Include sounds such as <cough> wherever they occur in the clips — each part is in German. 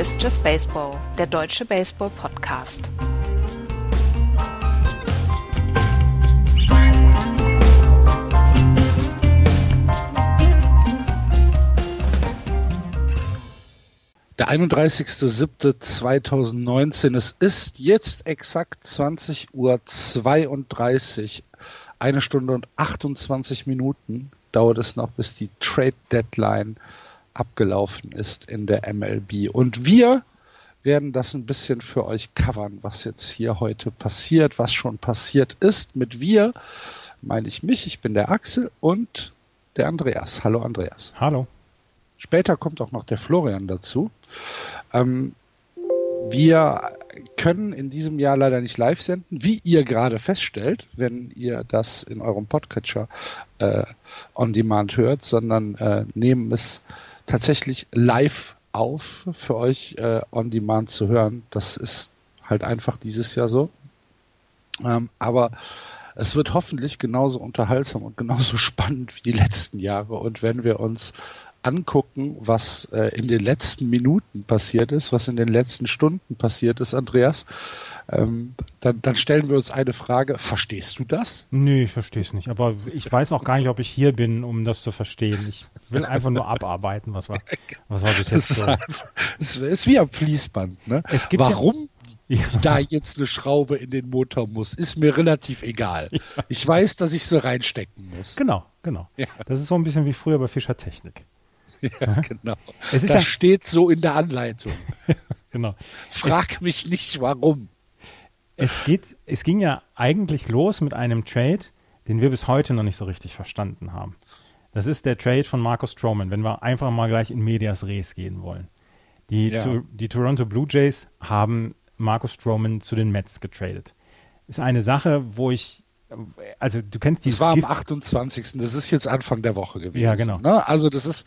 Ist Just Baseball, der deutsche Baseball-Podcast. Der 31.07.2019. Es ist jetzt exakt 20.32 Uhr. Eine Stunde und 28 Minuten dauert es noch, bis die Trade Deadline abgelaufen ist in der MLB. Und wir werden das ein bisschen für euch covern, was jetzt hier heute passiert, was schon passiert ist. Mit wir meine ich mich, ich bin der Axel und der Andreas. Hallo Andreas. Hallo. Später kommt auch noch der Florian dazu. Ähm, wir können in diesem Jahr leider nicht live senden, wie ihr gerade feststellt, wenn ihr das in eurem Podcatcher äh, on demand hört, sondern äh, nehmen es tatsächlich live auf für euch äh, on demand zu hören. Das ist halt einfach dieses Jahr so. Ähm, aber es wird hoffentlich genauso unterhaltsam und genauso <laughs> spannend wie die letzten Jahre. Und wenn wir uns angucken, was äh, in den letzten Minuten passiert ist, was in den letzten Stunden passiert ist, Andreas, ähm, dann, dann stellen wir uns eine Frage. Verstehst du das? Nee, ich verstehe es nicht. Aber ich weiß auch gar nicht, ob ich hier bin, um das zu verstehen. Ich will einfach nur abarbeiten, was war, was war bis jetzt so. Es ist wie am Fließband. Ne? Warum ja, da jetzt eine Schraube in den Motor muss, ist mir relativ egal. Ja. Ich weiß, dass ich sie reinstecken muss. Genau, genau. Ja. Das ist so ein bisschen wie früher bei Fischer Technik. <laughs> Ja, genau. Es ist das ja- steht so in der Anleitung. <laughs> Genau. Frag mich nicht, warum. Es geht, es ging ja eigentlich los mit einem Trade, den wir bis heute noch nicht so richtig verstanden haben. Das ist der Trade von Marcus Stroman, wenn wir einfach mal gleich in Medias Res gehen wollen. Die, Ja. To- die Toronto Blue Jays haben Marcus Stroman zu den Mets getradet. Ist eine Sache, wo ich, also du kennst Das dieses war am Gift- 28. Das ist jetzt Anfang der Woche gewesen. Ja, genau. Ne? Also das ist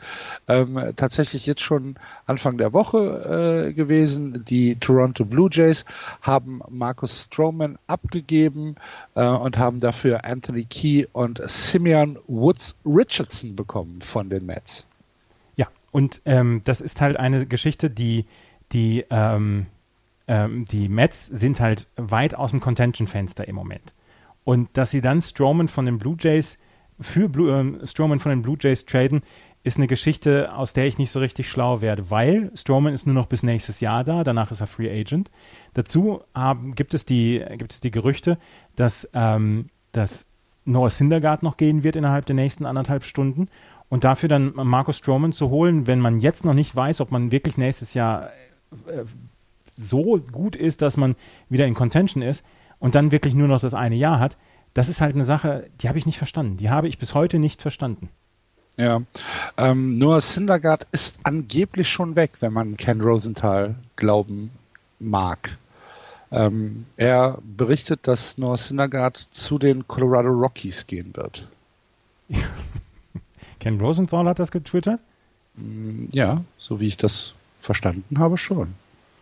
ähm, tatsächlich jetzt schon Anfang der Woche äh, gewesen. Die Toronto Blue Jays haben Marcus Stroman abgegeben äh, und haben dafür Anthony Key und Simeon Woods Richardson bekommen von den Mets. Ja, und ähm, das ist halt eine Geschichte, die, die, ähm, ähm, die Mets sind halt weit aus dem Contention-Fenster im Moment. Und dass sie dann Strowman von den Blue Jays für Blue, ähm, Strowman von den Blue Jays traden, ist eine Geschichte, aus der ich nicht so richtig schlau werde, weil Strowman ist nur noch bis nächstes Jahr da, danach ist er Free Agent. Dazu haben, gibt, es die, gibt es die Gerüchte, dass, ähm, dass Noah Syndergaard noch gehen wird innerhalb der nächsten anderthalb Stunden und dafür dann Marcus Stroman zu holen, wenn man jetzt noch nicht weiß, ob man wirklich nächstes Jahr äh, so gut ist, dass man wieder in Contention ist und dann wirklich nur noch das eine Jahr hat, das ist halt eine Sache, die habe ich nicht verstanden. Die habe ich bis heute nicht verstanden. Ja, ähm, Noah Syndergaard ist angeblich schon weg, wenn man Ken Rosenthal glauben mag. Ähm, er berichtet, dass Noah Syndergaard zu den Colorado Rockies gehen wird. <laughs> Ken Rosenthal hat das getwittert. Mm, Ja, so wie ich das verstanden habe, schon.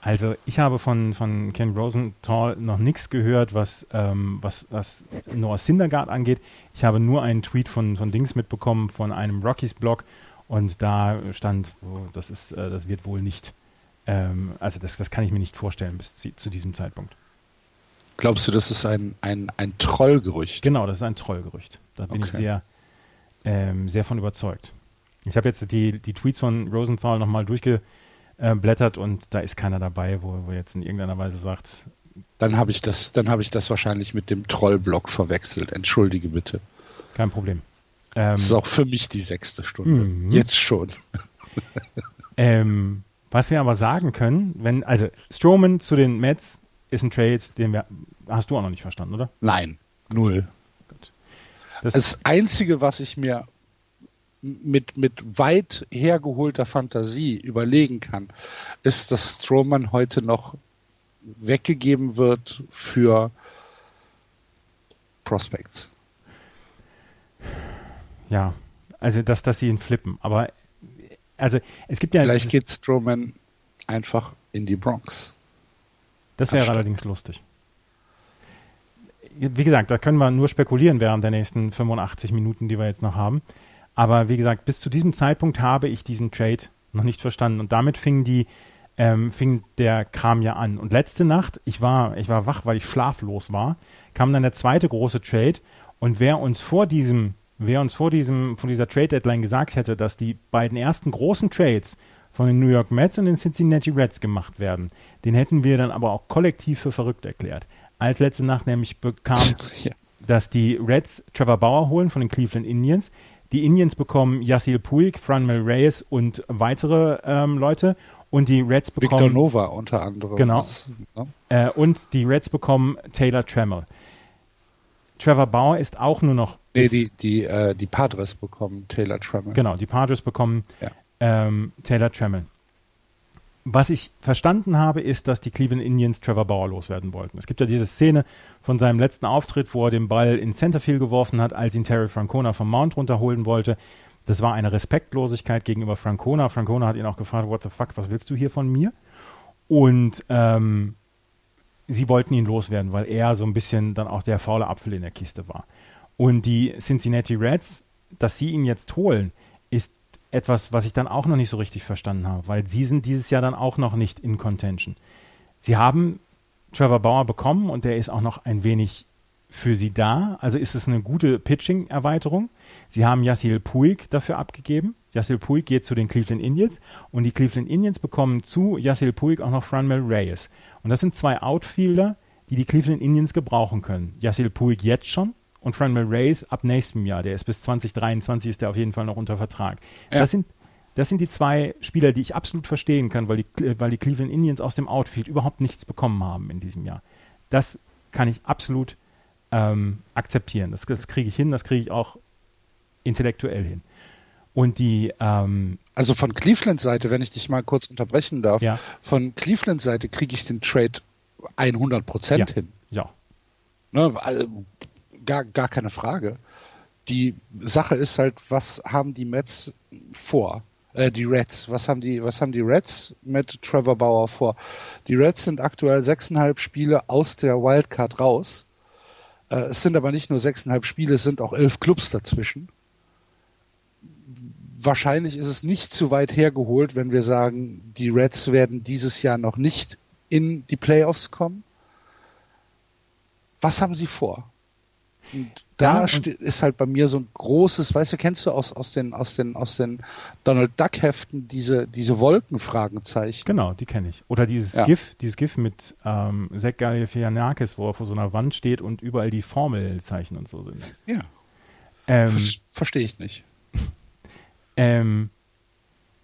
Also ich habe von, von Ken Rosenthal noch nichts gehört, was, ähm, was, was Noah Syndergaard angeht. Ich habe nur einen Tweet von, von Dings mitbekommen, von einem Rockies-Blog und da stand, oh, das, ist, äh, das wird wohl nicht, ähm, also das, das kann ich mir nicht vorstellen bis zu, zu diesem Zeitpunkt. Glaubst du, das ist ein, ein, ein Trollgerücht? Genau, das ist ein Trollgerücht. Da bin ich Okay. sehr, ähm, sehr von überzeugt. Ich habe jetzt die, die Tweets von Rosenthal nochmal durchgeblättert und da ist keiner dabei, wo, wo jetzt in irgendeiner Weise sagt, Dann habe ich das, dann habe ich das wahrscheinlich mit dem Trollblock verwechselt. Entschuldige bitte. kein Problem. Ähm, Das ist auch für mich die sechste Stunde. Mhm. Jetzt schon. <laughs> ähm, was wir aber sagen können, wenn, also Strowman zu den Mets ist ein Trade, den wir, hast du auch noch nicht verstanden, oder? Nein, null. Das, Das Einzige, was ich mir mit, mit weit hergeholter Fantasie überlegen kann, ist, dass Strowman heute noch weggegeben wird für Prospects. ja, also dass, dass sie ihn flippen, aber also es gibt ja, Vielleicht geht Strowman einfach in die Bronx. das wäre allerdings lustig. Wie gesagt, da können wir nur spekulieren während der nächsten 85 Minuten, die wir jetzt noch haben. Aber wie gesagt, bis zu diesem Zeitpunkt habe ich diesen Trade noch nicht verstanden. Und damit fing die, ähm, fing der Kram ja an. Und letzte Nacht, ich war, ich war wach, weil ich schlaflos war, kam dann der zweite große Trade. Und wer uns vor diesem, wer uns vor diesem, von dieser Trade Deadline gesagt hätte, dass die beiden ersten großen Trades von den New York Mets und den Cincinnati Reds gemacht werden, den hätten wir dann aber auch kollektiv für verrückt erklärt. Als letzte Nacht nämlich bekam, <laughs> ja. dass die Reds Trevor Bauer holen von den Cleveland Indians. Die Indians bekommen Yasiel Puig, Franmel Reyes und weitere ähm, Leute. Und die Reds bekommen. Victor Nova unter anderem. Genau. ne? äh, und die Reds bekommen Taylor Trammell. Trevor Bauer ist auch nur noch. Nee, die, die, äh, die Padres bekommen Taylor Trammell. Genau, die Padres bekommen ja. ähm, Taylor Trammell. Was ich verstanden habe, ist, dass die Cleveland Indians Trevor Bauer loswerden wollten. Es gibt ja diese Szene von seinem letzten Auftritt, wo er den Ball in Centerfield geworfen hat, als ihn Terry Francona vom Mount runterholen wollte. Das war eine Respektlosigkeit gegenüber Francona. Francona hat ihn auch gefragt, what the fuck, was willst du hier von mir? Und ähm, sie wollten ihn loswerden, weil er so ein bisschen dann auch der faule Apfel in der Kiste war. Und die Cincinnati Reds, dass sie ihn jetzt holen, ist etwas, was ich dann auch noch nicht so richtig verstanden habe, weil sie sind dieses Jahr dann auch noch nicht in Contention. Sie haben Trevor Bauer bekommen und der ist auch noch ein wenig für sie da. Also ist es eine gute Pitching-Erweiterung. Sie haben Yasiel Puig dafür abgegeben. Yasiel Puig geht zu den Cleveland Indians und die Cleveland Indians bekommen zu Yasiel Puig auch noch Franmel Reyes. Und das sind zwei Outfielder, die die Cleveland Indians gebrauchen können. Yasiel Puig jetzt schon und Franmel Reyes ab nächstem Jahr. Der ist bis 2023 ist der auf jeden Fall noch unter Vertrag. Ja. Das sind das sind die zwei Spieler, die ich absolut verstehen kann, weil die, weil die Cleveland Indians aus dem Outfield überhaupt nichts bekommen haben in diesem Jahr. Das kann ich absolut ähm, akzeptieren. Das, das kriege ich hin, das kriege ich auch intellektuell hin. Und die ähm, also von Cleveland-Seite, wenn ich dich mal kurz unterbrechen darf, ja. von Cleveland-Seite kriege ich den Trade 100 Prozent ja. hin. Ja. Ne, also gar, gar keine Frage. Die Sache ist halt, was haben die Mets vor? Äh, die Reds, was haben die, was haben die Reds mit Trevor Bauer vor? Die Reds sind aktuell sechseinhalb Spiele aus der Wildcard raus. Äh, es sind aber nicht nur sechseinhalb Spiele, es sind auch elf Clubs dazwischen. Wahrscheinlich ist es nicht zu weit hergeholt, wenn wir sagen, die Reds werden dieses Jahr noch nicht in die Playoffs kommen. Was haben sie vor? Und da ja, ist halt bei mir so ein großes, weißt du, kennst du aus, aus den, aus den, aus den Donald Duck Heften diese, diese Wolkenfragenzeichen? Genau, die kenne ich. Oder dieses ja. GIF, dieses GIF mit ähm, Zach Galifianakis, wo er vor so einer Wand steht und überall die Formelzeichen und so sind. Ja. Ähm, Verstehe ich nicht. <laughs> ähm,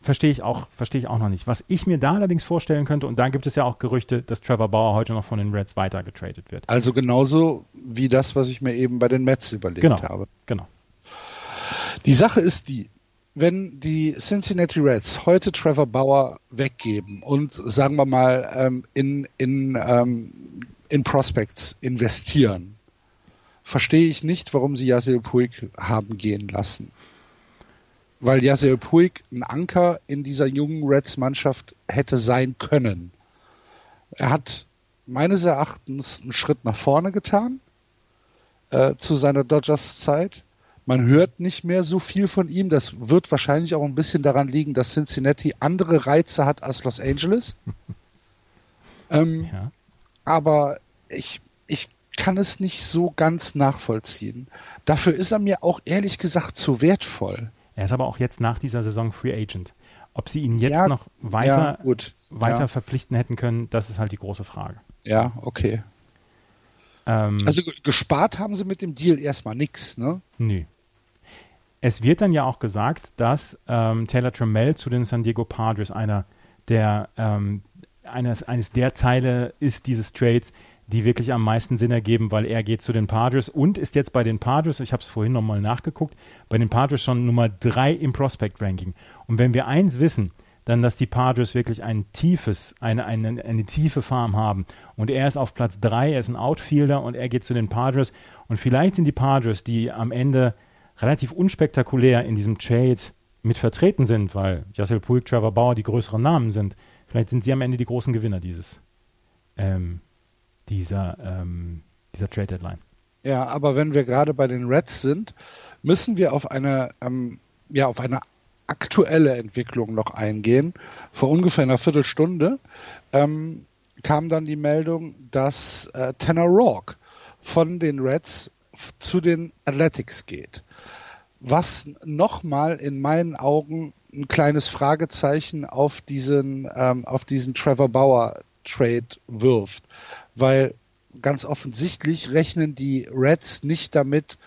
Verstehe ich auch, verstehe ich auch noch nicht. Was ich mir da allerdings vorstellen könnte, und da gibt es ja auch Gerüchte, dass Trevor Bauer heute noch von den Reds weiter getradet wird. Also genauso wie das, was ich mir eben bei den Mets überlegt genau, habe. Genau. Die Sache ist die, wenn die Cincinnati Reds heute Trevor Bauer weggeben und sagen wir mal ähm, in, in, ähm, in Prospects investieren, verstehe ich nicht, warum sie Yasiel Puig haben gehen lassen weil Yasiel Puig ein Anker in dieser jungen Reds-Mannschaft hätte sein können. Er hat meines Erachtens einen Schritt nach vorne getan äh, zu seiner Dodgers-Zeit. Man hört nicht mehr so viel von ihm. Das wird wahrscheinlich auch ein bisschen daran liegen, dass Cincinnati andere Reize hat als Los Angeles. <laughs> ähm, ja. Aber ich, ich kann es nicht so ganz nachvollziehen. Dafür ist er mir auch ehrlich gesagt zu wertvoll. Er ist aber auch jetzt nach dieser Saison Free Agent. Ob sie ihn jetzt ja, noch weiter, ja, weiter ja. verpflichten hätten können, das ist halt die große Frage. Ja, okay. Ähm, also gespart haben sie mit dem Deal erstmal nichts, ne? Nö. Es wird dann ja auch gesagt, dass ähm, Taylor Trammell zu den San Diego Padres einer der ähm, eines, eines der Teile ist dieses Trades, die wirklich am meisten Sinn ergeben, weil er geht zu den Padres und ist jetzt bei den Padres, ich habe es vorhin nochmal nachgeguckt, bei den Padres schon Nummer drei im Prospect-Ranking. Und wenn wir eins wissen, dann, dass die Padres wirklich ein tiefes, eine, eine, eine tiefe Farm haben. Und er ist auf Platz drei, er ist ein Outfielder und er geht zu den Padres. Und vielleicht sind die Padres, die am Ende relativ unspektakulär in diesem Trade mit vertreten sind, weil Jassel Puig, Trevor Bauer die größeren Namen sind, vielleicht sind sie am Ende die großen Gewinner dieses, ähm, dieser, ähm, dieser Trade Deadline. Ja, aber wenn wir gerade bei den Reds sind, müssen wir auf eine, ähm, ja, auf eine aktuelle Entwicklung noch eingehen. Vor ungefähr einer Viertelstunde ähm, kam dann die Meldung, dass äh, Tanner Rourke von den Reds zu den Athletics geht. Was nochmal in meinen Augen ein kleines Fragezeichen auf diesen, ähm, auf diesen Trevor Bauer Trade wirft. Weil ganz offensichtlich rechnen die Reds nicht damit,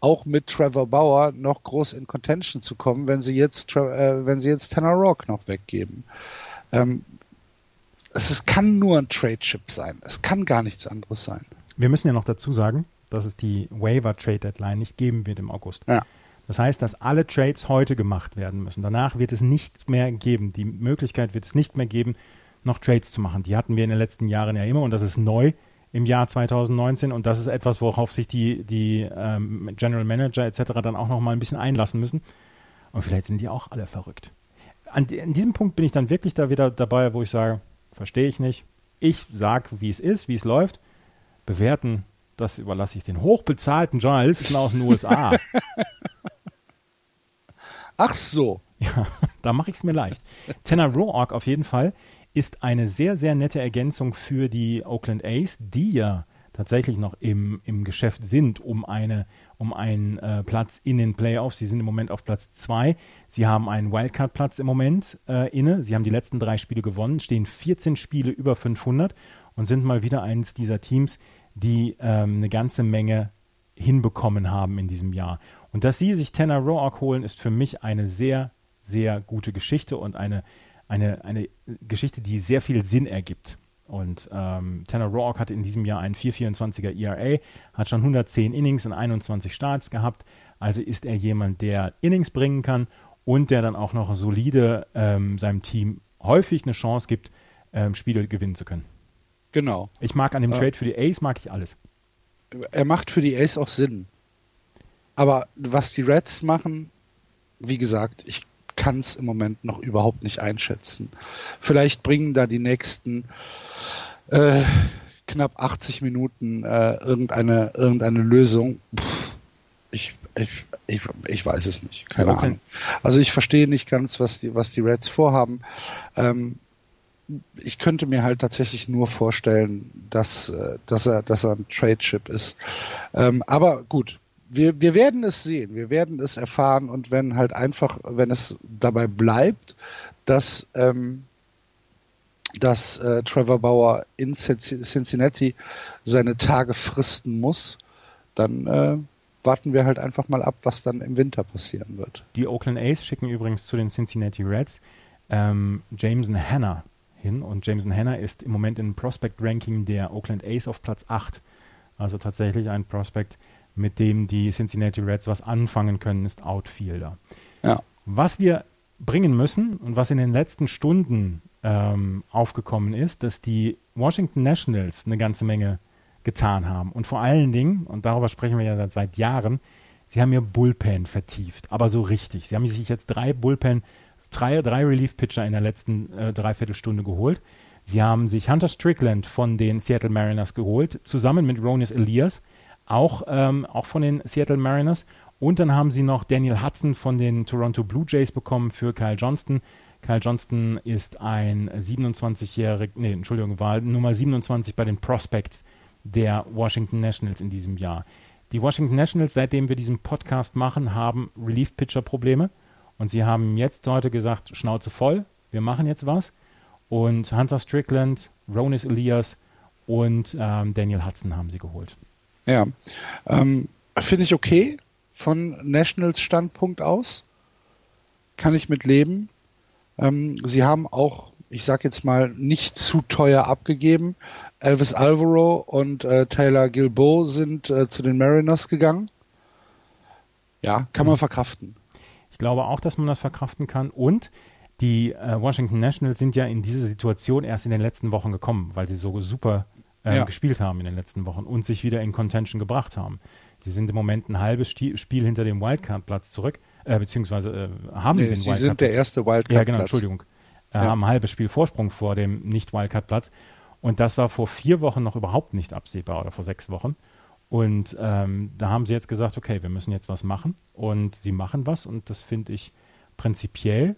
auch mit Trevor Bauer noch groß in Contention zu kommen, wenn sie jetzt, äh, wenn sie jetzt Tanner Rock noch weggeben. Ähm, es ist, kann nur ein Trade-Chip sein. Es kann gar nichts anderes sein. Wir müssen ja noch dazu sagen, dass es die Waiver Trade Deadline nicht geben wird im August. Ja. Das heißt, dass alle Trades heute gemacht werden müssen. Danach wird es nichts mehr geben. Die Möglichkeit wird es nicht mehr geben, noch Trades zu machen. Die hatten wir in den letzten Jahren ja immer und das ist neu im Jahr 2019 und das ist etwas, worauf sich die, die ähm, General Manager etc. dann auch noch mal ein bisschen einlassen müssen. Und vielleicht sind die auch alle verrückt. An, an diesem Punkt bin ich dann wirklich da wieder dabei, wo ich sage, verstehe ich nicht. Ich sage, wie es ist, wie es läuft. Bewerten, das überlasse ich den hochbezahlten Journalisten aus den USA. <laughs> Ach so. Ja, <laughs> da mache ich es mir leicht. Tanner Roark auf jeden Fall ist eine sehr, sehr nette Ergänzung für die Oakland A's, die ja tatsächlich noch im, im Geschäft sind um, eine, um einen äh, Platz in den Playoffs. Sie sind im Moment auf Platz 2. Sie haben einen Wildcard-Platz im Moment äh, inne. Sie haben die letzten drei Spiele gewonnen, stehen 14 Spiele über 500 und sind mal wieder eines dieser Teams, die ähm, eine ganze Menge hinbekommen haben in diesem Jahr. Und dass sie sich Tanner Roark holen, ist für mich eine sehr, sehr gute Geschichte und eine eine, eine Geschichte, die sehr viel Sinn ergibt. Und ähm, Tanner Roark hatte in diesem Jahr einen 4,24er ERA, hat schon 110 Innings in 21 Starts gehabt. Also ist er jemand, der Innings bringen kann und der dann auch noch solide ähm, seinem Team häufig eine Chance gibt, ähm, Spiele gewinnen zu können. Genau. Ich mag an dem ja. Trade für die Ace, mag ich alles. Er macht für die Ace auch Sinn. Aber was die Reds machen, wie gesagt, ich kann es im Moment noch überhaupt nicht einschätzen. Vielleicht bringen da die nächsten äh, knapp 80 Minuten äh, irgendeine, irgendeine Lösung. Puh, ich, ich, ich, ich weiß es nicht. Keine okay. Ahnung. Also ich verstehe nicht ganz, was die, was die Reds vorhaben. Ähm, ich könnte mir halt tatsächlich nur vorstellen, dass, äh, dass er, dass er ein Trade-Chip ist. Ähm, aber gut, wir, wir werden es sehen, wir werden es erfahren und wenn halt einfach, wenn es dabei bleibt, dass, ähm, dass äh, Trevor Bauer in Cincinnati seine Tage fristen muss, dann äh, warten wir halt einfach mal ab, was dann im Winter passieren wird. Die Oakland A's schicken übrigens zu den Cincinnati Reds ähm, Jameson Hanna hin und Jameson Hanna ist im Moment im Prospect Ranking der Oakland A's auf Platz 8. Also tatsächlich ein Prospect, mit dem die Cincinnati Reds was anfangen können, ist Outfielder. Ja. Was wir bringen müssen und was in den letzten Stunden ähm, aufgekommen ist, dass die Washington Nationals eine ganze Menge getan haben. Und vor allen Dingen, und darüber sprechen wir ja seit Jahren, sie haben ihr Bullpen vertieft, aber so richtig. Sie haben sich jetzt drei Bullpen, drei, drei Relief-Pitcher in der letzten äh, Dreiviertelstunde geholt. Sie haben sich Hunter Strickland von den Seattle Mariners geholt, zusammen mit Ronis Elias, auch, ähm, auch von den Seattle Mariners. Und dann haben sie noch Daniel Hudson von den Toronto Blue Jays bekommen für Kyle Johnston. Kyle Johnston ist ein 27-jähriger, nee, Entschuldigung, war Nummer 27 bei den Prospects der Washington Nationals in diesem Jahr. Die Washington Nationals, seitdem wir diesen Podcast machen, haben Relief-Pitcher-Probleme. Und sie haben jetzt heute gesagt, Schnauze voll, wir machen jetzt was. Und Hunter Strickland, Ronis Elias und ähm, Daniel Hudson haben sie geholt. Ja, ähm, finde ich okay von Nationals Standpunkt aus. Kann ich mit leben. Ähm, sie haben auch, ich sag jetzt mal, nicht zu teuer abgegeben. Elvis Alvaro und äh, Taylor Gilbo sind äh, zu den Mariners gegangen. Ja, kann man verkraften. Ich glaube auch, dass man das verkraften kann. Und die äh, Washington Nationals sind ja in diese Situation erst in den letzten Wochen gekommen, weil sie so super äh, ja. gespielt haben in den letzten Wochen und sich wieder in Contention gebracht haben. Sie sind im Moment ein halbes Spiel hinter dem Wildcard-Platz zurück, äh, beziehungsweise äh, haben nee, den Wildcard-Platz. Sie sind der erste Wildcard-Platz. Ja, genau, Entschuldigung. Äh, ja. Haben ein halbes Spiel Vorsprung vor dem Nicht-Wildcard-Platz. Und das war vor vier Wochen noch überhaupt nicht absehbar oder vor sechs Wochen. Und ähm, da haben sie jetzt gesagt, okay, wir müssen jetzt was machen. Und sie machen was und das finde ich prinzipiell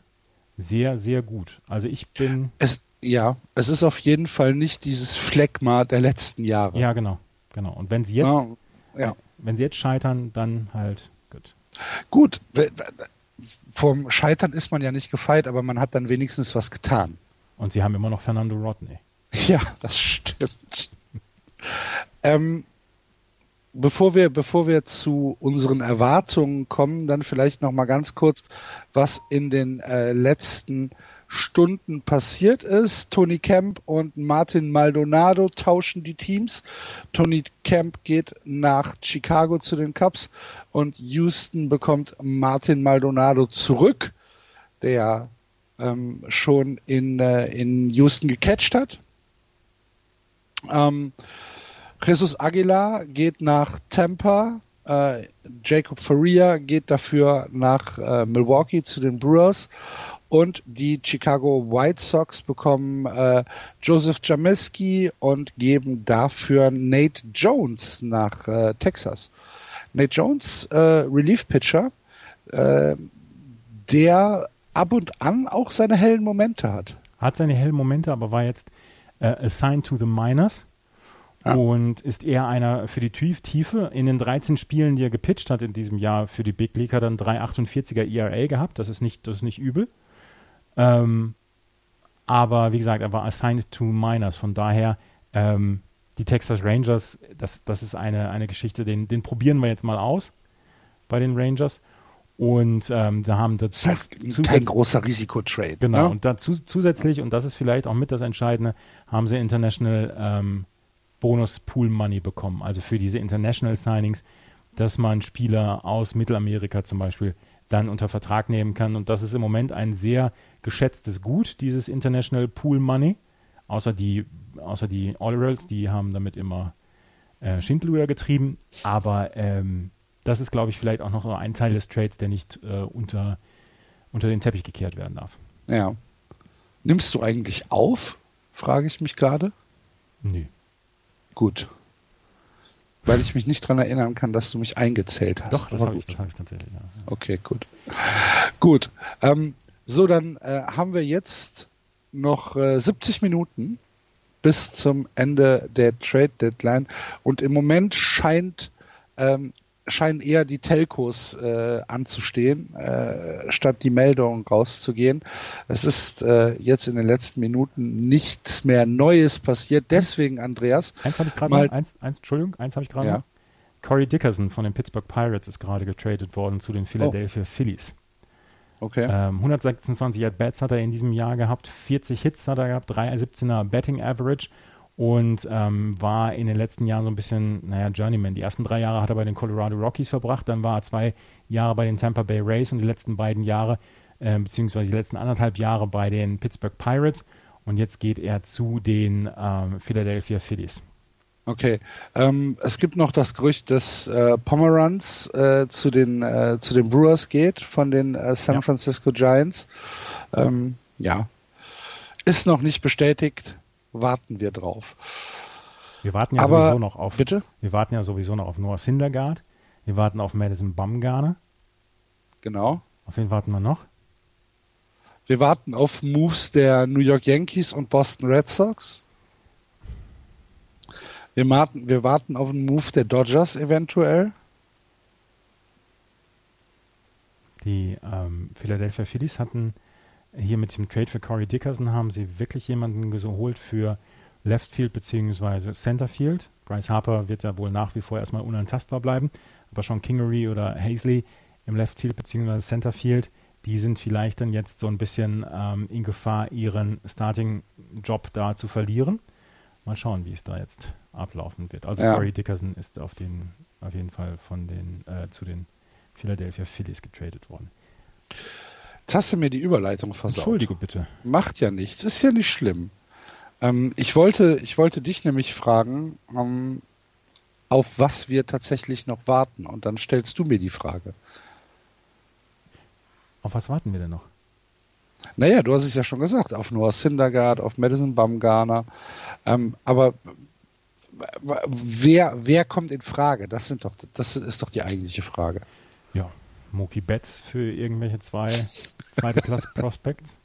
sehr, sehr gut. Also ich bin. Es, ja, es ist auf jeden Fall nicht dieses Phlegma der letzten Jahre. Ja, genau. genau. Und wenn sie jetzt, Ja, ja. wenn sie jetzt scheitern, dann halt gut. Gut, vom Scheitern ist man ja nicht gefeit, aber man hat dann wenigstens was getan. Und sie haben immer noch Fernando Rodney. <laughs> Ja, das stimmt. ähm, bevor wir, bevor wir zu unseren Erwartungen kommen, dann vielleicht noch mal ganz kurz, was in den äh, letzten Stunden passiert ist. Tony Kemp und Martin Maldonado tauschen die Teams. Tony Kemp geht nach Chicago zu den Cubs und Houston bekommt Martin Maldonado zurück, der ähm, schon in, äh, in Houston gecatcht hat. Ähm, Jesus Aguilar geht nach Tampa. Äh, Jacob Faria geht dafür nach äh, Milwaukee zu den Brewers. Und die Chicago White Sox bekommen äh, Joseph Jameski und geben dafür Nate Jones nach äh, Texas. Nate Jones, äh, Relief Pitcher, äh, der ab und an auch seine hellen Momente hat. Hat seine hellen Momente, aber war jetzt äh, assigned to the Minors Ja. und ist eher einer für die Tief Tiefe. In den 13 Spielen, die er gepitcht hat in diesem Jahr für die Big League, hat er einen 3,48er ERA gehabt. Das ist nicht, das ist nicht übel. Ähm, aber wie gesagt, er war assigned to Minors. Von daher, ähm, die Texas Rangers, das, das ist eine, eine Geschichte, den, den probieren wir jetzt mal aus bei den Rangers. Und ähm, da haben Das ist dazu halt kein großer Risikotrade. Genau, Ne? und dazu zusätzlich, und das ist vielleicht auch mit das Entscheidende, haben sie International ähm, Bonus Pool Money bekommen. Also für diese International Signings, dass man Spieler aus Mittelamerika zum Beispiel dann unter Vertrag nehmen kann. Und das ist im Moment ein sehr geschätztes Gut, dieses International Pool Money. Außer die, außer die Orioles, die haben damit immer äh, Schindluder getrieben. Aber ähm, das ist, glaube ich, vielleicht auch noch so ein Teil des Trades, der nicht äh, unter, unter den Teppich gekehrt werden darf. Ja. Nimmst du eigentlich auf? Frage ich mich gerade. Nö. Gut. Weil ich mich nicht dran erinnern kann, dass du mich eingezählt hast. Doch, das habe ich, das hab ich tatsächlich. Ja. Okay, gut. Gut. Ähm, so, dann äh, haben wir jetzt noch äh, 70 Minuten bis zum Ende der Trade Deadline und im Moment scheint ähm, scheinen eher die Telcos äh, anzustehen, äh, statt die Meldungen rauszugehen. Es ist äh, jetzt in den letzten Minuten nichts mehr Neues passiert. Deswegen, Andreas, Eins habe ich gerade Mal-. Eins, eins, Entschuldigung, eins habe ich gerade Ja. Corey Dickerson von den Pittsburgh Pirates ist gerade getradet worden zu den Philadelphia Phillies. Okay. Ähm, 126 At-Bats hat er in diesem Jahr gehabt, 40 Hits hat er gehabt, 317er Betting Average und ähm, war in den letzten Jahren so ein bisschen, naja, Journeyman. Die ersten drei Jahre hat er bei den Colorado Rockies verbracht, dann war er zwei Jahre bei den Tampa Bay Rays und die letzten beiden Jahre, äh, beziehungsweise die letzten anderthalb Jahre bei den Pittsburgh Pirates und jetzt geht er zu den ähm, Philadelphia Phillies. Okay. Ähm, es gibt noch das Gerücht, dass äh, Pomeranz äh, zu den äh, zu den Brewers geht von den äh, San. Francisco Giants. Ähm, ja, ist noch nicht bestätigt. Warten wir drauf. Wir warten ja Aber sowieso noch auf. bitte? Wir warten ja sowieso noch auf Noah Syndergaard. Wir warten auf Madison Bumgarner. Genau. Auf wen warten wir noch? Wir warten auf Moves der New York Yankees und Boston Red Sox. Wir warten, wir warten auf einen Move der Dodgers eventuell. Die ähm, Philadelphia Phillies hatten hier mit dem Trade für Corey Dickerson haben sie wirklich jemanden geholt für Left Field bzw. Center Field. Bryce Harper wird ja wohl nach wie vor erstmal unantastbar bleiben, aber schon Kingery oder Hazley im Left Field bzw. Center Field, die sind vielleicht dann jetzt so ein bisschen ähm, in Gefahr, ihren Starting-Job da zu verlieren. Mal schauen, wie es da jetzt ablaufen wird. Also Ja. Corey Dickerson ist auf, den, auf jeden Fall von den, äh, zu den Philadelphia Phillies getradet worden. Jetzt hast du mir die Überleitung versaut. Entschuldige bitte. Macht ja nichts, ist ja nicht schlimm. Ähm, ich, wollte, ich wollte dich nämlich fragen, ähm, auf was wir tatsächlich noch warten. Und dann stellst du mir die Frage. Auf was warten wir denn noch? Naja, du hast es ja schon gesagt, auf Noah Syndergaard, auf Madison Bumgarner. Ähm, aber w- wer, wer kommt in Frage? Das, sind doch, das ist doch die eigentliche Frage. Ja. Mookie Betts für irgendwelche zwei zweite Klasse Prospects.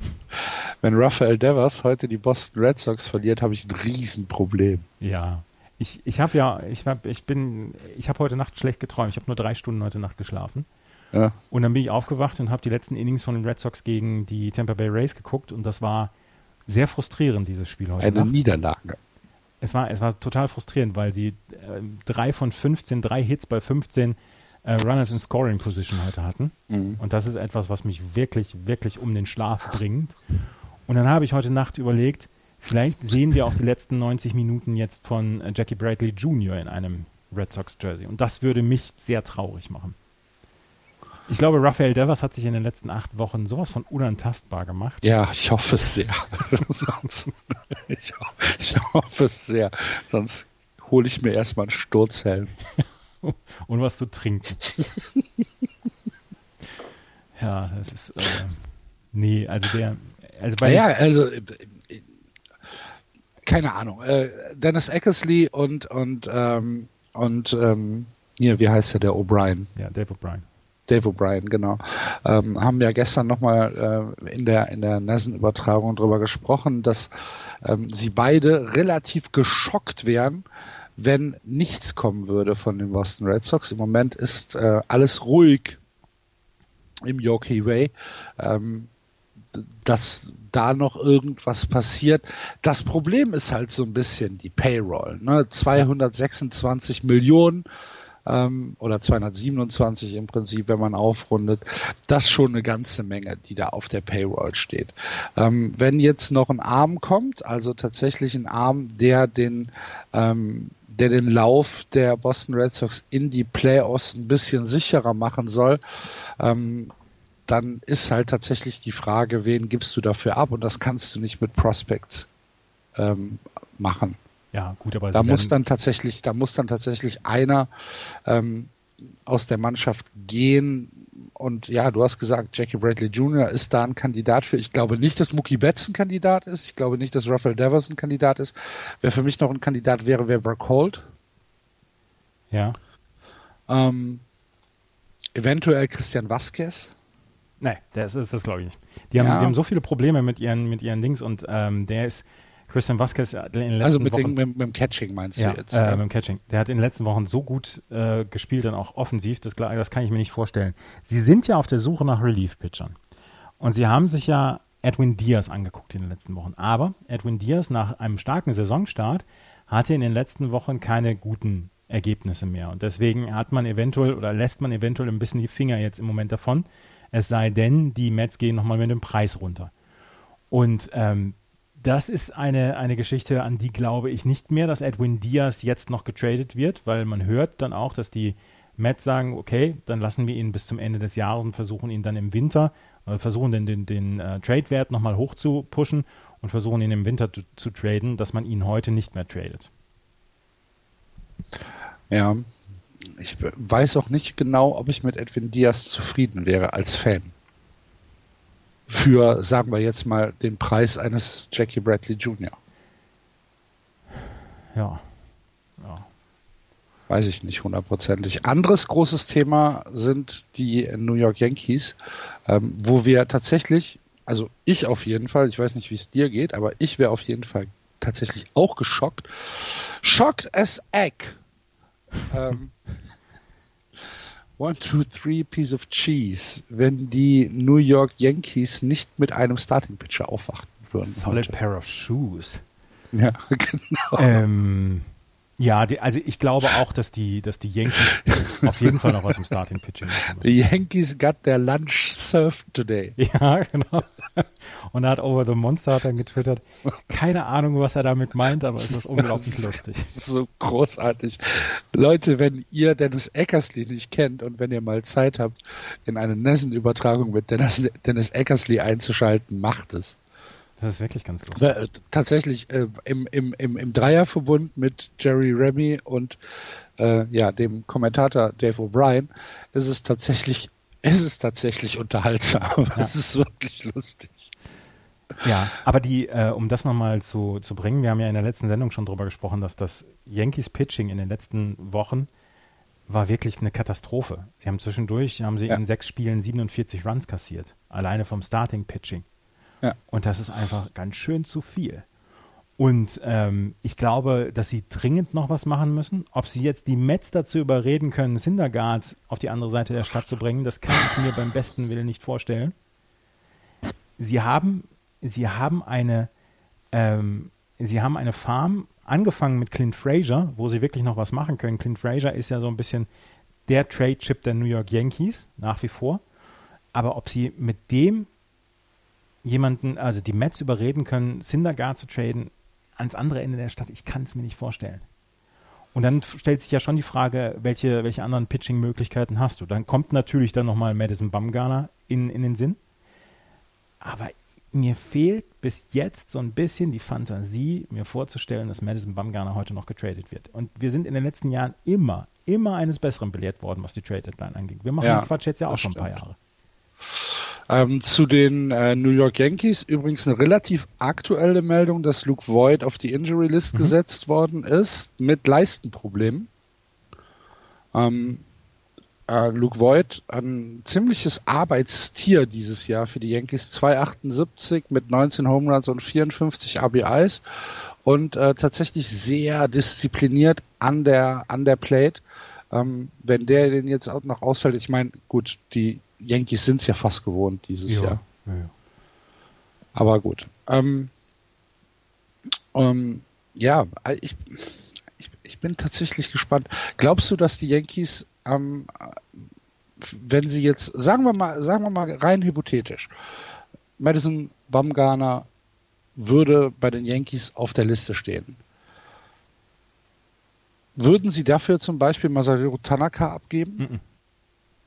<laughs> Wenn Rafael Devers heute die Boston Red Sox verliert, habe ich ein Riesenproblem. Ja. Ich, ich habe ja, ich hab, ich bin, ich habe heute Nacht schlecht geträumt. Ich habe nur drei Stunden heute Nacht geschlafen. Ja. Und dann bin ich aufgewacht und habe die letzten Innings von den Red Sox gegen die Tampa Bay Rays geguckt und das war sehr frustrierend, dieses Spiel heute. Eine Nacht. Niederlage. Es war, es war total frustrierend, weil sie äh, drei von 15, drei Hits bei 15 äh, Runners in Scoring Position heute hatten. Mhm. Und das ist etwas, was mich wirklich, wirklich um den Schlaf bringt. Und dann habe ich heute Nacht überlegt, vielleicht sehen wir auch die letzten 90 Minuten jetzt von äh, Jackie Bradley Jr. in einem Red Sox Jersey. Und das würde mich sehr traurig machen. Ich glaube, Raphael Devers hat sich in den letzten acht Wochen sowas von unantastbar gemacht. Ja, ich hoffe es sehr. <laughs> ich, ich, hoffe es sehr. Sonst hole ich mir erstmal einen Sturzhelm. <laughs> Und was zu trinken. <laughs> ja, das ist. Äh, nee, also der. Also bei ja, also. Keine Ahnung. Äh, Dennis Eckersley und, und, ähm, und ähm, hier, wie heißt der, der O'Brien? Ja, Dave O'Brien. Dave O'Brien, genau. Ähm, haben wir gestern nochmal äh, in der, in der NASN-Übertragung drüber gesprochen, dass ähm, sie beide relativ geschockt wären, wenn nichts kommen würde von den Boston Red Sox. Im Moment ist äh, alles ruhig im Yoki Way. Ähm, dass da noch irgendwas passiert. Das Problem ist halt so ein bisschen die Payroll. Ne? 226 Millionen ähm, oder 227 im Prinzip, wenn man aufrundet. Das ist schon eine ganze Menge, die da auf der Payroll steht. Ähm, wenn jetzt noch ein Arm kommt, also tatsächlich ein Arm, der den ähm, der den Lauf der Boston Red Sox in die Playoffs ein bisschen sicherer machen soll, ähm, dann ist halt tatsächlich die Frage, wen gibst du dafür ab? Und das kannst du nicht mit Prospects ähm, machen. Ja, gut, aber da muss dann tatsächlich, da muss dann tatsächlich einer ähm, aus der Mannschaft gehen. Und ja, du hast gesagt, Jackie Bradley Jr. ist da ein Kandidat für. Ich glaube nicht, dass Mookie Betts ein Kandidat ist. Ich glaube nicht, dass Rafael Devers ein Kandidat ist. Wer für mich noch ein Kandidat wäre, wäre Brock Holt. Ja. Ähm, eventuell Christian Vasquez. Nee, das ist das, glaube ich nicht. Die haben, ja. die haben so viele Probleme mit ihren, mit ihren Dings und ähm, der ist, Christian Vasquez in den letzten Also mit, Wochen, den, mit, mit, dem Catching meinst ja, du jetzt? Äh, ja, mit dem Catching. Der hat in den letzten Wochen so gut äh, gespielt, dann auch offensiv, das, das kann ich mir nicht vorstellen. Sie sind ja auf der Suche nach Relief-Pitchern. Und sie haben sich ja Edwin Diaz angeguckt in den letzten Wochen. Aber Edwin Diaz nach einem starken Saisonstart hatte in den letzten Wochen keine guten Ergebnisse mehr. Und deswegen hat man eventuell oder lässt man eventuell ein bisschen die Finger jetzt im Moment davon. Es sei denn, die Mets gehen nochmal mit dem Preis runter. Und ähm, das ist eine, eine Geschichte, an die glaube ich nicht mehr, dass Edwin Diaz jetzt noch getradet wird, weil man hört dann auch, dass die Mets sagen, okay, dann lassen wir ihn bis zum Ende des Jahres und versuchen ihn dann im Winter, äh, versuchen den, den, den äh, Trade-Wert nochmal hoch zu pushen und versuchen ihn im Winter zu, zu traden, dass man ihn heute nicht mehr tradet. Ja, ich weiß auch nicht genau, ob ich mit Edwin Diaz zufrieden wäre als Fan für, sagen wir jetzt mal, den Preis eines Jackie Bradley Jr. Ja. ja. Weiß ich nicht hundertprozentig. Anderes großes Thema sind die New York Yankees, ähm, wo wir tatsächlich, also ich auf jeden Fall, ich weiß nicht, wie es dir geht, aber ich wäre auf jeden Fall tatsächlich auch geschockt. Shocked as egg. ähm, <laughs> One, two, three piece of cheese, wenn die New York Yankees nicht mit einem Starting Pitcher aufwachten würden. Solid heute. pair of shoes. Ja, <laughs> genau. Ähm, ja, die, also ich glaube auch, dass die, dass die Yankees auf jeden Fall noch was im Starting Pitching machen müssen. The Yankees got their lunch served today. <laughs> Ja, genau. Und da hat Over the Monster hat dann getwittert. Keine Ahnung, was er damit meint, aber es ist unglaublich das lustig. Ist so großartig. Leute, wenn ihr Dennis Eckersley nicht kennt und wenn ihr mal Zeit habt, in eine Nessen-Übertragung mit Dennis, Dennis Eckersley einzuschalten, macht es. Das ist wirklich ganz lustig. Äh, tatsächlich äh, im, im, im, im Dreierverbund mit Jerry Remy und äh, ja, dem Kommentator Dave O'Brien ist es tatsächlich, <laughs> ist es tatsächlich unterhaltsam. Ja. Es ist wirklich lustig. Ja, aber die, äh, um das nochmal zu, zu bringen, wir haben ja in der letzten Sendung schon drüber gesprochen, dass das Yankees Pitching in den letzten Wochen war wirklich eine Katastrophe. Sie haben zwischendurch, haben sie Ja. in sechs Spielen 47 Runs kassiert. Alleine vom Starting Pitching. Und das ist einfach ganz schön zu viel. Und ähm, ich glaube, dass sie dringend noch was machen müssen. Ob sie jetzt die Mets dazu überreden können, Syndergaard auf die andere Seite der Stadt zu bringen, das kann ich mir beim besten Willen nicht vorstellen. Sie haben, sie haben eine, ähm, sie haben eine Farm angefangen mit Clint Frazier, wo sie wirklich noch was machen können. Clint Frazier ist ja so ein bisschen der Trade-Chip der New York Yankees, nach wie vor. Aber ob sie mit dem jemanden, also die Mets überreden können, Syndergaard zu traden ans andere Ende der Stadt, ich kann es mir nicht vorstellen. Und dann stellt sich ja schon die Frage, welche, welche anderen Pitching-Möglichkeiten hast du? Dann kommt natürlich dann nochmal Madison Bumgarner in, in den Sinn. Aber mir fehlt bis jetzt so ein bisschen die Fantasie, mir vorzustellen, dass Madison Bumgarner heute noch getradet wird. Und wir sind in den letzten Jahren immer, immer eines Besseren belehrt worden, was die Trade Deadline angeht. Wir machen Ja, den Quatsch jetzt ja auch schon ein paar stimmt. Jahre. Ähm, zu den äh, New York Yankees übrigens eine relativ aktuelle Meldung, dass Luke Voigt auf die Injury List Mhm. gesetzt worden ist mit Leistenproblemen. Ähm, äh, Luke Voigt, ein ziemliches Arbeitstier dieses Jahr für die Yankees, 2,78 mit 19 Home Runs und 54 RBIs und äh, tatsächlich sehr diszipliniert an der an der Plate. Ähm, wenn der den jetzt auch noch ausfällt, ich meine, gut, die Yankees sind es ja fast gewohnt dieses Jahr. Ja, ja. Aber gut. Ähm, ähm, ja, ich, ich, ich bin tatsächlich gespannt. Glaubst du, dass die Yankees, ähm, wenn sie jetzt, sagen wir mal, sagen wir mal rein hypothetisch, Madison Bumgarner würde bei den Yankees auf der Liste stehen. Würden sie dafür zum Beispiel Masahiro Tanaka abgeben? Mhm.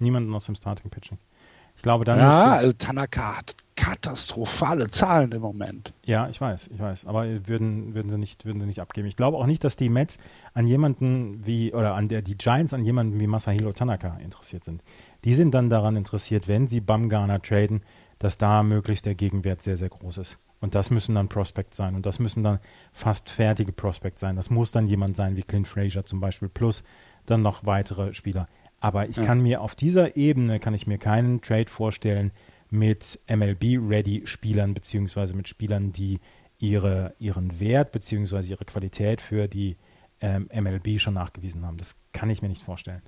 Niemanden aus dem Starting Pitching. Ich glaube, dann ja, also Tanaka hat katastrophale Zahlen im Moment. Ja, ich weiß, ich weiß. Aber würden, würden, sie nicht, würden sie nicht abgeben. Ich glaube auch nicht, dass die Mets an jemanden wie, oder an der, die Giants an jemanden wie Masahiro Tanaka interessiert sind. Die sind dann daran interessiert, wenn sie Bumgarner traden, dass da möglichst der Gegenwert sehr, sehr groß ist. Und das müssen dann Prospects sein. Und das müssen dann fast fertige Prospects sein. Das muss dann jemand sein wie Clint Frazier zum Beispiel, plus dann noch weitere Spieler. Aber ich Ja. kann mir auf dieser Ebene, kann ich mir keinen Trade vorstellen, mit MLB-Ready-Spielern beziehungsweise mit Spielern, die ihre, ihren Wert beziehungsweise ihre Qualität für die ähm, MLB schon nachgewiesen haben. Das kann ich mir nicht vorstellen.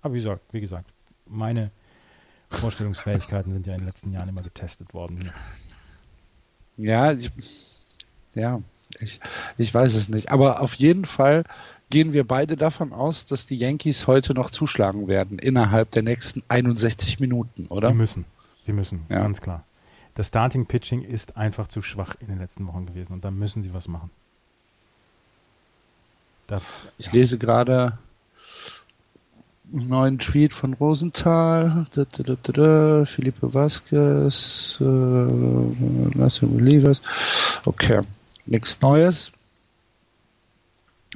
Aber wie gesagt, wie gesagt, meine Vorstellungsfähigkeiten sind ja in den letzten Jahren immer getestet worden. Ja, ich, ja, ich, ich weiß es nicht. Aber auf jeden Fall gehen wir beide davon aus, dass die Yankees heute noch zuschlagen werden innerhalb der nächsten 61 Minuten, oder? Sie müssen. Sie müssen, Ja. ganz klar. Das Starting Pitching ist einfach zu schwach in den letzten Wochen gewesen und da müssen sie was machen. Da, Ich ja. lese gerade einen neuen Tweet von Rosenthal, da, da, da, da, da, Felipe Vasquez, äh, Lasse Relievers. Okay, nichts Neues.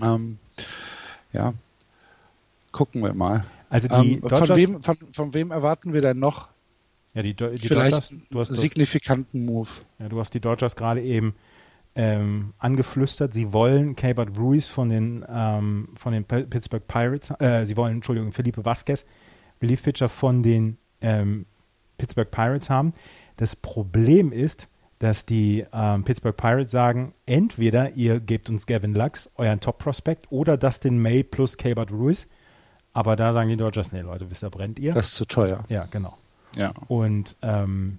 Ähm, ja, gucken wir mal. Also die Ähm, von, Dodgers, wem, von, von wem erwarten wir denn noch ja, die, die vielleicht Dodgers, du signifikanten Move? ja, du hast die Dodgers gerade eben ähm, angeflüstert, sie wollen Cabot Ruiz von den, ähm, von den Pittsburgh Pirates, äh, sie wollen, Entschuldigung, Felipe Vasquez, Relief Pitcher von den ähm, Pittsburgh Pirates haben. Das Problem ist, dass die ähm, Pittsburgh Pirates sagen, entweder ihr gebt uns Gavin Lux, euren Top-Prospect, oder Dustin May plus Cabot Ruiz. Aber da sagen die Dodgers, nee, Leute, wisst ihr, brennt ihr? Das ist zu teuer. ja, genau. Ja. Und ähm,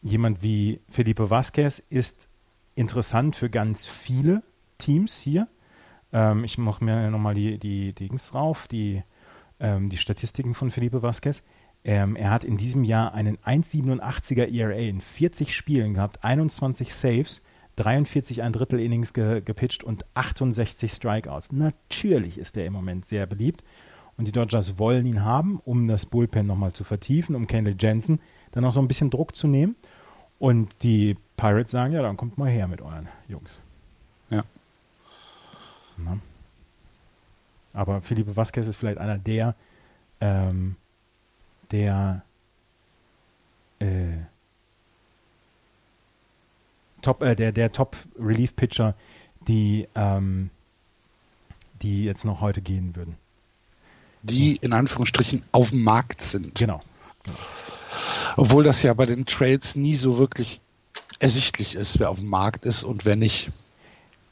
jemand wie Felipe Vasquez ist interessant für ganz viele Teams hier. Ähm, ich mache mir nochmal die, die, die Dings drauf, die, ähm, die Statistiken von Felipe Vasquez. Ähm, er hat in diesem Jahr einen 1,87er ERA in 40 Spielen gehabt, 21 Saves, 43 ein Drittel Innings ge gepitcht und 68 Strikeouts. Natürlich ist er im Moment sehr beliebt. Und die Dodgers wollen ihn haben, um das Bullpen nochmal zu vertiefen, um Kendall Jensen dann auch so ein bisschen Druck zu nehmen. Und die Pirates sagen, ja, dann kommt mal her mit euren Jungs. Ja. Na? Aber Felipe Vasquez ist vielleicht einer der, ähm, der äh, Top, äh, der, der Top Relief Pitcher, die, ähm, die jetzt noch heute gehen würden. die in Anführungsstrichen auf dem Markt sind. Genau. Obwohl das ja bei den Trades nie so wirklich ersichtlich ist, wer auf dem Markt ist und wer nicht.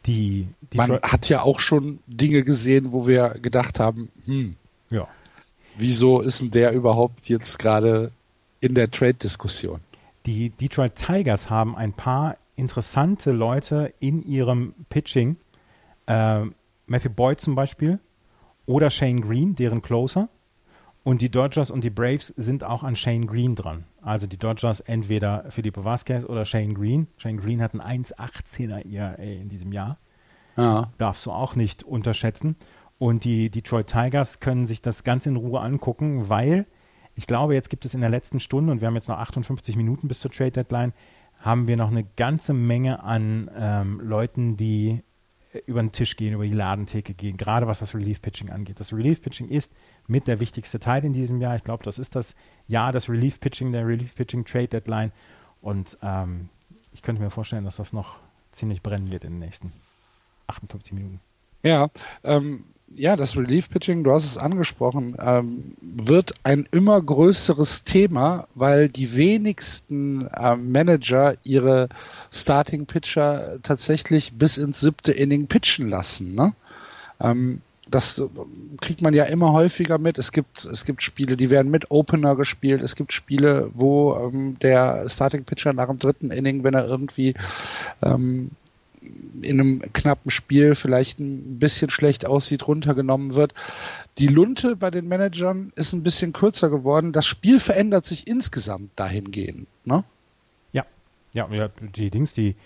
Die, die Man Tra- hat ja auch schon Dinge gesehen, wo wir gedacht haben, hm, ja. Wieso ist denn der überhaupt jetzt gerade in der Trade-Diskussion? Die Detroit Tigers haben ein paar interessante Leute in ihrem Pitching. Äh, Matthew Boyd zum Beispiel oder Shane Green, deren Closer. Und die Dodgers und die Braves sind auch an Shane Green dran. Also die Dodgers entweder Felipe Vasquez oder Shane Green. Shane Green hat ein 1,18er ERA in diesem Jahr. Ja, darfst du auch nicht unterschätzen. Und die Detroit Tigers können sich das ganz in Ruhe angucken, weil ich glaube, jetzt gibt es in der letzten Stunde, und wir haben jetzt noch 58 Minuten bis zur Trade Deadline, haben wir noch eine ganze Menge an ähm, Leuten, die über den Tisch gehen, über die Ladentheke gehen, gerade was das Relief Pitching angeht. Das Relief Pitching ist mit der wichtigste Teil in diesem Jahr. Ich glaube, das ist das Jahr des Relief Pitching, der Relief Pitching Trade Deadline. Und ähm, ich könnte mir vorstellen, dass das noch ziemlich brennen wird in den nächsten 58 Minuten. ja, ähm, ja, das Relief-Pitching, du hast es angesprochen, ähm, wird ein immer größeres Thema, weil die wenigsten ähm, Manager ihre Starting-Pitcher tatsächlich bis ins siebte Inning pitchen lassen. Ne? Ähm, das äh, kriegt man ja immer häufiger mit. Es gibt, es gibt Spiele, die werden mit Opener gespielt. Es gibt Spiele, wo ähm, der Starting Pitcher nach dem dritten Inning, wenn er irgendwie ähm, in einem knappen Spiel vielleicht ein bisschen schlecht aussieht, runtergenommen wird. Die Lunte bei den Managern ist ein bisschen kürzer geworden. Das Spiel verändert sich insgesamt dahingehend. Ne? Ja, ja, ja, die Dings, die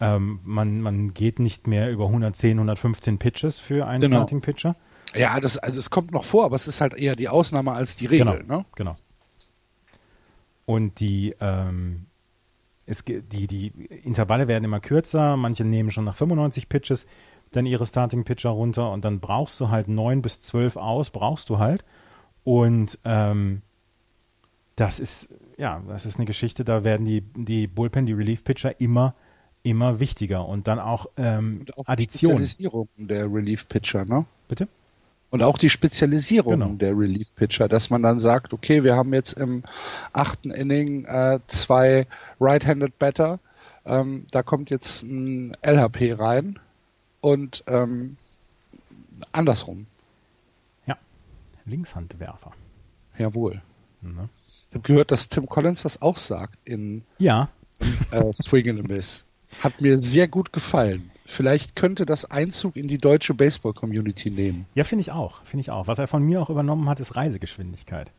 ähm, man, man geht nicht mehr über 110, 115 Pitches für einen Genau. Starting Pitcher. Ja, das, also es kommt noch vor, aber es ist halt eher die Ausnahme als die Regel. Genau, Ne? genau. Und die, ähm, es, die, die Intervalle werden immer kürzer. Manche nehmen schon nach 95 Pitches dann ihre Starting Pitcher runter und dann brauchst du halt 9 bis 12 aus, brauchst du halt. Und ähm, das ist, ja, das ist eine Geschichte, da werden die, die Bullpen, die Relief Pitcher immer, immer wichtiger. Und dann auch, ähm, Und auch Addition. Spezialisierung der Relief-Pitcher, ne? Bitte? Und auch die Spezialisierung Genau. der Relief-Pitcher, dass man dann sagt, okay, wir haben jetzt im achten Inning äh, zwei Right-Handed Batter, ähm, da kommt jetzt ein LHP rein und ähm, andersrum. Ja. Linkshandwerfer. Jawohl. Ne? Ich habe gehört, dass Tim Collins das auch sagt in Ja, äh, Swing and a Miss. Hat mir sehr gut gefallen. Vielleicht könnte das Einzug in die deutsche Baseball-Community nehmen. Ja, finde ich auch. Finde ich auch. Was er von mir auch übernommen hat, ist Reisegeschwindigkeit.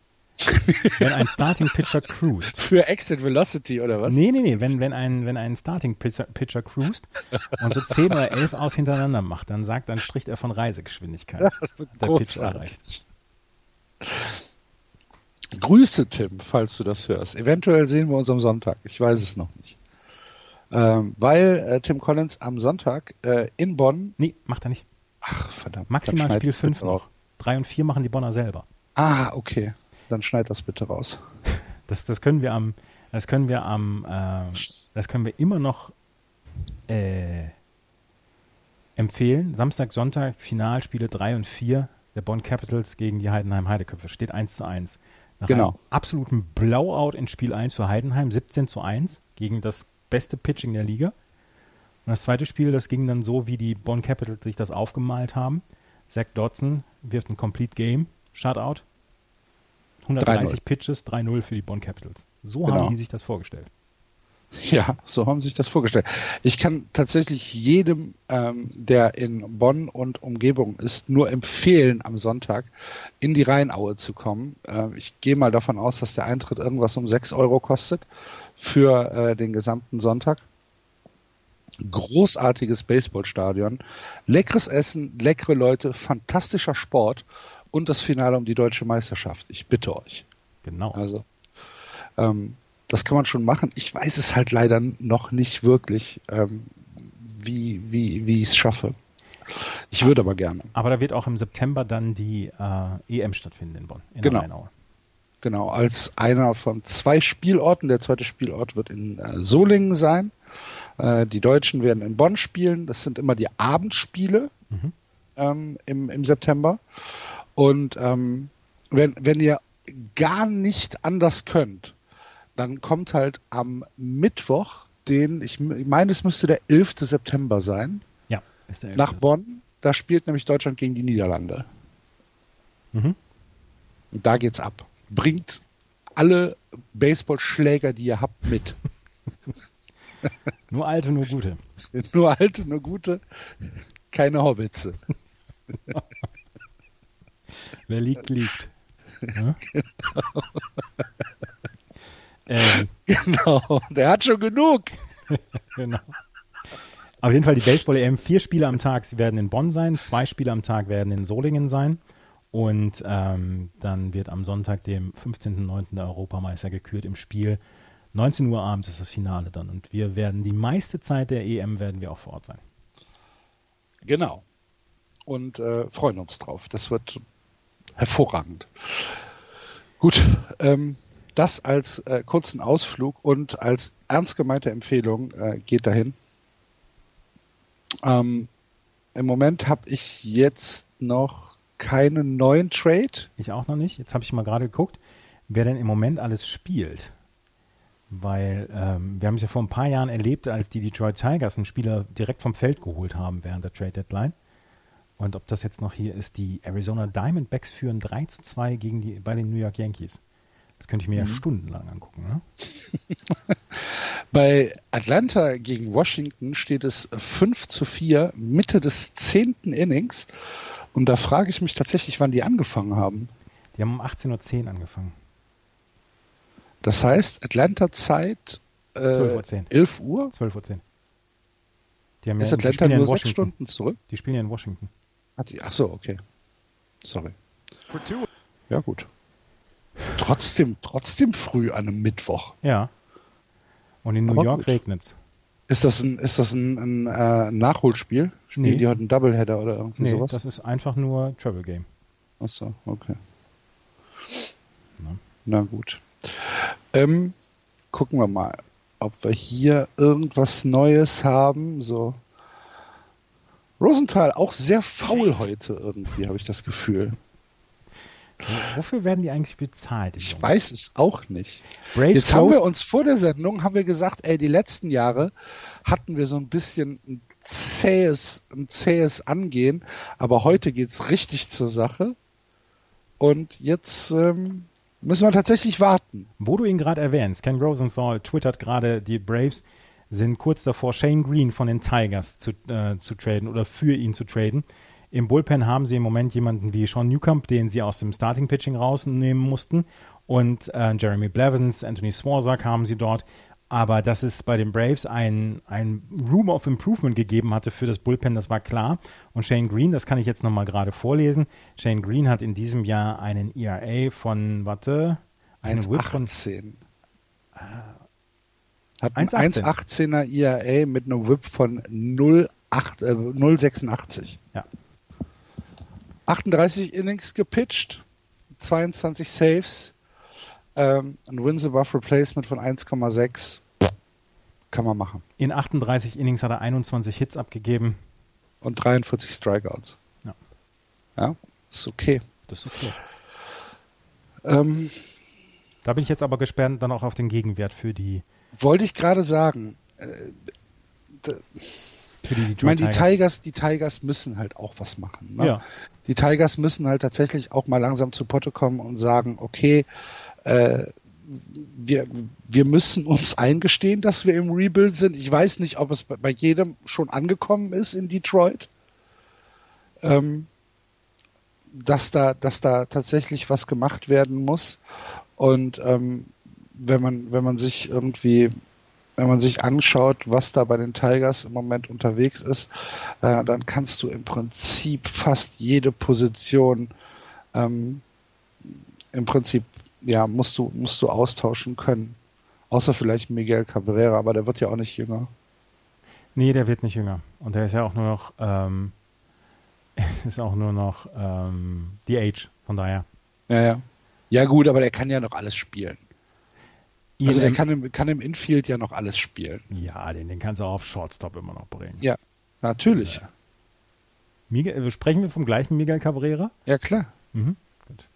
wenn ein Starting Pitcher cruist. <laughs> Für Exit Velocity oder was? Nee, nee, nee. Wenn, wenn ein, wenn ein Starting Pitcher, Pitcher cruist und so 10 oder 11 aus hintereinander macht, dann sagt, dann spricht er von Reisegeschwindigkeit. Das ist der Pitch erreicht. Grüße, Tim, falls du das hörst. Eventuell sehen wir uns am Sonntag. Ich weiß es noch nicht. Ähm, weil äh, Tim Collins am Sonntag äh, in Bonn, Nee, macht er nicht. ach verdammt, Maximal Spiel das bitte 5 noch. raus. 3 und 4 machen die Bonner selber. Ah, okay. Dann schneid das bitte raus. <laughs> Das, das können wir am, das können wir am, äh, das können wir immer noch äh, empfehlen. Samstag, Sonntag, Finalspiele 3 und 4 der Bonn Capitals gegen die Heidenheim Heideköpfe. Steht 1 zu 1. Nach Genau. einem absoluten Blowout in Spiel 1 für Heidenheim, 17 zu 1 gegen das beste Pitching der Liga. Und das zweite Spiel, das ging dann so, wie die Bonn Capitals sich das aufgemalt haben. Zach Dodson wirft ein Complete Game, Shutout. 130 3-0. Pitches, 3-0 für die Bonn Capitals. So Genau. haben die sich das vorgestellt. <laughs> Ja, so haben sie sich das vorgestellt. Ich kann tatsächlich jedem, ähm, der in Bonn und Umgebung ist, nur empfehlen, am Sonntag in die Rheinaue zu kommen. Äh, ich gehe mal davon aus, dass der Eintritt irgendwas um 6 Euro kostet für äh, den gesamten Sonntag. Großartiges Baseballstadion, leckeres Essen, leckere Leute, fantastischer Sport und das Finale um die deutsche Meisterschaft. Ich bitte euch. Genau. Also, ähm, das kann man schon machen. Ich weiß es halt leider noch nicht wirklich, ähm, wie, wie, wie ich es schaffe. Ich würde aber gerne. Aber da wird auch im September dann die äh, EM stattfinden in Bonn, in Genau. der Rheinaue. Genau, als einer von zwei Spielorten. Der zweite Spielort wird in äh, Solingen sein. Äh, die Deutschen werden in Bonn spielen. Das sind immer die Abendspiele Mhm. ähm, im, im September. Und ähm, wenn, wenn ihr gar nicht anders könnt, dann kommt halt am Mittwoch, den, ich meine, es müsste der 11. September sein, Ja, ist der nach elfte. Bonn. Da spielt nämlich Deutschland gegen die Niederlande. Mhm. Und da geht's ab. Bringt alle Baseballschläger, die ihr habt, mit. <laughs> Nur alte, nur gute. <laughs> nur alte, nur gute, keine Hobbitze. <laughs> Wer liegt, liegt. Ja? Ähm, <laughs> Genau, der hat schon genug. <laughs> genau. Auf jeden Fall die Baseball-EM. Vier Spiele am Tag sie werden in Bonn sein, zwei Spiele am Tag werden in Solingen sein. Und ähm, dann wird am Sonntag, dem 15.09. der Europameister gekürt im Spiel. 19 Uhr abends ist das Finale dann. Und wir werden die meiste Zeit der EM werden wir auch vor Ort sein. Genau. Und äh, freuen uns drauf. Das wird hervorragend. Gut, ähm, das als äh, kurzen Ausflug und als ernst gemeinte Empfehlung äh, geht dahin. Ähm, Im Moment habe ich jetzt noch keinen neuen Trade. Ich auch noch nicht. Jetzt habe ich mal gerade geguckt, wer denn im Moment alles spielt. Weil ähm, wir haben es ja vor ein paar Jahren erlebt, als die Detroit Tigers einen Spieler direkt vom Feld geholt haben während der Trade Deadline. Und ob das jetzt noch hier ist, die Arizona Diamondbacks führen 3 zu 2 gegen die, bei den New York Yankees. Das könnte ich mir ja stundenlang angucken. Ne? <laughs> Bei Atlanta gegen Washington steht es 5 zu 4 Mitte des zehnten Innings. Und da frage ich mich tatsächlich, wann die angefangen haben. Die haben um 18.10 Uhr angefangen. Das heißt, Atlanta-Zeit äh, 12:10 Uhr. 11 Uhr. 12.10 Uhr. Die haben Ist ja, die Atlanta spielen ja in nur sechs Washington. Stunden zurück? Die spielen ja in Washington. Die, ach so, okay. Sorry. Ja, gut. Trotzdem, trotzdem früh an einem Mittwoch. Ja. Und in New Aber York gut. regnet's. Ist das ein, ist das ein, ein äh, Nachholspiel? Spielen Nee. die heute einen Doubleheader oder irgendwie Nee, sowas? das ist einfach nur Travel Game. Ach so, okay. Na. Na gut. Ähm, gucken wir mal, ob wir hier irgendwas Neues haben. So. Rosenthal auch sehr faul heute irgendwie, habe ich das Gefühl. Wo- Wofür werden die eigentlich bezahlt? Ich Jungs? weiß es auch nicht. Braves Jetzt haben Close- wir uns vor der Sendung haben wir gesagt, ey, die letzten Jahre hatten wir so ein bisschen ein zähes, ein zähes Angehen, aber heute geht's richtig zur Sache. Und jetzt ähm, müssen wir tatsächlich warten. Wo du ihn gerade erwähnst, Ken Rosenthal twittert gerade, die Braves sind kurz davor, Shane Green von den Tigers zu, äh, zu traden oder für ihn zu traden. Im Bullpen haben sie im Moment jemanden wie Sean Newcomb, den sie aus dem Starting Pitching rausnehmen mussten. Und äh, Jeremy Blevins, Anthony Swarzak haben sie dort. Aber dass es bei den Braves ein, ein Room of Improvement gegeben hatte für das Bullpen, das war klar. Und Shane Green, das kann ich jetzt nochmal gerade vorlesen. Shane Green hat in diesem Jahr einen ERA von, warte, einen Whip von 1,18. Hat ein 1,18. 1,18er IAA mit einem Whip von 0,8, äh, 0,86. Ja. 38 Innings gepitcht, 22 Saves, ähm, ein Wins above Replacement von 1,6. Kann man machen. In 38 Innings hat er 21 Hits abgegeben. Und 43 Strikeouts. Ja. Ja, ist okay. Das ist okay. Ähm, Da bin ich jetzt aber gespannt dann auch auf den Gegenwert für die, wollte ich gerade sagen, für die Detroit Ich meine, die Tigers. Tigers, die Tigers müssen halt auch was machen. Ne? Ja. Die Tigers müssen halt tatsächlich auch mal langsam zu Potte kommen und sagen, okay, äh, wir, wir müssen uns eingestehen, dass wir im Rebuild sind. Ich weiß nicht, ob es bei, jedem schon angekommen ist in Detroit. Ähm, dass da, dass da tatsächlich was gemacht werden muss. Und ähm, wenn man, wenn man sich irgendwie, wenn man sich anschaut, was da bei den Tigers im Moment unterwegs ist, äh, dann kannst du im Prinzip fast jede Position ähm, im Prinzip ja musst du musst du austauschen können. Außer vielleicht Miguel Cabrera, aber der wird ja auch nicht jünger. Nee, der wird nicht jünger. Und der ist ja auch nur noch, ähm, <laughs> ist auch nur noch ähm, die Age, von daher. Ja, ja. Ja gut, aber der kann ja noch alles spielen. Also der kann im, kann im Infield ja noch alles spielen. ja, den, den kannst du auch auf Shortstop immer noch bringen. Ja, natürlich. Miguel, äh, sprechen wir vom gleichen Miguel Cabrera? Ja, klar. Mhm. Gut.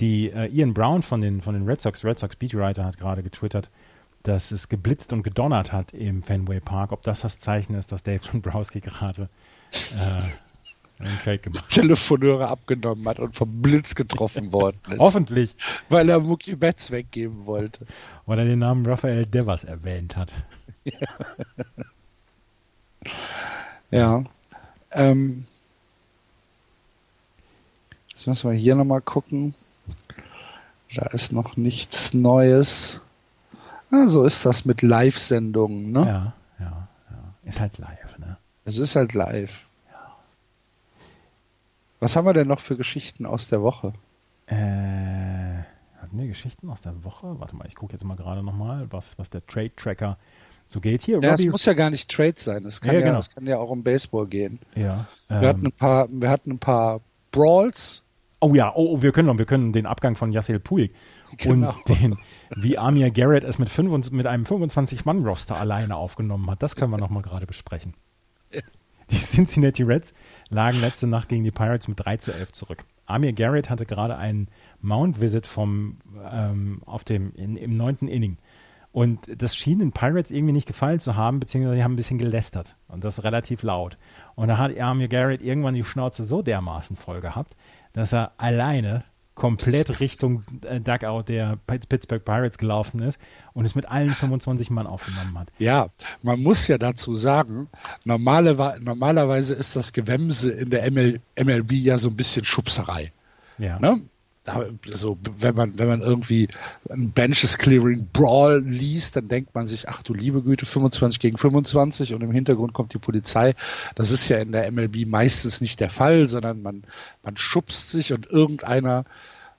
Die äh, Ian Brown von den, von den Red Sox, Red Sox Beatwriter hat gerade getwittert, dass es geblitzt und gedonnert hat im Fenway Park. Ob das das Zeichen ist, dass Dave Dombrowski gerade äh, einen Trade gemacht. Telefonhörer abgenommen hat und vom Blitz getroffen worden <laughs> ist. Hoffentlich, Weil er Mookie Betts weggeben wollte. weil er den Namen Raphael Devers erwähnt hat. Ja. Ähm, jetzt müssen wir hier nochmal gucken. Da ist noch nichts Neues. Ah, so ist das mit Live-Sendungen, ne? Ja, ja, ja. Ist halt live, ne? Es ist halt live. Was haben wir denn noch für Geschichten aus der Woche? Äh, hatten wir Geschichten aus der Woche? Warte mal, ich gucke jetzt mal gerade nochmal, was, was der Trade-Tracker so geht. Hier, Ja, es muss ja gar nicht Trade sein. Es kann Ja, ja, genau. kann ja auch um Baseball gehen. ja, Wir hatten ähm, ein paar, wir hatten ein paar Brawls. oh ja, oh, oh, wir können noch, wir können den Abgang von Yasiel Puig <laughs> Genau. und den, wie Amir Garrett es mit, 25 mit einem 25-Mann-Roster alleine aufgenommen hat, das können wir nochmal gerade besprechen. Die Cincinnati Reds lagen letzte Nacht gegen die Pirates mit 3 zu 11 zurück. Amir Garrett hatte gerade einen Mount-Visit vom, ähm, auf dem, in, im neunten Inning. Und das schien den Pirates irgendwie nicht gefallen zu haben, beziehungsweise die haben ein bisschen gelästert. Und das relativ laut. Und da hat Amir Garrett irgendwann die Schnauze so dermaßen voll gehabt, dass er alleine komplett Richtung äh, Dugout der Pitt- Pittsburgh Pirates gelaufen ist und es mit allen 25 Mann aufgenommen hat. Ja, man muss ja dazu sagen, normale, normalerweise ist das Gewämse in der ML, MLB ja so ein bisschen Schubserei. Ja. Ne? Da, so, wenn man, wenn man irgendwie ein Benches Clearing Brawl liest, dann denkt man sich, ach du liebe Güte, 25 gegen 25 und im Hintergrund kommt die Polizei. Das ist ja in der MLB meistens nicht der Fall, sondern man, man schubst sich und irgendeiner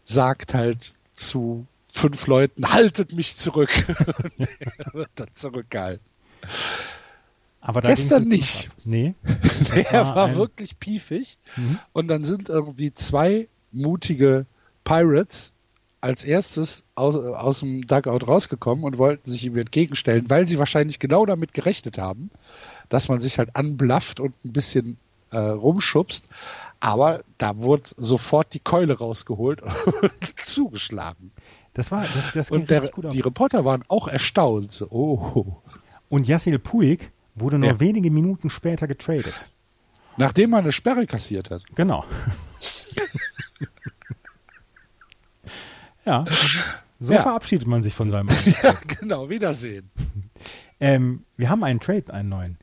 sagt halt zu fünf Leuten, haltet mich zurück. <laughs> Und der wird dann zurückgehalten. Aber da Gestern nicht. Nee. <laughs> Der war, ein- wirklich piefig. Mhm. Und dann sind irgendwie zwei mutige Pirates als erstes aus, aus dem Dugout rausgekommen und wollten sich ihm entgegenstellen, weil sie wahrscheinlich genau damit gerechnet haben, dass man sich halt anblafft und ein bisschen äh, rumschubst. Aber da wurde sofort die Keule rausgeholt und <laughs> zugeschlagen. Das war, das, das ging Und der, gut auf. die Reporter waren auch erstaunt. So, oh. Und Yassil Puig wurde nur Ja. wenige Minuten später getradet. Nachdem man eine Sperre kassiert hat. Genau. <laughs> ja, so Ja. verabschiedet man sich von seinem <laughs> Ja, genau, Wiedersehen. <laughs> ähm, Wir haben einen Trade, einen neuen.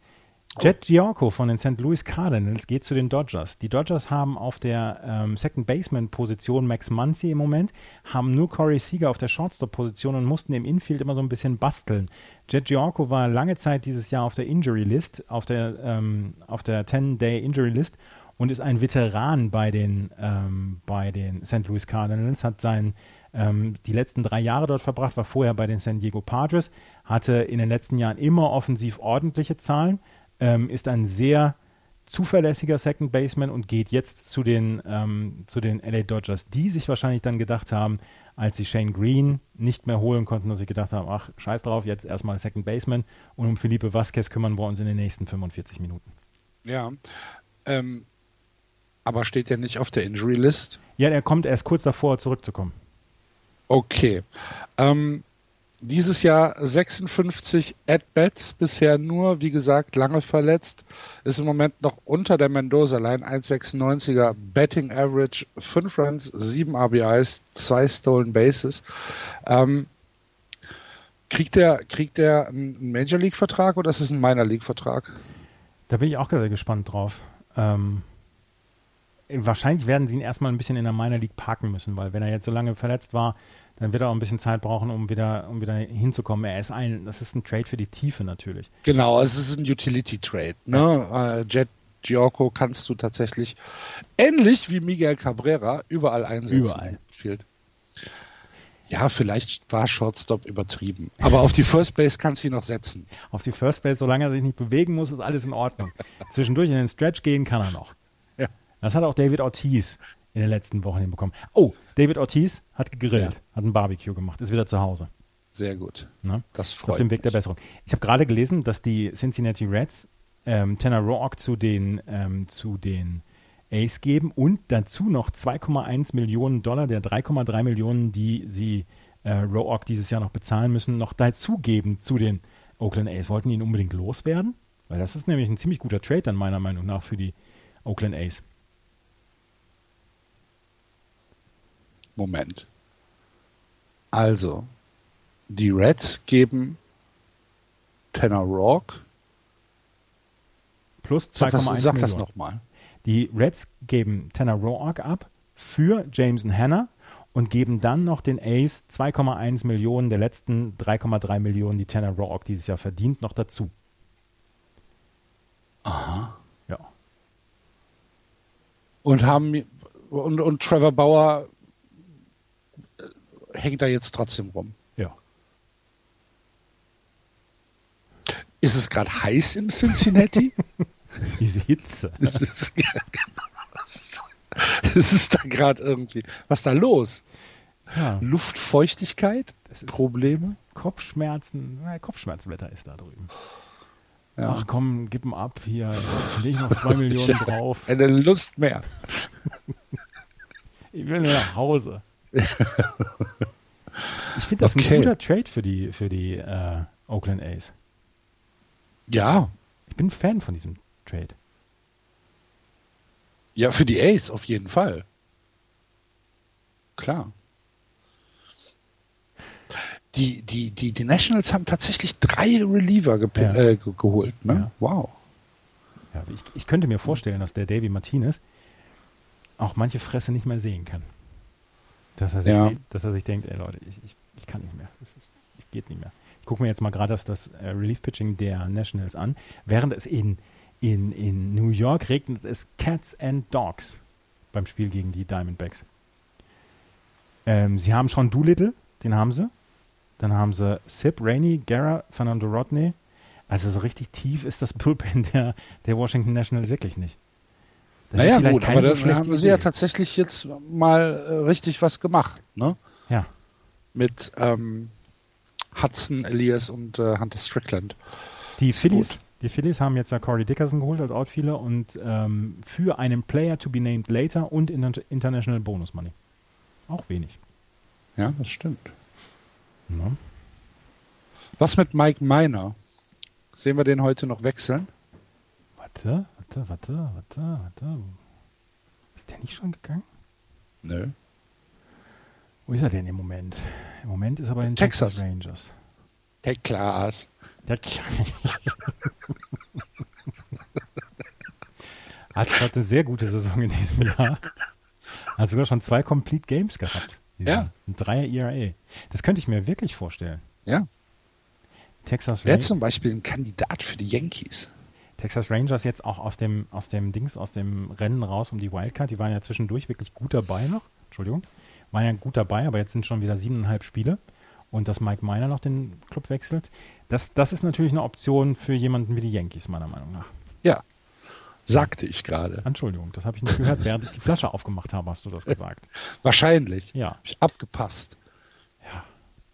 Jet Giorco von den St. Louis Cardinals geht zu den Dodgers. Die Dodgers haben auf der ähm, Second Baseman Position Max Muncy im Moment, haben nur Corey Seager auf der Shortstop Position und mussten im Infield immer so ein bisschen basteln. Jet Giorco war lange Zeit dieses Jahr auf der Injury List, auf der, ähm, auf der 10-Day Injury List und ist ein Veteran bei den, ähm, bei den St. Louis Cardinals, hat sein, ähm, die letzten drei Jahre dort verbracht, war vorher bei den San Diego Padres, hatte in den letzten Jahren immer offensiv ordentliche Zahlen, ähm, ist ein sehr zuverlässiger Second Baseman und geht jetzt zu den, ähm, zu den LA Dodgers, die sich wahrscheinlich dann gedacht haben, als sie Shane Green nicht mehr holen konnten, dass sie gedacht haben, ach, scheiß drauf, jetzt erstmal Second Baseman und um Felipe Vasquez kümmern wir uns in den nächsten 45 Minuten. Ja. Ähm, aber steht der nicht auf der Injury List? Ja, er kommt erst kurz davor, zurückzukommen. Okay. Ähm, dieses Jahr 56 At-Bats, bisher nur, wie gesagt, lange verletzt. Ist im Moment noch unter der Mendoza-Line, 1,96er Betting Average, 5 Runs, 7 RBIs, 2 Stolen Bases. Ähm, kriegt der, kriegt der einen Major League-Vertrag oder ist es ein Minor League-Vertrag? Da bin ich auch sehr gespannt drauf. Ähm, wahrscheinlich werden sie ihn erstmal ein bisschen in der Minor League parken müssen, weil wenn er jetzt so lange verletzt war, dann wird er auch ein bisschen Zeit brauchen, um wieder, um wieder hinzukommen. Er ist ein, das ist ein Trade für die Tiefe natürlich. Genau, es ist ein Utility-Trade. Ne? Äh, Jet Giorco kannst du tatsächlich ähnlich wie Miguel Cabrera überall einsetzen. Überall. Ja, vielleicht war Shortstop übertrieben. Aber auf die First Base kannst du ihn noch setzen. Auf die First Base, solange er sich nicht bewegen muss, ist alles in Ordnung. <laughs> Zwischendurch in den Stretch gehen kann er noch. Ja. Das hat auch David Ortiz in den letzten Wochen hinbekommen. Oh, David Ortiz hat gegrillt, Ja. hat ein Barbecue gemacht, ist wieder zu Hause. Sehr gut. Ne? Das Ist auf freut dem Weg mich. der Besserung. Ich habe gerade gelesen, dass die Cincinnati Reds ähm, Tanner Roark zu den, ähm, zu den Ace geben und dazu noch 2,1 Millionen Dollar der 3,3 Millionen, die sie äh, Roark dieses Jahr noch bezahlen müssen, noch dazugeben zu den Oakland A's. Wollten ihn unbedingt loswerden? Weil das ist nämlich ein ziemlich guter Trade dann meiner Meinung nach für die Oakland A's. Moment. Also, die Reds geben Tanner Rock plus 2,1 Millionen. Sag das nochmal. Die Reds geben Tanner Roark ab für Jameson Hanna und geben dann noch den Ace 2,1 Millionen der letzten 3,3 Millionen, die Tanner Roark dieses Jahr verdient, noch dazu. Aha. Ja. Und haben und, und Trevor Bauer hängt da jetzt trotzdem rum. Ja. Ist es gerade heiß in Cincinnati? <laughs> Diese Hitze. <laughs> Es ist, es ist da gerade irgendwie. Was ist da los? Ja. Luftfeuchtigkeit? Probleme? Kopfschmerzen. Na, Kopfschmerzwetter ist da drüben. Ja. Ach komm, gib ihm ab hier. Leg noch zwei Millionen <laughs> drauf. Eine Lust mehr. Ich will nur nach Hause. Ich finde das Okay. ein guter Trade für die, für die äh, Oakland A's. Ja, Ich bin ein Fan von diesem Trade. ja, für die Ace auf jeden Fall. Klar. Die, die, die, die Nationals haben tatsächlich drei Reliever Ja. äh, ge geholt, ne? Ja. Wow. Ja, ich, ich könnte mir vorstellen, dass der Davy Martinez auch manche Fresse nicht mehr sehen kann. Dass er sich, Ja. dass er sich denkt, ey Leute, ich, ich, ich kann nicht mehr. Es ist, ich geht nicht mehr. Ich gucke mir jetzt mal gerade das, das äh, Relief-Pitching der Nationals an. Während es in, in, in New York regnet es Cats and Dogs beim Spiel gegen die Diamondbacks. Ähm, sie haben schon Doolittle, den haben sie. Dann haben sie Sip, Rainey, Guerra, Fernando Rodney. Also so richtig tief ist das Bullpen der, der Washington Nationals wirklich nicht. Naja, gut, aber so dann haben sie ja Idee. tatsächlich jetzt mal äh, richtig was gemacht, ne? Ja, Mit ähm, Hudson, Elias und äh, Hunter Strickland. die Phillies, die Phillies haben jetzt ja Corey Dickerson geholt als Outfielder und ähm, für einen Player to be named later und Inter International Bonus Money. Auch wenig. Ja, das stimmt. Ne? Was mit Mike Miner? Sehen wir den heute noch wechseln? Warte, warte, warte, warte, warte. Ist der nicht schon gegangen? Nö. Wo ist er denn im Moment? Im Moment ist er bei den Texas. Texas Rangers. Der <laughs> hat, hat eine sehr gute Saison in diesem Jahr. Hat sogar schon zwei Complete Games gehabt. Ja. Ein Dreier ERA. Das könnte ich mir wirklich vorstellen. Ja. Texas, Wer Ran zum Beispiel ein Kandidat für die Yankees? Texas Rangers jetzt auch aus dem, aus dem Dings, aus dem Rennen raus um die Wildcard. Die waren ja zwischendurch wirklich gut dabei noch. Entschuldigung. Waren ja gut dabei, aber jetzt sind schon wieder siebeneinhalb Spiele. Und dass Mike Miner noch den Club wechselt, das, das ist natürlich eine Option für jemanden wie die Yankees, meiner Meinung nach. Ja. Sagte ich gerade. Entschuldigung, das habe ich nicht gehört. Während ich die Flasche <laughs> aufgemacht habe, hast du das gesagt. Wahrscheinlich. Ja. Hab ich abgepasst.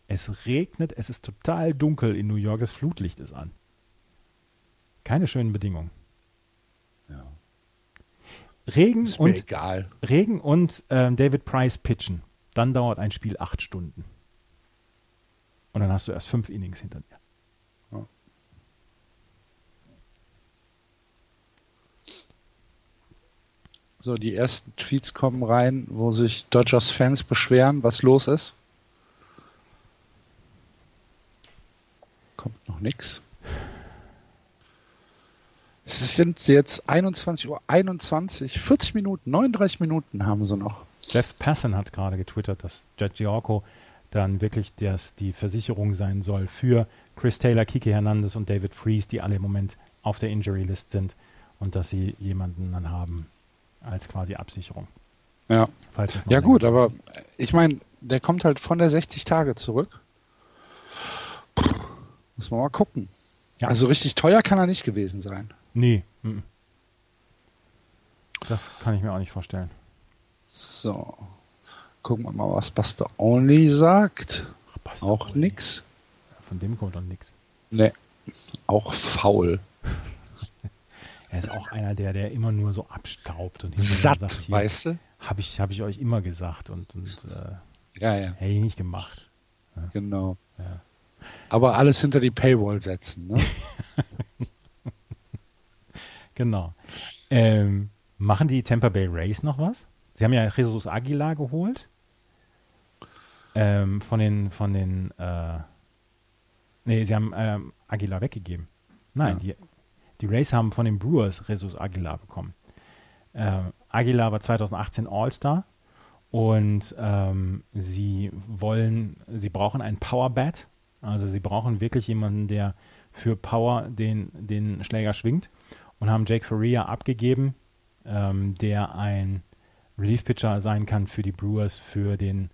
Es regnet, es ist total dunkel in New York, das Flutlicht ist an. Keine schönen Bedingungen. Ja. Regen Ist und egal. Regen und ähm, David Price pitchen. Dann dauert ein Spiel acht Stunden. Und dann hast du erst fünf Innings hinter dir. So, die ersten Tweets kommen rein, wo sich Dodgers-Fans beschweren, was los ist. Kommt noch nix. Es sind jetzt 21 Uhr 21, 40 Minuten, 39 Minuten haben sie noch. Jeff Passan hat gerade getwittert, dass Jet Giorco dann wirklich das, die Versicherung sein soll für Chris Taylor, Kiki Hernandez und David Freeze, die alle im Moment auf der Injury List sind und dass sie jemanden dann haben als quasi Absicherung. Ja, ja gut, aber ich meine, der kommt halt von der 60 Tage zurück. Puh, Muss man mal gucken. Ja. Also richtig teuer kann er nicht gewesen sein. Nee. Das kann ich mir auch nicht vorstellen. So. Gucken wir mal, was Buster Only sagt. Ach, Auch doch. nix. Von dem kommt doch nichts. Ne. Auch faul. <laughs> Er ist auch einer, der, der immer nur so abstaubt und Satt, sagt, hier, weißt du? Habe ich, hab ich euch immer gesagt und, und äh, ja, ja. hätte ich nicht gemacht. Ja. Genau. Ja. Aber alles hinter die Paywall setzen, ne? <laughs> genau. Ähm, machen die Tampa Bay Rays noch was? Sie haben ja Jesus Aguilar geholt. Ähm, von den, von den, äh, nee, sie haben ähm, Aguilar weggegeben. Nein, ja. die, die Rays haben von den Brewers Jesus Aguilar bekommen. Ähm, Aguilar war 2018 All-Star und ähm, sie wollen, sie brauchen ein Power Bat. Also sie brauchen wirklich jemanden, der für Power den, den Schläger schwingt und haben Jake Faria abgegeben, ähm, der ein Relief-Pitcher sein kann für die Brewers für den,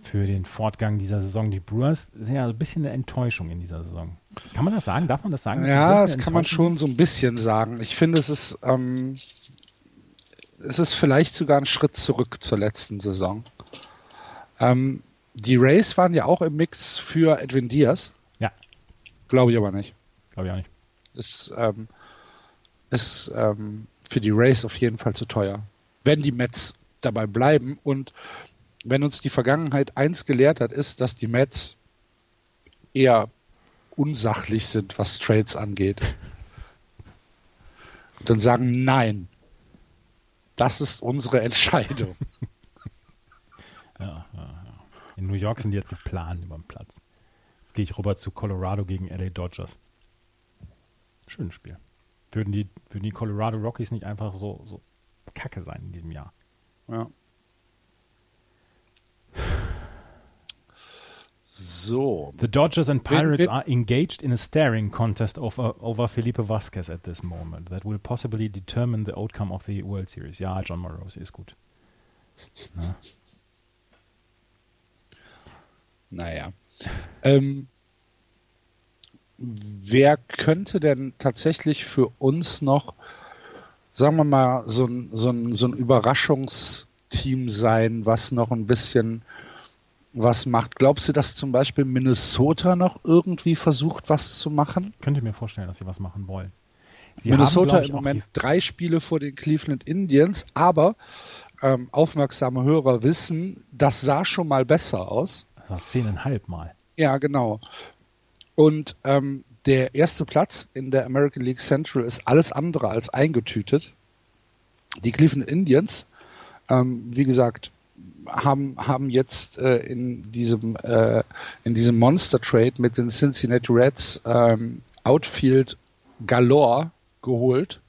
für den Fortgang dieser Saison. Die Brewers sind ja ein bisschen eine Enttäuschung in dieser Saison. Kann man das sagen? Darf man das sagen? Ja, das kann man schon so ein bisschen sagen. Ich finde, es ist, ähm, es ist vielleicht sogar ein Schritt zurück zur letzten Saison. Ähm, die Rays waren ja auch im Mix für Edwin Diaz. Ja. Glaube ich aber nicht. Glaube ich auch nicht. Ist, ähm, ist ähm, für die Rays auf jeden Fall zu teuer. Wenn die Mets dabei bleiben und wenn uns die Vergangenheit eins gelehrt hat, ist, dass die Mets eher unsachlich sind, was Trades angeht. Und dann sagen, nein, das ist unsere Entscheidung. <laughs> ja, ja, ja. In New York sind jetzt die Plan über den Platz. Jetzt gehe ich rüber zu Colorado gegen LA Dodgers. Schönes Spiel. Würden die, würden die Colorado Rockies nicht einfach so, so kacke sein in diesem Jahr? Ja. So. The Dodgers and Pirates are engaged in a staring contest over, over Felipe Vasquez at this moment that will possibly determine the outcome of the World Series. Ja, John Morose ist gut. Na? Naja. ähm, wer könnte denn tatsächlich für uns noch, sagen wir mal, so ein, so ein, so ein Überraschungsteam sein, was noch ein bisschen was macht. Glaubst du, dass zum Beispiel Minnesota noch irgendwie versucht, was zu machen? Könnte mir vorstellen, dass sie was machen wollen. Sie Minnesota haben, im Moment drei Spiele vor den Cleveland Indians, aber ähm, aufmerksame Hörer wissen, das sah schon mal besser aus. Zehneinhalb Mal. Ja, genau. Und ähm, der erste Platz in der American League Central ist alles andere als eingetütet. Die Cleveland Indians, ähm, wie gesagt, haben, haben jetzt äh, in diesem, äh, in diesem Monster Trade mit den Cincinnati Reds ähm, Outfield Galore geholt.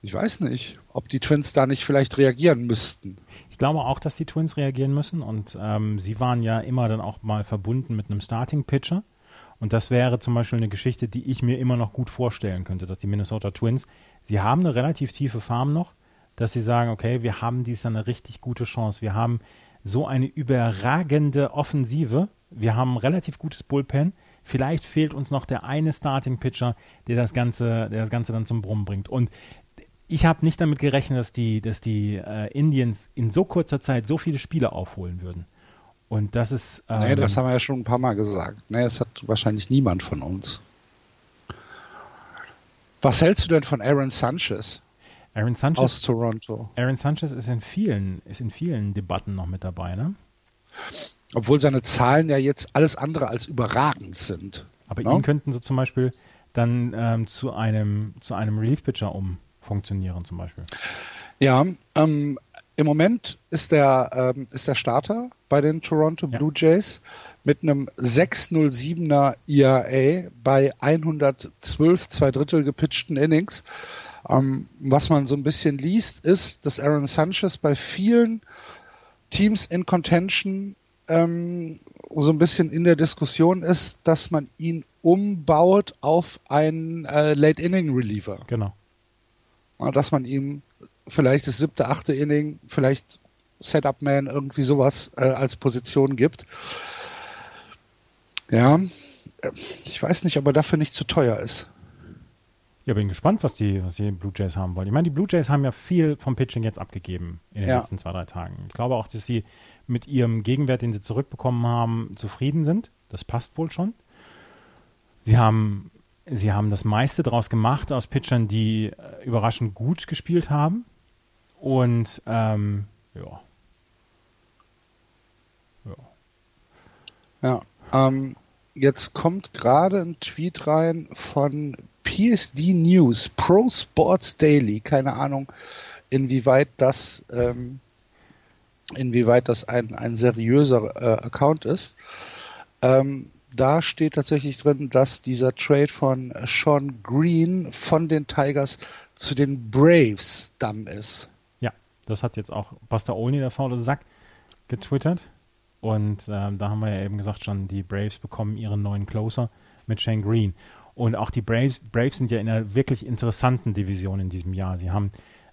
Ich weiß nicht, ob die Twins da nicht vielleicht reagieren müssten. Ich glaube auch, dass die Twins reagieren müssen und ähm, sie waren ja immer dann auch mal verbunden mit einem Starting Pitcher. Und das wäre zum Beispiel eine Geschichte, die ich mir immer noch gut vorstellen könnte, dass die Minnesota Twins, sie haben eine relativ tiefe Farm noch, dass sie sagen, okay, wir haben dies eine richtig gute Chance. Wir haben so eine überragende Offensive. Wir haben ein relativ gutes Bullpen. Vielleicht fehlt uns noch der eine Starting Pitcher, der das Ganze, der das Ganze dann zum Brummen bringt. Und ich habe nicht damit gerechnet, dass die, dass die äh, Indians in so kurzer Zeit so viele Spiele aufholen würden. Und das ist. Ähm, nee, das haben wir ja schon ein paar Mal gesagt. Nee, das hat wahrscheinlich niemand von uns. Was hältst du denn von Aaron Sanchez? Aaron Sanchez aus Toronto. Aaron Sanchez ist in vielen, ist in vielen Debatten noch mit dabei, ne? Obwohl seine Zahlen ja jetzt alles andere als überragend sind. Aber no? ihn könnten sie zum Beispiel dann ähm, zu einem zu einem Relief Pitcher umfunktionieren zum Beispiel. Ja, ähm, im Moment ist der ähm, ist der Starter bei den Toronto. Blue Jays mit einem 607er ERA bei 112 zwei Drittel gepitchten Innings. Ähm, was man so ein bisschen liest, ist, dass Aaron Sanchez bei vielen Teams in Contention ähm, so ein bisschen in der Diskussion ist, dass man ihn umbaut auf einen äh, Late Inning Reliever. Genau. Dass man ihm vielleicht das siebte, achte Inning, vielleicht Setup Man, irgendwie sowas äh, als Position gibt. Ja, ich weiß nicht, ob er dafür nicht zu teuer ist. Ja, bin gespannt, was die, was die Blue Jays haben wollen. Ich meine, die Blue Jays haben ja viel vom Pitching jetzt abgegeben in den ja. letzten zwei, drei Tagen. Ich glaube auch, dass sie mit ihrem Gegenwert, den sie zurückbekommen haben, zufrieden sind. Das passt wohl schon. Sie haben sie haben das meiste draus gemacht aus Pitchern, die äh, überraschend gut gespielt haben. Und ähm, ja. Ja. Ja. Ähm, jetzt kommt gerade ein Tweet rein von PSD News, Pro Sports Daily. Keine Ahnung, inwieweit das, ähm, inwieweit das ein, ein seriöser äh, Account ist. Ähm, da steht tatsächlich drin, dass dieser Trade von Sean Green von den Tigers zu den Braves dann ist. Ja, das hat jetzt auch Buster Olney, der faule Sack, getwittert. Und ähm, da haben wir ja eben gesagt schon, die Braves bekommen ihren neuen Closer mit Shane Green. Und auch die Braves, Braves sind ja in einer wirklich interessanten Division in diesem Jahr. Sie haben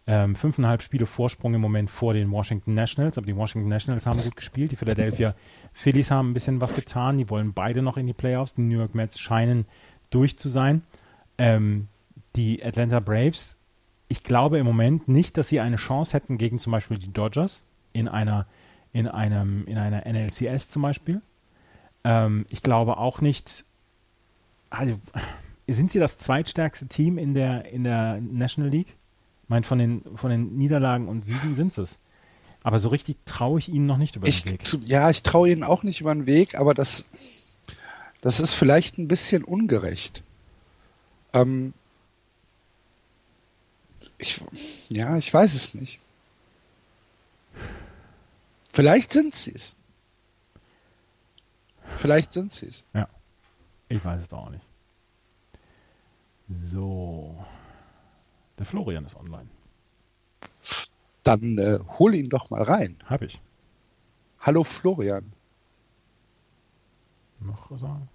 ähm, fünfeinhalb Spiele Vorsprung im Moment vor den Washington Nationals, aber die Washington Nationals haben gut gespielt. Die Philadelphia Phillies haben ein bisschen was getan. Die wollen beide noch in die Playoffs. Die New York Mets scheinen durch zu sein. Ähm, die Atlanta Braves, ich glaube im Moment nicht, dass sie eine Chance hätten gegen zum Beispiel die Dodgers in einer, in einem, in einer NLCS zum Beispiel. Ähm, ich glaube auch nicht, also, sind sie das zweitstärkste Team in der, in der National League? Meine, von den, von den Niederlagen und Siegen sind es. Aber so richtig traue ich ihnen noch nicht über den ich, Weg. Zu, ja, ich traue ihnen auch nicht über den Weg, aber das, das ist vielleicht ein bisschen ungerecht. Ähm, ich, ja, ich weiß es nicht. Vielleicht sind sie es. Vielleicht sind sie es. Ja. Ich weiß es auch nicht. So. Der Florian ist online. Dann äh, hol ihn doch mal rein. Hab ich. Hallo Florian. Noch sagen?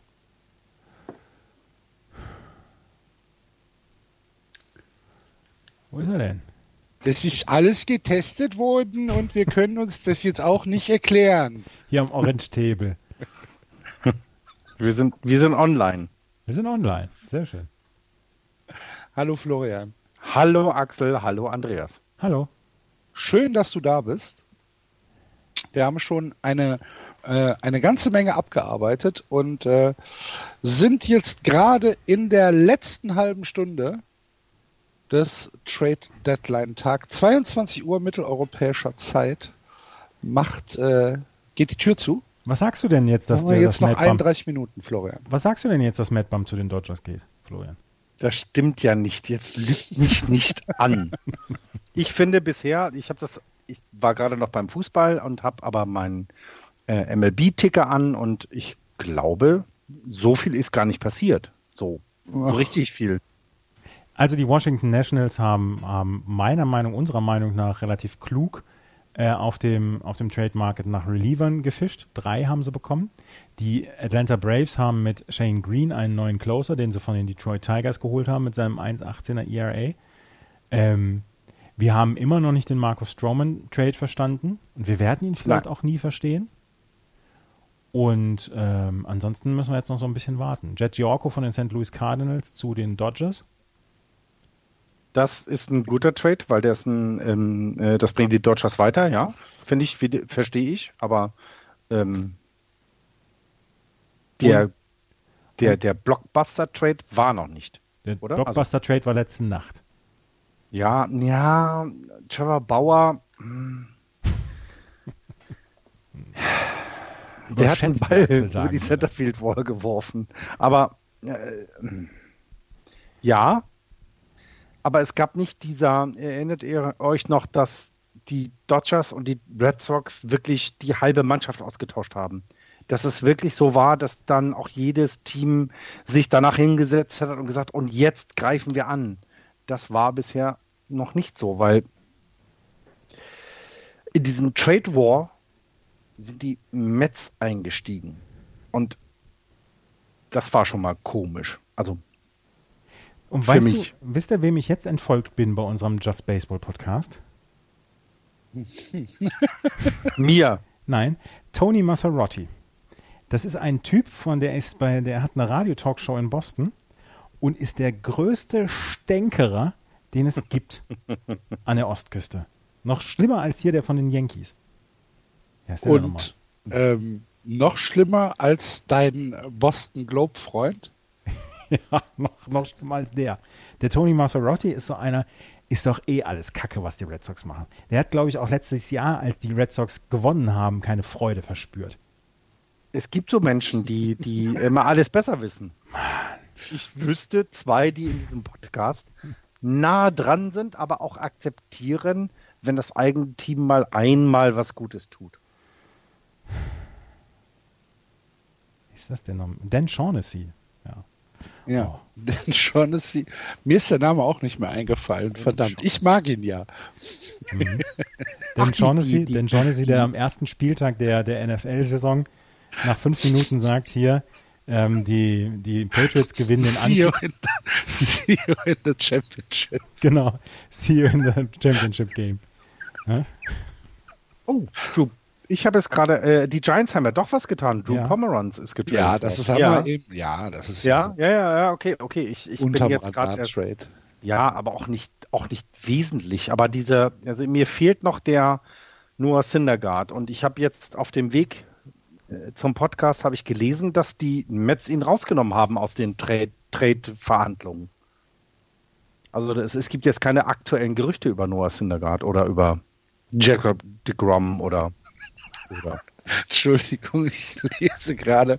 Wo ist er denn? Es ist alles getestet worden und wir können uns das jetzt auch nicht erklären. Hier am Orange Table. <laughs> Wir sind, wir sind online. Wir sind online. Sehr schön. Hallo Florian. Hallo Axel, hallo Andreas. Hallo. Schön, dass du da bist. Wir haben schon eine, äh, eine ganze Menge abgearbeitet und äh, sind jetzt gerade in der letzten halben Stunde des Trade Deadline Tag. 22 Uhr mitteleuropäischer Zeit macht, äh, geht die Tür zu. Was sagst du denn jetzt, dass Haben wir der jetzt das noch Matt Bump, 31 Minuten, Florian. Was sagst du denn jetzt, dass Matt Bump zu den Dodgers geht, Florian? Das stimmt ja nicht. Jetzt lügt mich nicht an. Ich finde bisher, ich habe das, ich war gerade noch beim Fußball und habe aber meinen äh, MLB-Ticker an und ich glaube, so viel ist gar nicht passiert. So, so richtig viel. Also die Washington Nationals haben, haben meiner Meinung, unserer Meinung nach relativ klug äh, auf, dem, auf dem Trade Market nach Relievern gefischt. Drei haben sie bekommen. Die Atlanta Braves haben mit Shane Green einen neuen Closer, den sie von den Detroit Tigers geholt haben mit seinem 1,18er ERA. Ähm, wir haben immer noch nicht den Marcus Stroman Trade verstanden und wir werden ihn vielleicht Nein. auch nie verstehen. Und ähm, ansonsten müssen wir jetzt noch so ein bisschen warten. Jet Giorco von den St. Louis Cardinals zu den Dodgers. Das ist ein guter Trade, weil der ist ein, ähm, äh, das bringt die Dodgers weiter, ja. Finde ich, verstehe ich, aber ähm, der, der, der Blockbuster-Trade war noch nicht. Der? Also Blockbuster Trade war letzte Nacht. Ja, ja, Trevor Bauer. hm. <laughs> Der hat einen Überschätzen, Ball über sagen die würde. Centerfield Wall geworfen. Aber äh, ja, aber es gab nicht dieser, erinnert ihr euch noch, dass die Dodgers und die Red Sox wirklich die halbe Mannschaft ausgetauscht haben? Dass es wirklich so war, dass dann auch jedes Team sich danach hingesetzt hat und gesagt, und jetzt greifen wir an. Das war bisher noch nicht so, weil in diesem Trade War sind die Mets eingestiegen. Und das war schon mal komisch. Also, Und Für weißt mich. du, wisst ihr, wem ich jetzt entfolgt bin bei unserem Just Baseball Podcast? <laughs> mir. Nein, Tony Massarotti. Das ist ein Typ, von der ist bei, der hat eine Radio-Talkshow in Boston und ist der größte Stänkerer, den es gibt <laughs> an der Ostküste. Noch schlimmer als hier der von den Yankees. Ja, ist der? Und ähm, noch schlimmer als dein Boston Globe Freund. <laughs> ja, noch, noch schlimmer als der. Der Tony Maserotti ist so einer, ist doch eh alles Kacke, was die Red Sox machen. Der hat, glaube ich, auch letztes Jahr, als die Red Sox gewonnen haben, keine Freude verspürt. Es gibt so Menschen, die, die immer alles besser wissen. Ich wüsste zwei, die in diesem Podcast nah dran sind, aber auch akzeptieren, wenn das eigene Team mal einmal was Gutes tut. Ist das denn noch? Dan Shaughnessy. Ja. Oh. Dan Shaughnessy. Mir ist der Name auch nicht mehr eingefallen. Verdammt, ich mag ihn ja. Mhm. Dan Shaughnessy, die, Dan Shaughnessy, der am ersten Spieltag der, der NFL-Saison nach fünf <laughs> Minuten sagt hier, ähm, die, die Patriots gewinnen den See in the, <laughs> see you in the Championship. Genau, see you in the Championship Game. Ja? Oh, Drew, ich habe es gerade, äh, die Giants haben ja doch was getan. Drew ja. Pomeranz ist getradet. Ja, das ist ja. eben, ja, das ist ja, ja, ja, ja, okay, okay. Ich, ich bin jetzt gerade Trade. Ja, aber auch nicht, auch nicht wesentlich. Aber diese, also mir fehlt noch der Noah Syndergaard und ich habe jetzt auf dem Weg äh, zum Podcast habe ich gelesen, dass die Mets ihn rausgenommen haben aus den Trade-Verhandlungen. also das, es gibt jetzt keine aktuellen Gerüchte über Noah Syndergaard oder über Jacob de Grom oder, oder <laughs> Entschuldigung, ich lese gerade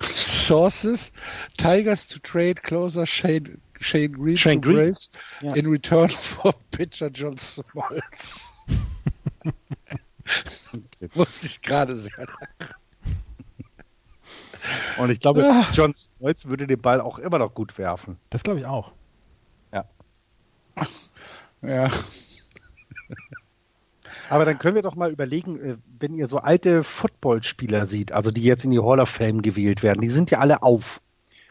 Sources, Tigers to trade closer Shane, Shane Green Shane to Green? Braves ja. in return <laughs> for pitcher John Smoltz. <laughs> Musste ich gerade sagen. Und ich glaube, ah. John Smoltz würde den Ball auch immer noch gut werfen. Das glaube ich auch. Ja. Ja. Aber dann können wir doch mal überlegen, äh, wenn ihr so alte Footballspieler seht, also die jetzt in die Hall of Fame gewählt werden, die sind ja alle auf.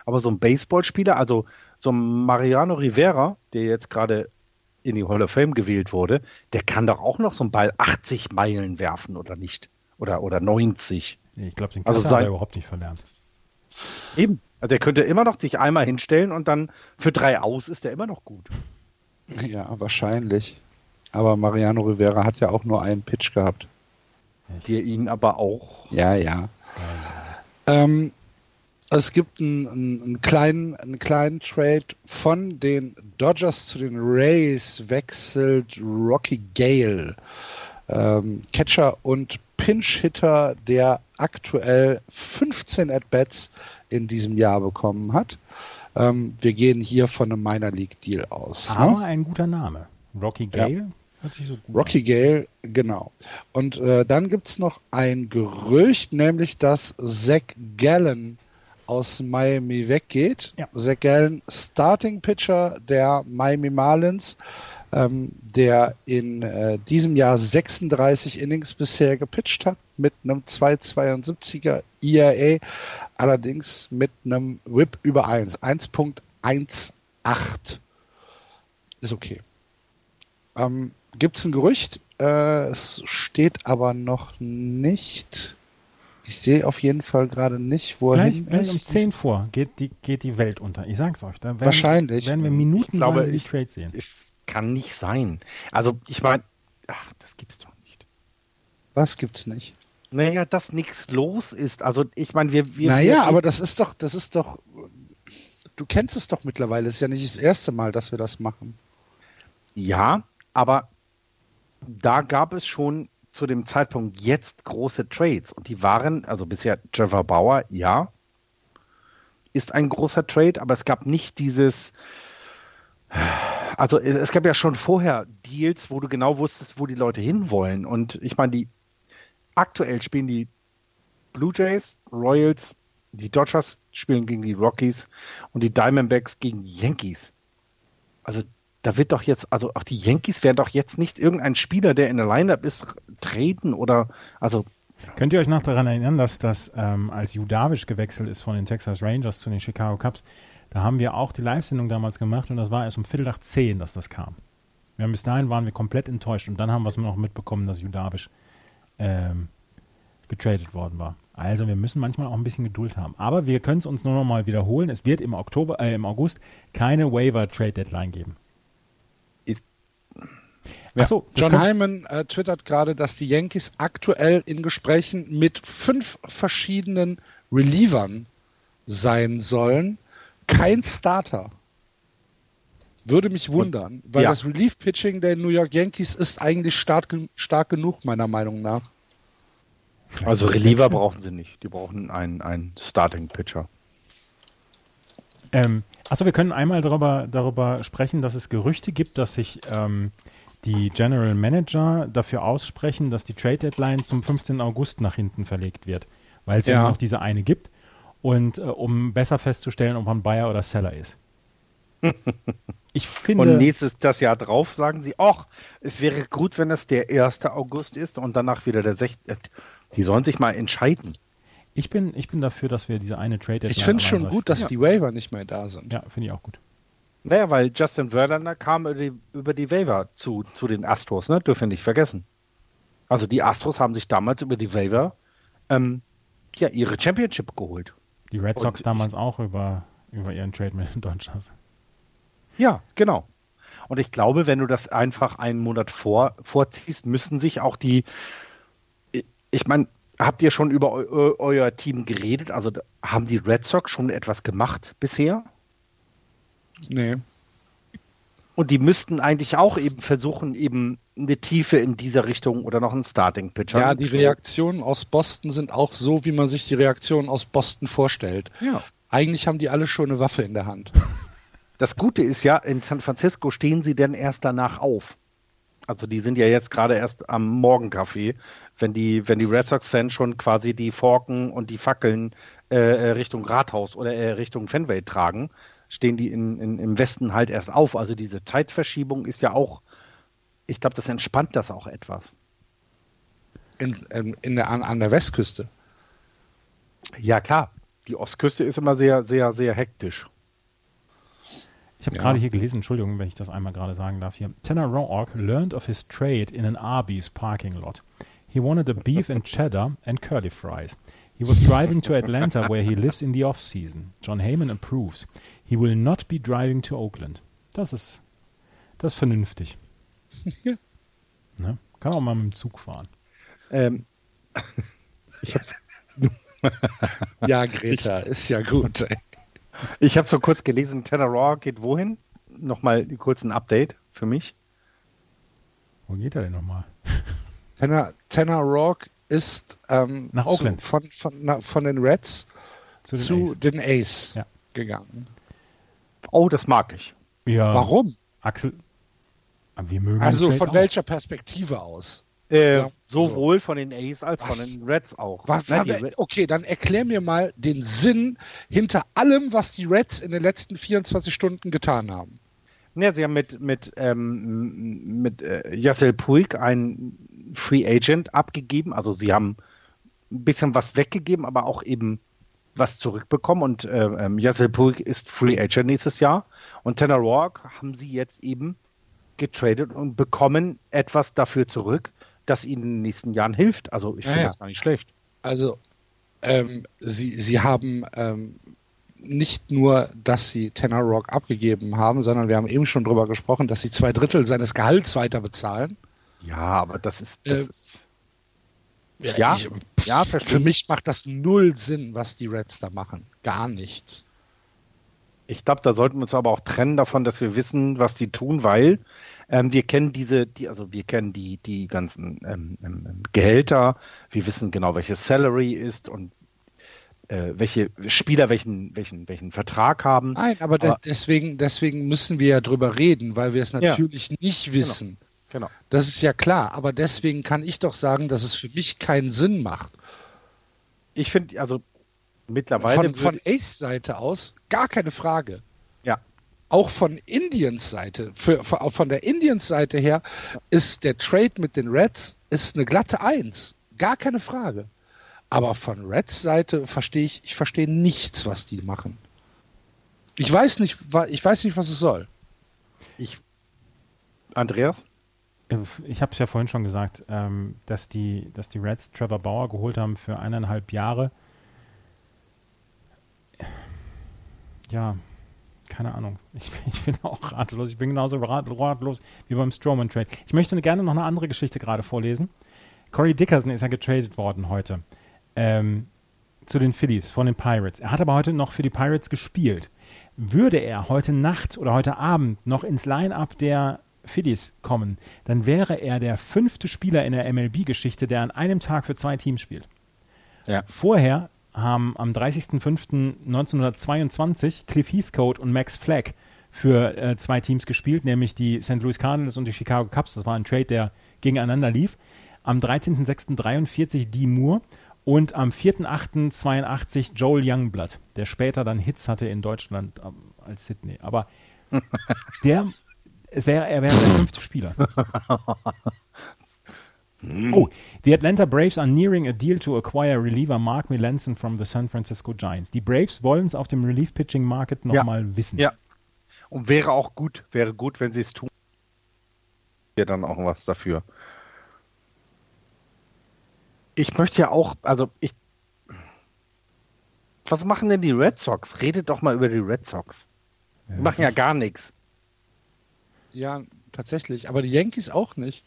Aber so ein Baseballspieler, also so ein Mariano Rivera, der jetzt gerade in die Hall of Fame gewählt wurde, der kann doch auch noch so einen Ball 80 Meilen werfen, oder nicht? Oder, oder 90. Ich glaube, den also sein, hat er überhaupt nicht verlernt. Eben. Also der könnte immer noch sich einmal hinstellen und dann für drei aus ist er immer noch gut. Ja, wahrscheinlich. Aber Mariano Rivera hat ja auch nur einen Pitch gehabt. Der ihn aber auch. Ja, ja. Ähm, es gibt einen, einen, kleinen, einen kleinen Trade von den Dodgers zu den Rays wechselt Rocky Gale. Ähm, Catcher und Pinch-Hitter, der aktuell 15 At-Bats in diesem Jahr bekommen hat. Ähm, wir gehen hier von einem Minor League Deal aus. Aber ne? ein guter Name. Rocky Gale. Ja. So Rocky. Gale, genau. Und äh, dann gibt es noch ein Gerücht, nämlich dass Zach Gallen aus Miami weggeht. Ja. Zach Gallen, Starting Pitcher der Miami Marlins ähm, der in äh, diesem Jahr 36 Innings bisher gepitcht hat mit einem 2,72er ERA, allerdings mit einem Whip über 1, 1.18. Ist okay. Ähm, Gibt es ein Gerücht? Äh, es steht aber noch nicht. Ich sehe auf jeden Fall gerade nicht, wo er hin ist. um 10 vor geht die, geht die Welt unter. Ich sag's euch. Da werden, Wahrscheinlich. werden wir Minuten ich glaube, die Trades sehen. Ist kann nicht sein. Also, ich meine, ach, das gibt's doch nicht. Was gibt's nicht? Naja, dass nichts los ist. Also, ich meine, wir, wir. Naja, wir, aber das ist doch, das ist doch. Du kennst es doch mittlerweile. Es ist ja nicht das erste Mal, dass wir das machen. Ja, aber da gab es schon zu dem Zeitpunkt jetzt große Trades. Und die waren, also bisher Trevor Bauer, ja, ist ein großer Trade, aber es gab nicht dieses also es, es, gab ja schon vorher Deals, wo du genau wusstest, wo die Leute hinwollen. Und ich meine, die aktuell spielen die Blue Jays, Royals, die Dodgers spielen gegen die Rockies und die Diamondbacks gegen die Yankees. Also da wird doch jetzt, also auch die Yankees werden doch jetzt nicht irgendein Spieler, der in der Lineup ist, treten oder also Könnt ihr euch noch daran erinnern, dass das, ähm, als Judavisch gewechselt ist von den Texas Rangers zu den Chicago Cubs, da haben wir auch die Live-Sendung damals gemacht und das war erst um Viertel nach zehn, dass das kam. Wir haben bis dahin waren wir komplett enttäuscht und dann haben wir es noch mitbekommen, dass Judavisch ähm, getradet worden war. Also wir müssen manchmal auch ein bisschen Geduld haben. Aber wir können es uns nur noch mal wiederholen. Es wird im Oktober, äh, im August keine Waiver Trade Deadline geben. Ja. Achso, John Hyman äh, twittert gerade, dass die Yankees aktuell in Gesprächen mit fünf verschiedenen Relievern sein sollen Kein Starter. Würde mich wundern, weil ja. das Relief-Pitching der New York Yankees ist eigentlich stark, stark genug, meiner Meinung nach. Also Reliever brauchen sie nicht. Die brauchen einen, einen Starting-Pitcher. Ähm, achso, wir können einmal darüber, darüber sprechen, dass es Gerüchte gibt, dass sich ähm, die General Manager dafür aussprechen, dass die Trade Deadline zum 15. August nach hinten verlegt wird, weil es ja, Ja. noch diese eine gibt und äh, um besser festzustellen, ob man Buyer oder Seller ist. <laughs> Ich finde, Und nächstes das Jahr drauf sagen sie, ach, es wäre gut, wenn es der 1. August ist und danach wieder der 6. Die sollen sich mal entscheiden. ich bin, ich bin dafür, dass wir diese eine Trade Deadline Ich finde es schon gut, dass Ja. die Waiver nicht mehr da sind. Ja, finde ich auch gut. Naja, weil Justin Verlander kam über die, über die Waiver zu, zu den Astros, ne? Dürfen wir nicht vergessen. Also die Astros haben sich damals über die Waiver ähm, ja, ihre Championship geholt. Die Red Und Sox ich- damals auch über, über ihren Trade mit den Dodgers. Ja, genau. Und ich glaube, wenn du das einfach einen Monat vor, vorziehst, müssen sich auch die. Ich meine, habt ihr schon über eu, eu, euer Team geredet? Also haben die Red Sox schon etwas gemacht bisher? Nee. Und die müssten eigentlich auch eben versuchen, eben eine Tiefe in dieser Richtung oder noch einen Starting Pitcher. Ja, die Reaktionen aus Boston sind auch so, wie man sich die Reaktionen aus Boston vorstellt. Ja. Eigentlich haben die alle schon eine Waffe in der Hand. <laughs> Das Gute ist ja, in San Francisco stehen sie denn erst danach auf. Also die sind ja jetzt gerade erst am Morgenkaffee, wenn die, wenn die Red Sox-Fans schon quasi die Forken und die Fackeln äh, äh, Richtung Rathaus oder äh, Richtung Fenway tragen, stehen die in, in, im Westen halt erst auf. Also diese Zeitverschiebung ist ja auch, ich glaube, das entspannt das auch etwas. In, in, in der, an, an der Westküste. Ja, klar. Die Ostküste ist immer sehr, sehr, sehr hektisch. Ich habe Ja. gerade hier gelesen, Entschuldigung, wenn ich das einmal gerade sagen darf hier. Tanner Roark learned of his trade in an Arby's parking lot. He wanted a beef and cheddar and curly fries. He was driving to Atlanta where he lives in the off-season. John Heyman approves. He will not be driving to Oakland. Das ist, das ist vernünftig. Ja. Ne? Kann auch mal mit dem Zug fahren. Ähm, ich habe <laughs> Ja, Greta, ist ja gut. ey. Ich habe so kurz gelesen, Tanner Raw geht wohin? Nochmal kurz ein Update für mich. Wo geht er denn nochmal? Tanner, Tanner Rock ist ähm, Nach zu- Oakland. von, von, na, von den Reds Zu den zu A's. den Ace Ja. gegangen. Oh, das mag ich. Ja, Warum? Axel, aber wir mögen Also von auch. welcher Perspektive aus? Äh, Ja, sowohl von den A's als Was? von den Reds auch. Was, Nein, Red- okay, dann erklär mir mal den Sinn hinter allem, was die Reds in den letzten 24 Stunden getan haben. ja, sie haben mit, mit, ähm, mit äh, Yassel Puig einen Free Agent abgegeben. Also sie haben ein bisschen was weggegeben, aber auch eben was zurückbekommen. Und äh, ähm, Yassel Puig ist Free Agent nächstes Jahr. Und Tanner Roark haben sie jetzt eben getradet und bekommen etwas dafür zurück, das ihnen in den nächsten Jahren hilft. Also ich finde ja. das gar nicht schlecht. Also, ähm, sie, sie haben ähm, nicht nur, dass sie Tanner Rock abgegeben haben, sondern wir haben eben schon drüber gesprochen, dass sie zwei Drittel seines Gehalts weiter bezahlen. Ja, aber das ist, das Äh, ist Ja, ich, ja, Für mich macht das null Sinn, was die Reds da machen. Gar nichts. Ich glaube, da sollten wir uns aber auch trennen davon, dass wir wissen, was die tun, weil ähm, wir kennen diese, die, also wir kennen die, die ganzen ähm, ähm, Gehälter, wir wissen genau, welches Salary ist und äh, welche Spieler welchen, welchen, welchen Vertrag haben. Nein, aber, Aber- deswegen, deswegen müssen wir ja drüber reden, weil wir es Ja. natürlich nicht wissen. Genau. Das ist ja klar, aber deswegen kann ich doch sagen, dass es für mich keinen Sinn macht. Ich finde, also mittlerweile Von, von Ace Seite aus gar keine Frage. ja, Auch von Indians Seite, für, für, von der Indians Seite her ist der Trade mit den Reds ist eine glatte Eins. Gar keine Frage. Aber von Reds Seite verstehe ich, ich verstehe nichts, was die machen. Ich weiß nicht, ich weiß nicht, was es soll. ich, Andreas? Äh, Ich habe es ja vorhin schon gesagt, ähm, dass, die, dass die Reds Trevor Bauer geholt haben für eineinhalb Jahre. Ja, keine Ahnung. Ich, <laughs> ich bin auch ratlos. Ich bin genauso rat, ratlos wie beim Strowman Trade. Ich möchte gerne noch eine andere Geschichte gerade vorlesen. Corey Dickerson ist ja getradet worden heute ähm, zu den Phillies von den Pirates. Er hat aber heute noch für die Pirates gespielt. Würde er heute Nacht oder heute Abend noch ins Line-up der Phillies kommen, dann wäre er der fünfte Spieler in der MLB-Geschichte, der an einem Tag für zwei Teams spielt. Ja. Vorher haben am 30.05.1922 Cliff Heathcote und Max Flagg für äh, zwei Teams gespielt, nämlich die St. Louis Cardinals und die Chicago Cubs. Das war ein Trade, der gegeneinander lief. Am 13.06.43 Dee Moore und am 4.08.82 Joel Youngblood, der später dann Hits hatte in Deutschland ähm, als Sydney. Aber <laughs> der, es wäre, er wäre der fünfte Spieler. <laughs> Oh, the Atlanta Braves are nearing a deal to acquire reliever Mark Melanson from the San Francisco Giants. Die Braves wollen es auf dem Relief Pitching Market nochmal Ja. wissen. Ja. Und wäre auch gut, wäre gut, wenn sie es tun. Ja, dann auch was dafür. Ich möchte ja auch, also ich. Was machen denn die Red Sox? Redet doch mal über die Red Sox. Die machen ja gar nichts. Ja, tatsächlich. Aber die Yankees auch nicht.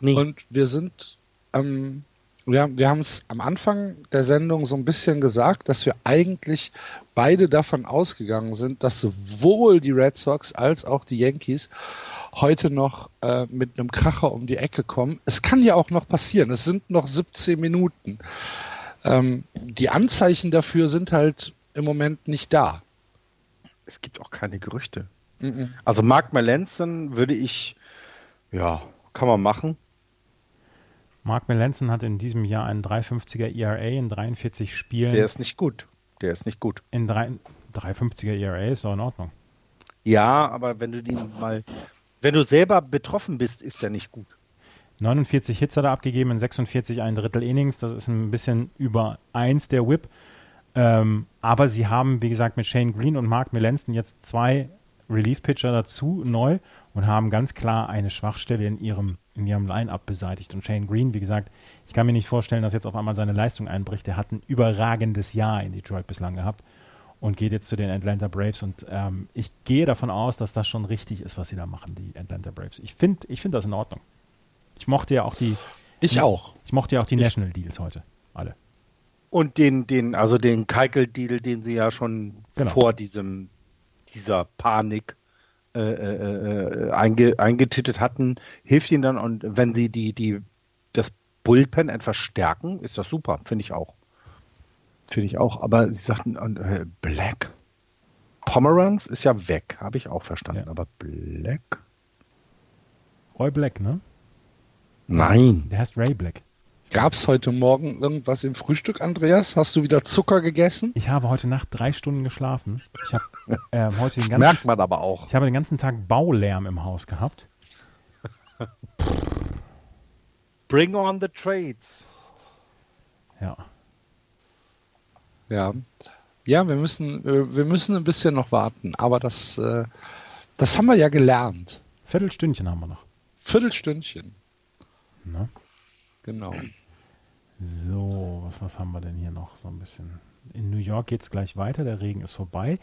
Nee. Und wir sind, ähm, wir, wir haben es am Anfang der Sendung so ein bisschen gesagt, dass wir eigentlich beide davon ausgegangen sind, dass sowohl die Red Sox als auch die Yankees heute noch äh, mit einem Kracher um die Ecke kommen. Es kann ja auch noch passieren. Es sind noch 17 Minuten. Ähm, die Anzeichen dafür sind halt im Moment nicht da. es gibt auch keine Gerüchte. Mhm. Also Mark Melanson würde ich, ja, kann man machen. Mark Melanson hat in diesem Jahr einen 350er ERA in 43 Spielen. Der ist nicht gut. Der ist nicht gut. in drei, 350er ERA ist doch in Ordnung. Ja, aber wenn du den mal, wenn du selber betroffen bist, ist der nicht gut. 49 Hits hat er abgegeben in 46 ein Drittel Innings. Das ist ein bisschen über 1 der Whip. Ähm, aber sie haben, wie gesagt, mit Shane Green und Mark Melanson jetzt zwei Relief-Pitcher dazu neu und haben ganz klar eine Schwachstelle in ihrem, in ihrem Line-Up beseitigt. Und Shane Green, wie gesagt, ich kann mir nicht vorstellen, dass jetzt auf einmal seine Leistung einbricht. Der hat ein überragendes Jahr in Detroit bislang gehabt und geht jetzt zu den Atlanta Braves. Und ähm, ich gehe davon aus, dass das schon richtig ist, was sie da machen, die Atlanta Braves. Ich finde ich find das in Ordnung. Ich mochte ja auch die, Ich auch. ich mochte ja auch die National Deals heute. Alle. Und den, den, also den Keikel-Deal, den sie ja schon Genau. vor diesem, dieser Panik äh, äh, äh, einge, eingetittet hatten, hilft ihnen dann und wenn sie die, die, das Bullpen etwas stärken, ist das super, finde ich auch. Finde ich auch. Aber sie sagten, äh, Black. Pomeranz ist ja weg, habe ich auch verstanden. Ja. Aber Black? Roy Black, ne? Nein. Der heißt Ray Black. Gab es heute Morgen irgendwas im Frühstück, Andreas? Hast du wieder Zucker gegessen? Ich habe heute Nacht drei Stunden geschlafen. Ich habe ähm, <laughs> heute den Merkt ganzen, man aber auch. ich habe den ganzen Tag Baulärm im Haus gehabt. <laughs> Bring on the trades. Ja. Ja. Ja, wir müssen, äh, wir müssen ein bisschen noch warten, aber das, äh, das haben wir ja gelernt. Viertelstündchen haben wir noch. Viertelstündchen. Ne? Genau. So, was, was haben wir denn hier noch so ein bisschen? In New York geht es gleich weiter, der Regen ist vorbei.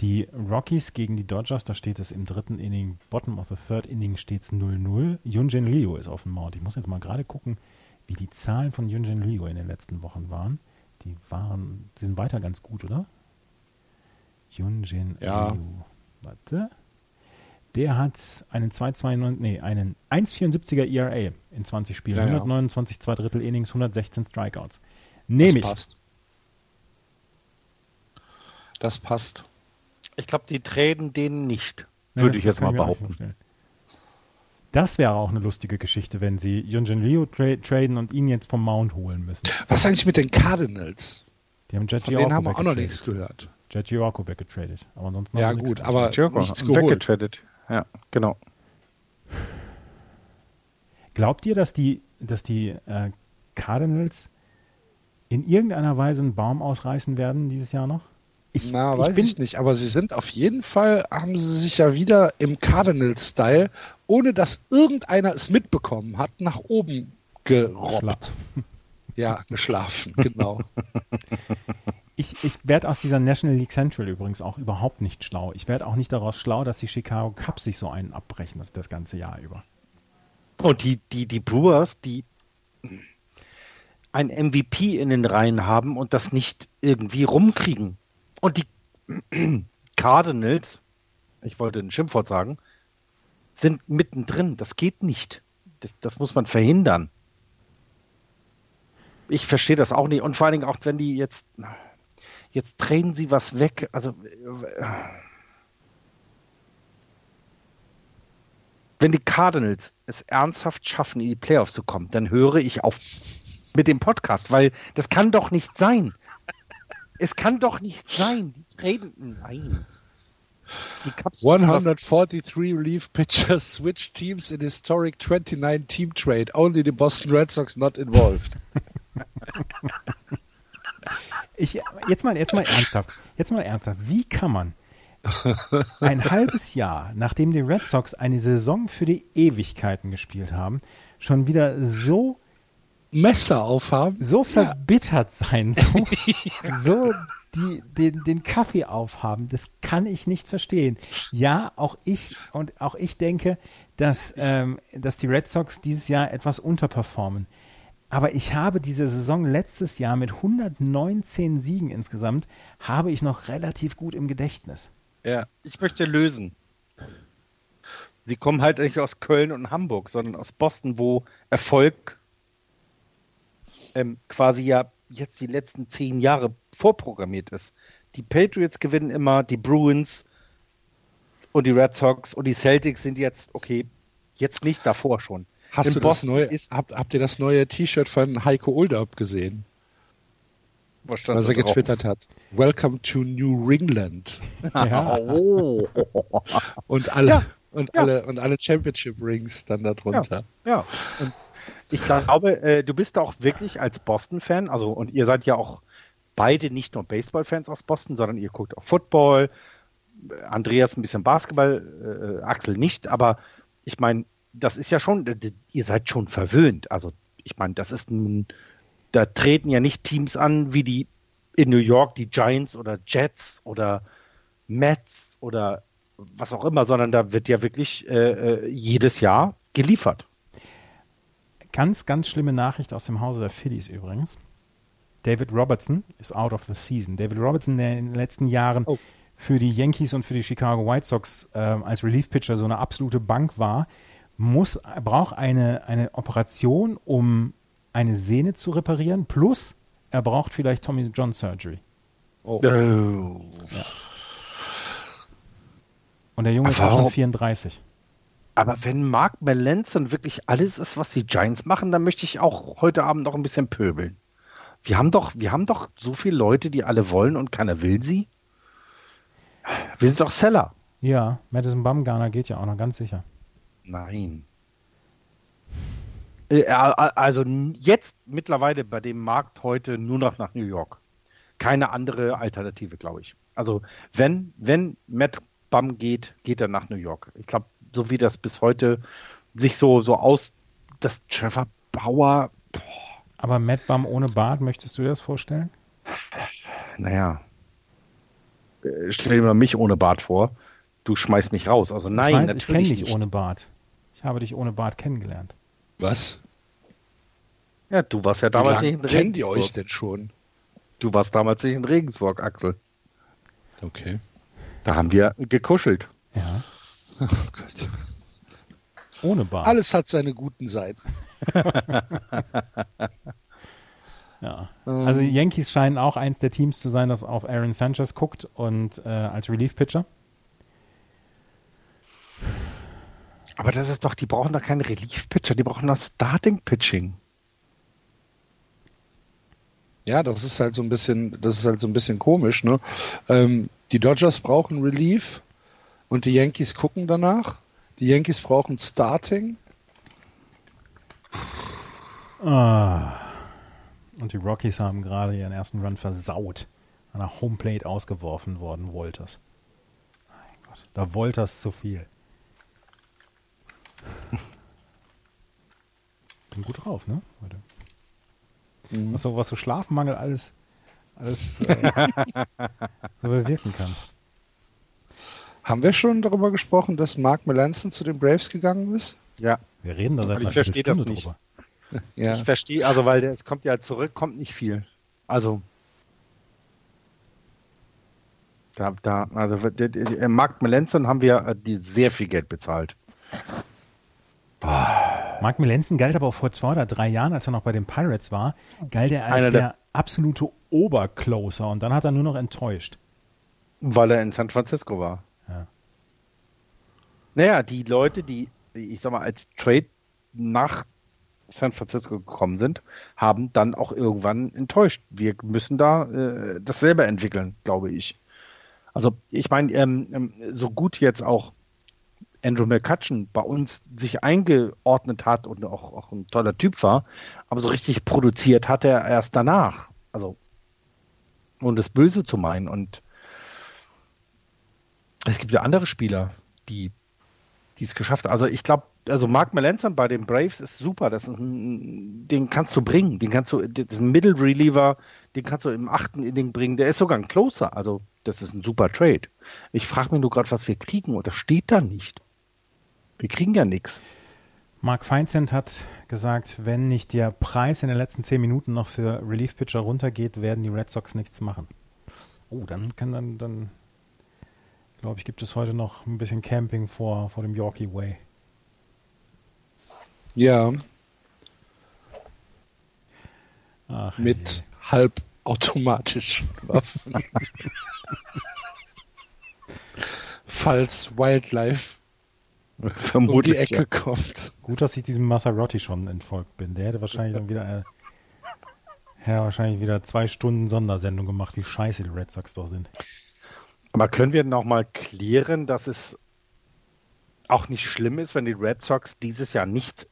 Die Rockies gegen die Dodgers, da steht es im dritten Inning, bottom of the third Inning steht es 0-0. Yunjin Liu ist auf dem Mount. Ich muss jetzt mal gerade gucken, wie die Zahlen von Yunjin Liu in den letzten Wochen waren. Die waren, die sind weiter ganz gut, oder? Yunjin Ja. Liu. Warte. Der hat einen 2,29, nee, einen 1,74er ERA in 20 Spielen. Ja, ja. 129 zwei Drittel Innings, 116 Strikeouts. Nehme ich. Das passt. Das passt. Ich glaube, die traden den nicht. Ja, würde das- ich jetzt mal behaupten. Das wäre auch eine lustige Geschichte, wenn sie Yunjin Liu tra traden und ihn jetzt vom Mount holen müssen. Was eigentlich mit den Cardinals? Die haben Jet Von denen haben wir auch noch weggetradet. nichts gehört. Jet Giorgio weggetradet. Aber ansonsten Ja nichts gut, aber Jericho, nichts geholt. weggetradet. Ja, genau. Glaubt ihr, dass die, dass die äh, Cardinals in irgendeiner Weise einen Baum ausreißen werden dieses Jahr noch? Ich, Na, ich weiß bin, ich nicht, aber sie sind auf jeden Fall, haben sie sich ja wieder im Cardinals-Style, ohne dass irgendeiner es mitbekommen hat, nach oben gerobbt. Ja, geschlafen, genau. <laughs> Ich, ich werde aus dieser National League Central übrigens auch überhaupt nicht schlau. Ich werde auch nicht daraus schlau, dass die Chicago Cubs sich so einen abbrechen das, das ganze Jahr über. Und die, die, die Brewers, die ein MVP in den Reihen haben und das nicht irgendwie rumkriegen. Und die <clears throat> Cardinals, ich wollte ein Schimpfwort sagen, sind mittendrin. Das geht nicht. Das, das muss man verhindern. Ich verstehe das auch nicht. Und vor allen Dingen auch, wenn die jetzt, jetzt drehen sie was weg. Also, wenn die Cardinals es ernsthaft schaffen, in die Playoffs zu kommen, dann höre ich auf mit dem Podcast, weil das kann doch nicht sein. Es kann doch nicht sein. Die treten. Nein. Die Cubs 143 relief pitchers switch teams in historic 29 team trade. Only the Boston Red Sox not involved. <laughs> Ich, jetzt mal, jetzt mal ernsthaft. Jetzt mal ernsthaft. Wie kann man ein halbes Jahr, nachdem die Red Sox eine Saison für die Ewigkeiten gespielt haben, schon wieder so Messer aufhaben, so verbittert <laughs> ja. sein, so, so die, den, den Kaffee aufhaben, das kann ich nicht verstehen. Ja, auch ich und auch ich denke, dass, ähm, dass die Red Sox dieses Jahr etwas unterperformen. Aber ich habe diese Saison letztes Jahr mit 119 Siegen insgesamt, habe ich noch relativ gut im Gedächtnis. Ja, ich möchte lösen. Sie kommen halt nicht aus Köln und Hamburg, sondern aus Boston, wo Erfolg ähm, quasi ja jetzt die letzten zehn Jahre vorprogrammiert ist. Die Patriots gewinnen immer, die Bruins und die Red Sox und die Celtics sind jetzt, okay, jetzt nicht davor schon. Hast In du das neue, ist, habt, habt ihr das neue T-Shirt von Heiko Olderb gesehen? Was, was er getwittert hat. Welcome to New Ringland. Ja. <laughs> Oh. und alle, ja. und ja. alle, und alle Championship Rings dann darunter. Ja. ja. Und ich glaube, äh, du bist auch wirklich als Boston-Fan, also und ihr seid ja auch beide nicht nur Baseball-Fans aus Boston, sondern ihr guckt auch Football. Andreas ein bisschen Basketball, äh, Axel nicht, aber ich meine, das ist ja schon, ihr seid schon verwöhnt. Also ich meine, das ist ein, da treten ja nicht Teams an wie die in New York, die Giants oder Jets oder Mets oder was auch immer, sondern da wird ja wirklich äh, äh jedes Jahr geliefert. Ganz, ganz schlimme Nachricht aus dem Hause der Phillies übrigens. David Robertson ist out of the season. David Robertson, der in den letzten Jahren oh. für die Yankees und für die Chicago White Sox äh, als Relief-Pitcher so eine absolute Bank war, muss, braucht eine, eine Operation, um eine Sehne zu reparieren, plus er braucht vielleicht Tommy John Surgery. Oh. oh. Ja. Und der Junge ist auch schon 34. Aber wenn Mark Melanson wirklich alles ist, was die Giants machen, dann möchte ich auch heute Abend noch ein bisschen pöbeln. Wir haben doch, wir haben doch so viele Leute, die alle wollen und keiner will sie. Wir sind doch Seller. Ja, Madison Bumgarner geht ja auch noch ganz sicher. Nein. Äh, also jetzt mittlerweile bei dem Markt heute nur noch nach New York. Keine andere Alternative, glaube ich. Also wenn, wenn Matt Bum geht, geht er nach New York. Ich glaube, so wie das bis heute sich so, so aus, dass Trevor Bauer. Boah. Aber Matt Bum ohne Bart, möchtest du dir das vorstellen? Naja. Äh, stell dir mal mich ohne Bart vor. Du schmeißt mich raus. Also nein, ich weiß, natürlich ich kenne dich nicht. ohne Bart. Ich habe dich ohne Bart kennengelernt. Was? Ja, du warst ja damals nicht in Regensburg. Kennt ihr euch denn schon? Du warst damals nicht in Regensburg, Axel. Okay. Da haben wir gekuschelt. Ja. <laughs> Oh Gott. Ohne Bart. Alles hat seine guten Seiten. <laughs> ja. Ähm. Also die Yankees scheinen auch eins der Teams zu sein, das auf Aaron Sanchez guckt und äh, als Relief-Pitcher. Aber das ist doch, die brauchen doch keinen Relief-Pitcher, die brauchen doch Starting-Pitching. Ja, das ist halt so ein bisschen, das ist halt so ein bisschen komisch, ne? Ähm, die Dodgers brauchen Relief und die Yankees gucken danach. Die Yankees brauchen Starting. Ah. Und die Rockies haben gerade ihren ersten Run versaut. An der Homeplate ausgeworfen worden, Wolters. Mein Gott, da Wolters zu viel. <laughs> Bin gut drauf, ne? Heute. Mhm. Was, so, was so Schlafmangel alles, alles <laughs> äh, so bewirken kann. Haben wir schon darüber gesprochen, dass Mark Melanson zu den Braves gegangen ist? Ja. Wir reden da seit Ich verstehe das nicht. ja. Ich verstehe, also weil es kommt ja zurück, kommt nicht viel. Also Da, da, also Mark Melanson haben wir äh, die sehr viel Geld bezahlt. Boah. Mark Melanson galt aber auch vor zwei oder drei Jahren, als er noch bei den Pirates war, galt er als der, der absolute Obercloser und dann hat er nur noch enttäuscht. Weil er in San Francisco war. Ja. Naja, die Leute, die, ich sag mal, als Trade nach San Francisco gekommen sind, haben dann auch irgendwann enttäuscht. Wir müssen da äh, das selber entwickeln, glaube ich. Also ich meine, ähm, ähm, so gut jetzt auch Andrew McCutcheon bei uns sich eingeordnet hat und auch, auch ein toller Typ war, aber so richtig produziert hat er erst danach. Also, um das Böse zu meinen. Und es gibt ja andere Spieler, die es geschafft haben. Also ich glaube, also Mark Melanson bei den Braves ist super. Das ist ein, den kannst du bringen. Den kannst du, das ist ein Middle Reliever, den kannst du im achten Inning bringen. Der ist sogar ein Closer. Also das ist ein super Trade. Ich frage mich nur gerade, was wir kriegen und das steht da nicht. Wir kriegen ja nichts. Mark Feinsand hat gesagt, wenn nicht der Preis in den letzten zehn Minuten noch für Relief Pitcher runtergeht, werden die Red Sox nichts machen. Oh, dann kann dann, dann glaube ich, gibt es heute noch ein bisschen Camping vor, vor dem Yorkie Way. Ja. Ach, Mit hey. halbautomatischen Waffen. <laughs> Falls Wildlife Vermutlich, <laughs> um die Ecke ja. kommt. Gut, dass ich diesem Masarotti schon entfolgt bin. Der hätte wahrscheinlich dann wieder, äh, ja, wahrscheinlich wieder zwei Stunden Sondersendung gemacht, wie scheiße die Red Sox doch sind. Aber können wir noch mal klären, dass es auch nicht schlimm ist, wenn die Red Sox dieses Jahr nicht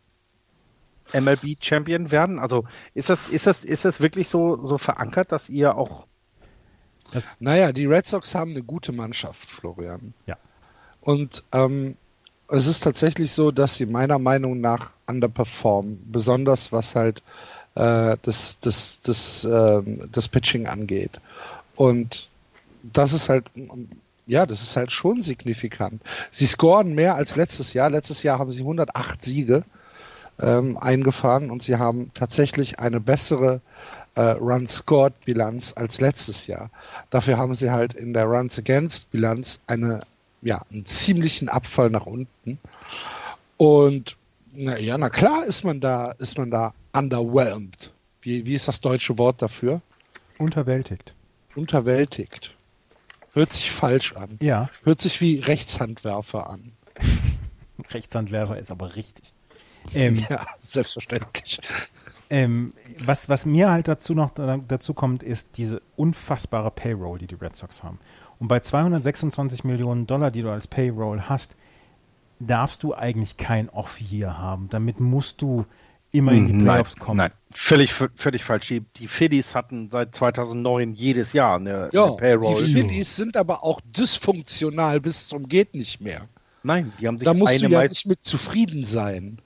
MLB Champion werden? Also ist das, ist das, ist das wirklich so, so verankert, dass ihr auch. Das naja, die Red Sox haben eine gute Mannschaft, Florian. Ja. Und ähm, es ist tatsächlich so, dass sie meiner Meinung nach underperformen, besonders was halt äh, das, das, das, äh, das Pitching angeht. Und das ist halt, ja, das ist halt schon signifikant. Sie scoren mehr als letztes Jahr. Letztes Jahr haben sie 108 Siege ähm, eingefahren und sie haben tatsächlich eine bessere äh, Run-Scored-Bilanz als letztes Jahr. Dafür haben sie halt in der Runs-Against-Bilanz eine ja, einen ziemlichen Abfall nach unten. Und na ja, na klar ist man da, ist man da underwhelmed. Wie, wie ist das deutsche Wort dafür? Unterwältigt. Unterwältigt. Hört sich falsch an. Ja. Hört sich wie Rechtshandwerfer an. <laughs> Rechtshandwerfer ist aber richtig. Ähm, <laughs> ja, selbstverständlich. Ähm, was, was mir halt dazu noch dazu kommt, ist diese unfassbare Payroll, die die Red Sox haben. Und bei 226 Millionen Dollar, die du als Payroll hast, darfst du eigentlich kein Off-Year haben. Damit musst du immer in die Playoffs nein, kommen. Nein, völlig, völlig falsch. Die, die Phillies hatten seit 2009 jedes Jahr eine, ja, eine Payroll. Die Phillies sind aber auch dysfunktional bis zum geht nicht mehr. Nein, die haben sich da musst eine du ja nicht mit zufrieden sein.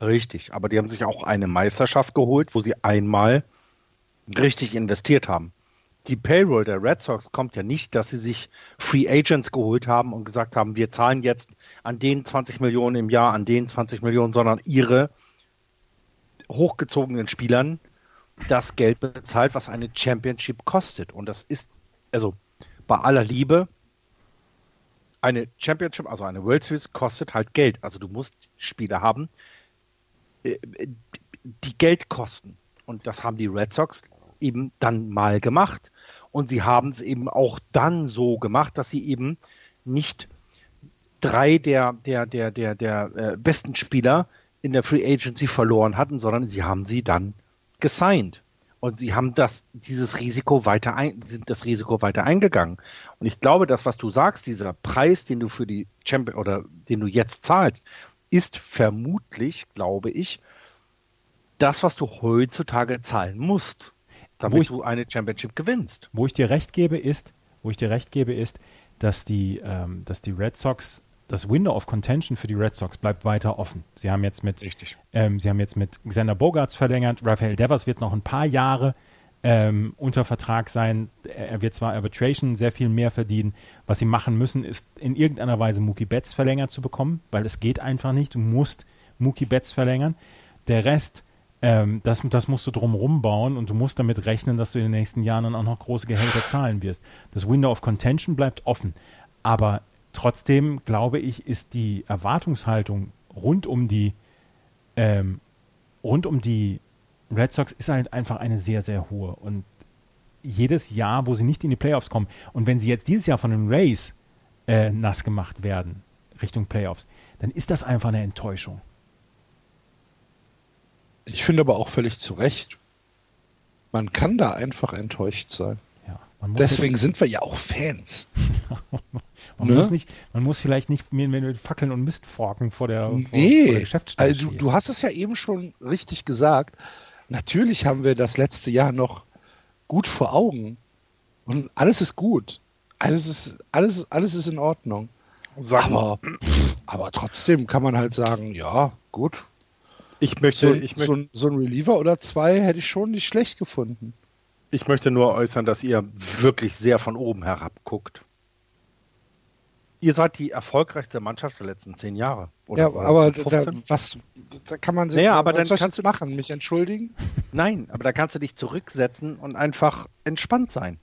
Richtig, aber die haben sich auch eine Meisterschaft geholt, wo sie einmal richtig investiert haben die Payroll der Red Sox kommt ja nicht, dass sie sich Free Agents geholt haben und gesagt haben, wir zahlen jetzt an den 20 Millionen im Jahr, an den 20 Millionen, sondern ihre hochgezogenen Spielern das Geld bezahlt, was eine Championship kostet. Und das ist, also bei aller Liebe, eine Championship, also eine World Series kostet halt Geld. Also du musst Spieler haben, äh, die Geld kosten. Und das haben die Red Sox eben dann mal gemacht. Und sie haben es eben auch dann so gemacht, dass sie eben nicht drei der, der, der, der, der äh, besten Spieler in der Free Agency verloren hatten, sondern sie haben sie dann gesigned. Und sie haben das, dieses Risiko weiter ein, sind das Risiko weiter eingegangen. Und ich glaube, das, was du sagst, dieser Preis, den du für die Champion oder den du jetzt zahlst, ist vermutlich, glaube ich, das, was du heutzutage zahlen musst damit ich, du eine Championship gewinnst. Wo ich dir recht gebe, ist, wo ich dir recht gebe, ist, dass die, ähm, dass die Red Sox, das Window of Contention für die Red Sox bleibt weiter offen. Sie haben jetzt mit, ähm, sie haben jetzt mit Xander Bogarts verlängert. Rafael Devers wird noch ein paar Jahre ähm, unter Vertrag sein. Er wird zwar Arbitration sehr viel mehr verdienen. Was sie machen müssen, ist in irgendeiner Weise Mookie Betts verlängert zu bekommen, weil es geht einfach nicht. Du musst Mookie Betts verlängern. Der Rest Ähm, das, das musst du drumherum bauen und du musst damit rechnen, dass du in den nächsten Jahren dann auch noch große Gehälter zahlen wirst. Das Window of Contention bleibt offen. Aber trotzdem, glaube ich, ist die Erwartungshaltung rund um die ähm, rund um die Red Sox ist halt einfach eine sehr, sehr hohe. Und jedes Jahr, wo sie nicht in die Playoffs kommen, und wenn sie jetzt dieses Jahr von den Rays äh, nass gemacht werden, Richtung Playoffs, dann ist das einfach eine Enttäuschung. Ich finde aber auch völlig zu Recht. Man kann da einfach enttäuscht sein. Ja, Deswegen sind wir ja auch Fans. <laughs> man, ne? muss nicht, man muss vielleicht nicht mit, mit Fackeln und Mistforken vor der, nee, vor, vor der Geschäftsstelle also du, du hast es ja eben schon richtig gesagt. Natürlich haben wir das letzte Jahr noch gut vor Augen. Und alles ist gut. Alles ist, alles, alles ist in Ordnung. aber, aber trotzdem kann man halt sagen, ja, gut. Ich möchte, so, ich möchte so, so ein Reliever oder zwei hätte ich schon nicht schlecht gefunden. Ich möchte nur äußern, dass ihr wirklich sehr von oben herab guckt. Ihr seid die erfolgreichste Mannschaft der letzten zehn Jahre. Oder, ja, aber da, was, da kann man sich naja, aber dann kannst du machen, mich entschuldigen? Nein, aber da kannst du dich zurücksetzen und einfach entspannt sein.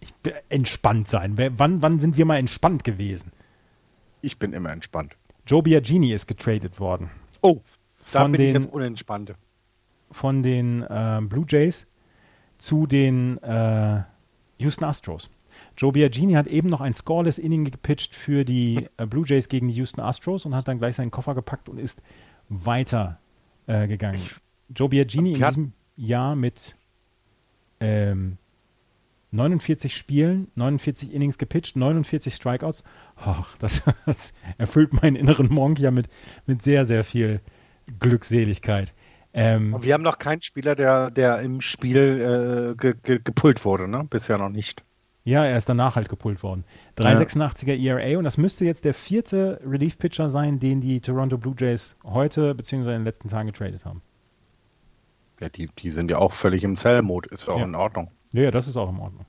Ich bin entspannt sein. Wann, wann sind wir mal entspannt gewesen? Ich bin immer entspannt. Joe Biagini ist getradet worden. Oh, von den. Von den äh, Blue Jays zu den äh, Houston Astros. Joe Biagini hat eben noch ein scoreless Inning gepitcht für die äh, Blue Jays gegen die Houston Astros und hat dann gleich seinen Koffer gepackt und ist weiter äh, gegangen. Joe Biagini in diesem Jahr mit ähm, 49 Spielen, 49 Innings gepitcht, 49 Strikeouts. Oh, das, <laughs> das, erfüllt meinen inneren Monk ja mit, mit sehr, sehr viel Glückseligkeit. Ähm, wir haben noch keinen Spieler, der, der im Spiel äh, ge, ge, gepult wurde, ne? Bisher noch nicht. Ja, er ist danach halt gepult worden. 386er ja. ERA und das müsste jetzt der vierte Relief-Pitcher sein, den die Toronto Blue Jays heute bzw. in den letzten Tagen getradet haben. Ja, die, die sind ja auch völlig im Sell-Mode, ist ja auch in Ordnung. Ja, ja, das ist auch in Ordnung.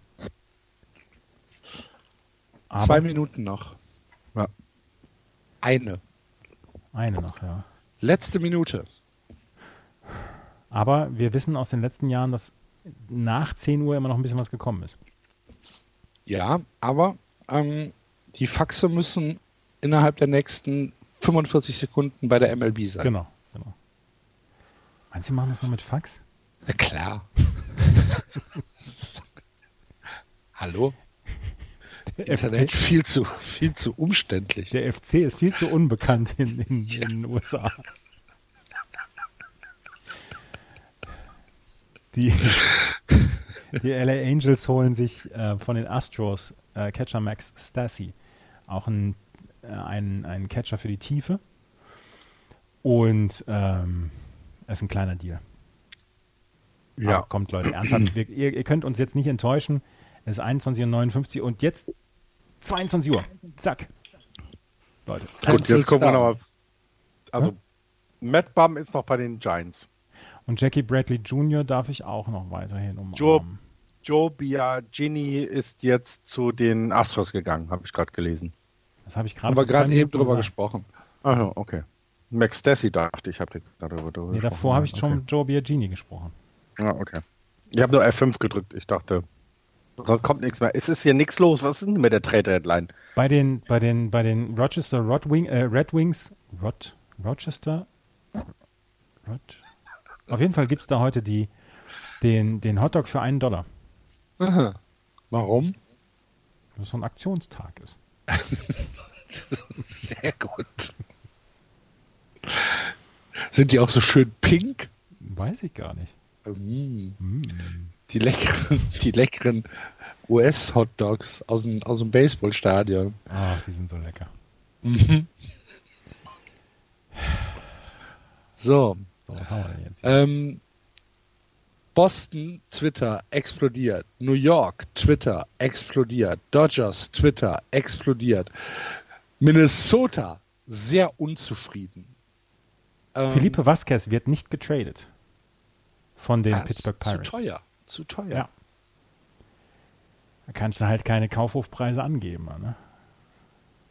Aber Zwei Minuten noch. Ja. Eine. Eine noch, ja. Letzte Minute. Aber wir wissen aus den letzten Jahren, dass nach 10 Uhr immer noch ein bisschen was gekommen ist. Ja, aber ähm, die Faxe müssen innerhalb der nächsten 45 Sekunden bei der MLB sein. Genau, genau. Meinst du, machen das noch mit Fax? Na klar. <laughs> <laughs> Hallo? Der Internet FC, viel zu, viel zu umständlich. Der FC ist viel zu unbekannt in, in, ja. in den USA. Die, die LA Angels holen sich äh, von den Astros äh, Catcher Max Stassi, auch ein, äh, ein, ein Catcher für die Tiefe. Und ähm, ist ein kleiner Deal. Ja. Aber kommt, Leute, ernsthaft. Wir, ihr, ihr, könnt uns jetzt nicht enttäuschen. Es ist 21.59 Uhr und jetzt 22 Uhr. Zack. Leute. Gut, jetzt gucken wir nochmal. Also, hm? Matt Bum ist noch bei den Giants. Und Jackie Bradley Jr. darf ich auch noch weiterhin umarmen. Joe, Joe Biagini ist jetzt zu den Astros gegangen, habe ich gerade gelesen. Das habe ich gerade Aber gerade eben drüber gesprochen. Ach, okay. Max Stassi dachte ich, habe darüber, darüber Nee, davor habe ich okay. schon Joe Biagini gesprochen. Ah, okay. Ich habe nur F5 gedrückt. Ich dachte, sonst kommt nichts mehr. Es ist hier nichts los. Was ist denn mit der Trade-Deadline? Bei den, bei den, bei den Rochester Rod Wing, äh, Red Wings, Rod, Rochester, Rod, auf jeden Fall gibt es da heute die, den, den Hotdog für einen Dollar. Aha. Warum? Weil es so ein Aktionstag ist. <laughs> Sehr gut. Sind die auch so schön pink? Weiß ich gar nicht. Mm. Mm. Die leckeren, <laughs> die leckeren US-Hotdogs aus dem, aus dem Baseballstadion. Ach, die sind so lecker. Mhm. So, ähm, Boston, Twitter explodiert. New York, Twitter explodiert. Dodgers, Twitter explodiert. Minnesota, sehr unzufrieden. Ähm, Felipe Vasquez wird nicht getradet von den Pittsburgh Pirates. Zu teuer, zu teuer. Ja. Da kannst du halt keine Kaufhofpreise angeben, ne?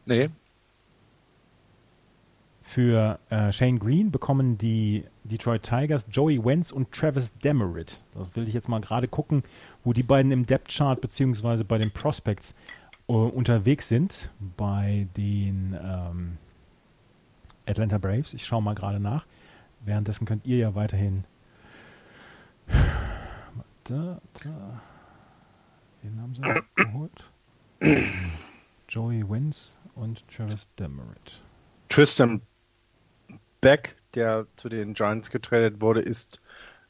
Nee. Für äh, Shane Green bekommen die Detroit Tigers, Joey Wentz und Travis Demerit. Da will ich jetzt mal gerade gucken, wo die beiden im Depth Chart beziehungsweise bei den Prospects äh, unterwegs sind. Bei den ähm, Atlanta Braves. Ich schaue mal gerade nach. Währenddessen könnt ihr ja weiterhin. Da, da. Den haben sie geholt. <clears throat> Joey Wentz und Travis Demerit. Tristan Beck, der zu den Giants getradet wurde, ist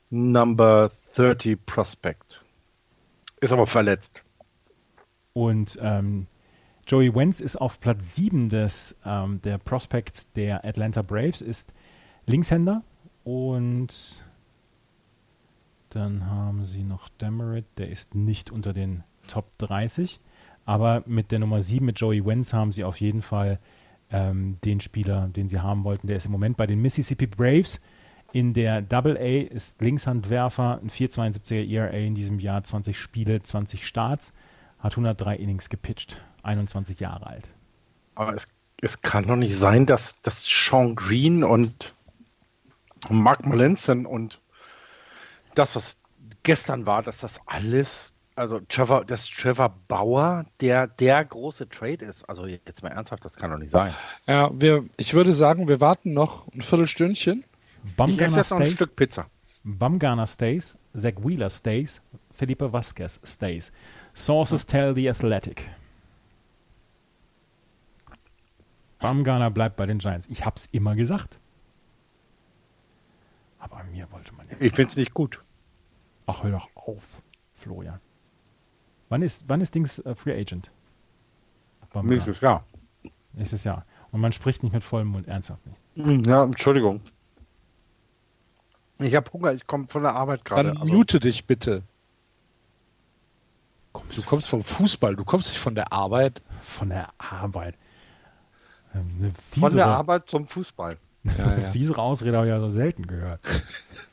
Number 30 Prospect. Ist aber verletzt. Und ähm, Joey Wentz ist auf Platz 7 des, ähm, der Prospects der Atlanta Braves, ist Linkshänder und dann haben sie noch Demerit, der ist nicht unter den Top 30, aber mit der Nummer 7 mit Joey Wentz haben sie auf jeden Fall ähm, den Spieler, den sie haben wollten. Der ist im Moment bei den Mississippi Braves. In der Double A ist Linkshandwerfer, ein 4,72er ERA in diesem Jahr, 20 Spiele, 20 Starts, hat 103 Innings gepitcht, 21 Jahre alt. Aber es, es kann doch nicht sein, dass, dass Sean Green und Mark Melanson und das, was gestern war, dass das alles also Trevor, dass Trevor Bauer der, der große Trade ist. Also jetzt mal ernsthaft, das kann doch nicht sein. Ja, wir, ich würde sagen, wir warten noch ein Viertelstündchen. Bumgarner ich esse ein Stück Pizza. Bumgarner stays, Zach Wheeler stays, Felipe Vasquez stays. Sources hm. tell the Athletic. Bumgarner bleibt bei den Giants. Ich hab's immer gesagt. Aber mir wollte man ja. Ich find's nicht gut. Ach, hör doch auf, Florian. Wann ist, wann ist Dings äh, Free Agent? Beim Nächstes Jahr. Nächstes Jahr. Und man spricht nicht mit vollem Mund, ernsthaft nicht. Hm, ja, Entschuldigung. Ich habe Hunger, ich komme von der Arbeit gerade. Dann also. mute dich bitte. Kommst du kommst vom Fußball, du kommst nicht von der Arbeit. Von der Arbeit. Von der Arbeit zum Fußball. <laughs> Ja, ja. Fiesere Ausrede habe ich ja so selten gehört. <laughs>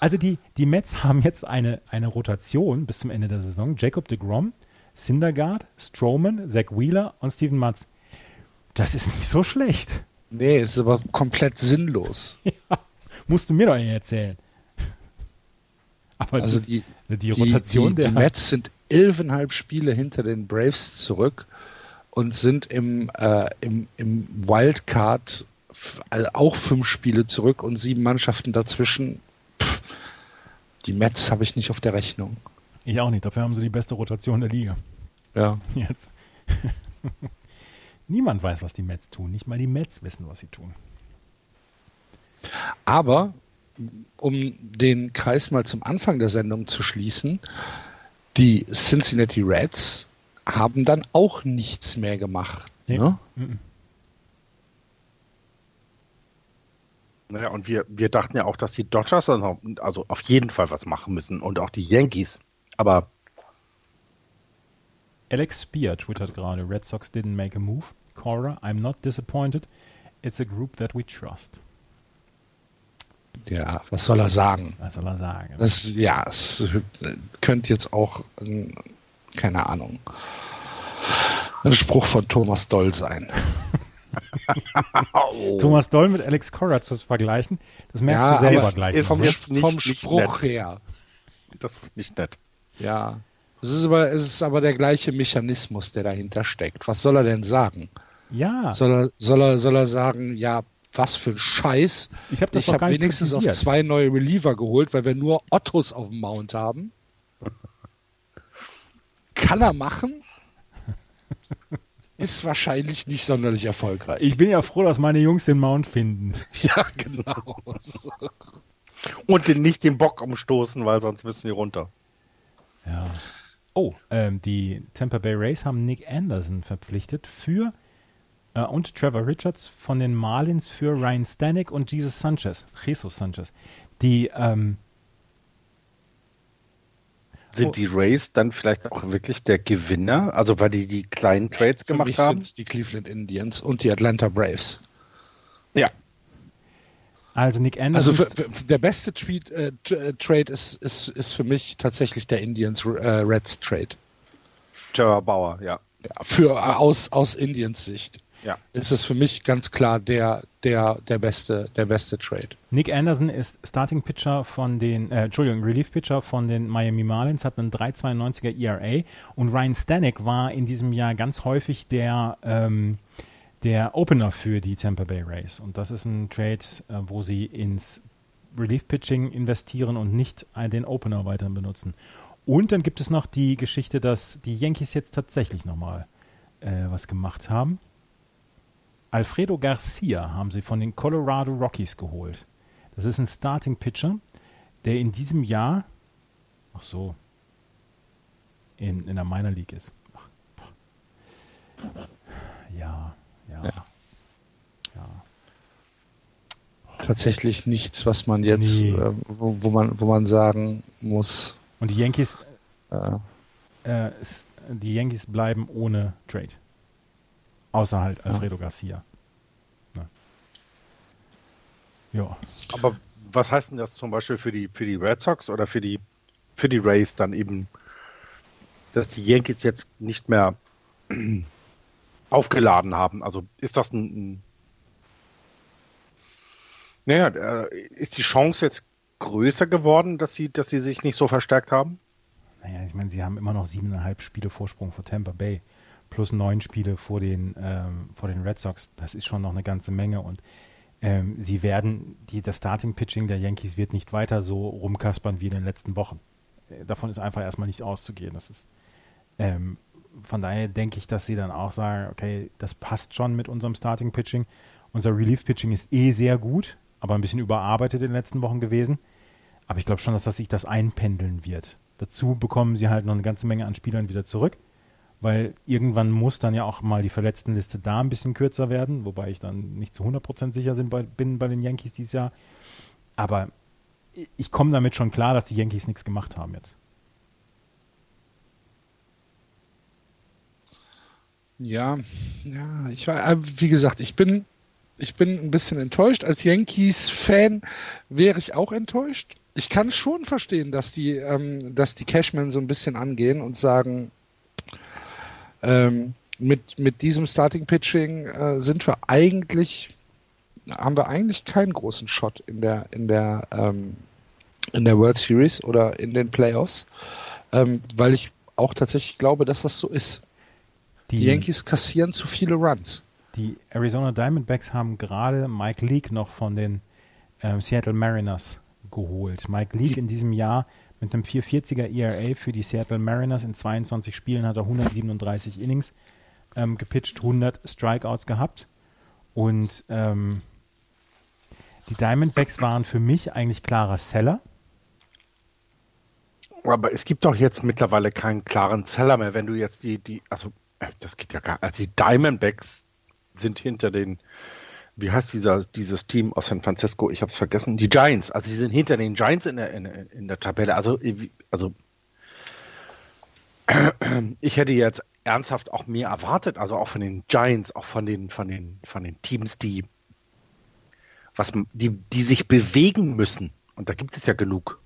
Also die, die Mets <laughs> haben jetzt eine, eine Rotation bis zum Ende der Saison. Jacob de Grom, Syndergaard, Strowman, Zach Wheeler und Steven Matz. Das ist nicht so schlecht. Nee, ist aber komplett sinnlos. <laughs> Ja, musst du mir doch nicht erzählen. <laughs> Aber also die, die Rotation die, die, der. Die Mets sind elfeinhalb Spiele hinter den Braves zurück und sind im, äh, im, im Wildcard also auch fünf Spiele zurück und sieben Mannschaften dazwischen. Die Mets habe ich nicht auf der Rechnung. Ich auch nicht. Dafür haben sie die beste Rotation der Liga. Ja. <laughs> Jetzt. <laughs> Niemand weiß, was die Mets tun. Nicht mal die Mets wissen, was sie tun. Aber um den Kreis mal zum Anfang der Sendung zu schließen, die Cincinnati Reds haben dann auch nichts mehr gemacht. Nee. Ne? Mhm. Naja, und wir, wir dachten ja auch, dass die Dodgers also auf jeden Fall was machen müssen und auch die Yankees. Aber. Alex Spear twittert gerade: Red Sox didn't make a move. Cora, I'm not disappointed. It's a group that we trust. Ja, was soll er sagen? Was soll er sagen? Das, ja, es könnte jetzt auch, keine Ahnung, ein Spruch von Thomas Doll sein. <laughs> <laughs> oh. Thomas Doll mit Alex Cora zu vergleichen, das merkst ja, du selber gleich. Ist vom, nicht, vom Spruch nicht her. Das ist nicht nett. Ja. Es ist, aber, es ist aber der gleiche Mechanismus, der dahinter steckt. Was soll er denn sagen? Ja. Soll er, soll er, soll er sagen, ja, was für ein Scheiß. Ich habe hab wenigstens auf zwei neue Reliever geholt, weil wir nur Ottos auf dem Mount haben. Kann er machen? <laughs> ist wahrscheinlich nicht sonderlich erfolgreich. Ich bin ja froh, dass meine Jungs den Mount finden. <laughs> Ja, genau. Und den, nicht den Bock umstoßen, weil sonst müssen die runter. Ja. Oh, ähm, die Tampa Bay Rays haben Nick Anderson verpflichtet für äh, und Trevor Richards von den Marlins für Ryan Stanek und Jesus Sanchez, Jesus Sanchez. Die ähm, sind oh. die Rays dann vielleicht auch wirklich der Gewinner? Also weil die die kleinen Trades Für gemacht mich haben? Sind die Cleveland Indians und die Atlanta Braves. Ja. Also Nick Anderson. Also für, für, der beste Tweet, äh, äh, Trade ist, ist, ist für mich tatsächlich der Indians äh, Reds Trade. Trevor Bauer, ja. ja für, äh, aus, aus Indians Sicht. Ja. ist es für mich ganz klar der, der, der beste, der beste Trade. Nick Anderson ist Starting Pitcher von den, äh, Entschuldigung, Relief Pitcher von den Miami Marlins, hat einen 3,92er ERA und Ryan Stanek war in diesem Jahr ganz häufig der, ähm, der Opener für die Tampa Bay Rays. Und das ist ein Trade, äh, wo sie ins Relief Pitching investieren und nicht den Opener weiterhin benutzen. Und dann gibt es noch die Geschichte, dass die Yankees jetzt tatsächlich nochmal äh, was gemacht haben. Alfredo Garcia haben sie von den Colorado Rockies geholt. Das ist ein Starting Pitcher, der in diesem Jahr, ach so, in, in der Minor League ist. Ach, ja, ja, ja. ja. Tatsächlich nichts, was man jetzt, nee. äh, wo, wo, man, wo man sagen muss. Und die Yankees, äh. Äh, die Yankees bleiben ohne Trade. Außer halt Alfredo ja. Garcia. Ne? Ja. Aber was heißt denn das zum Beispiel für die, für die Red Sox oder für die, für die Rays dann eben, dass die Yankees jetzt nicht mehr <clears throat> aufgeladen haben? Also ist das ein, ein naja, äh, ist die Chance jetzt größer geworden, dass sie, dass sie sich nicht so verstärkt haben? Naja, ich meine, sie haben immer noch siebeneinhalb Spiele Vorsprung vor Tampa Bay plus neun Spiele vor den, ähm, vor den Red Sox. Das ist schon noch eine ganze Menge und ähm, sie werden, die, das Starting-Pitching der Yankees wird nicht weiter so rumkaspern wie in den letzten Wochen. Äh, davon ist einfach erstmal nicht auszugehen. Das ist, ähm, von daher denke ich, dass sie dann auch sagen, okay, das passt schon mit unserem Starting-Pitching. Unser Relief-Pitching ist eh sehr gut, aber ein bisschen überarbeitet in den letzten Wochen gewesen. Aber ich glaube schon, dass das sich das einpendeln wird. Dazu bekommen sie halt noch eine ganze Menge an Spielern wieder zurück weil irgendwann muss dann ja auch mal die Verletztenliste da ein bisschen kürzer werden, wobei ich dann nicht zu 100% sicher bin bei den Yankees dieses Jahr. Aber ich komme damit schon klar, dass die Yankees nichts gemacht haben jetzt. Ja, ja, ich war, äh, wie gesagt, ich bin, ich bin ein bisschen enttäuscht. Als Yankees-Fan wäre ich auch enttäuscht. Ich kann schon verstehen, dass die, ähm, dass die Cashmen so ein bisschen angehen und sagen, ähm, mit, mit diesem Starting Pitching äh, sind wir eigentlich, haben wir eigentlich keinen großen Shot in der, in der, ähm, in der World Series oder in den Playoffs, ähm, weil ich auch tatsächlich glaube, dass das so ist. Die, die Yankees kassieren zu viele Runs. Die Arizona Diamondbacks haben gerade Mike Leake noch von den ähm, Seattle Mariners geholt. Mike Leake in diesem Jahr mit einem 440er ERA für die Seattle Mariners in 22 Spielen hat er 137 Innings ähm, gepitcht, 100 Strikeouts gehabt. Und ähm, die Diamondbacks waren für mich eigentlich klarer Seller. Aber es gibt doch jetzt mittlerweile keinen klaren Seller mehr, wenn du jetzt die, die, also äh, das geht ja gar nicht. Also die Diamondbacks sind hinter den wie heißt dieser, dieses Team aus San Francisco? Ich habe es vergessen. Die Giants. Also die sind hinter den Giants in der, in, in der Tabelle. Also, also ich hätte jetzt ernsthaft auch mehr erwartet. Also auch von den Giants, auch von den, von den, von den Teams, die, was, die, die sich bewegen müssen. Und da gibt es ja genug.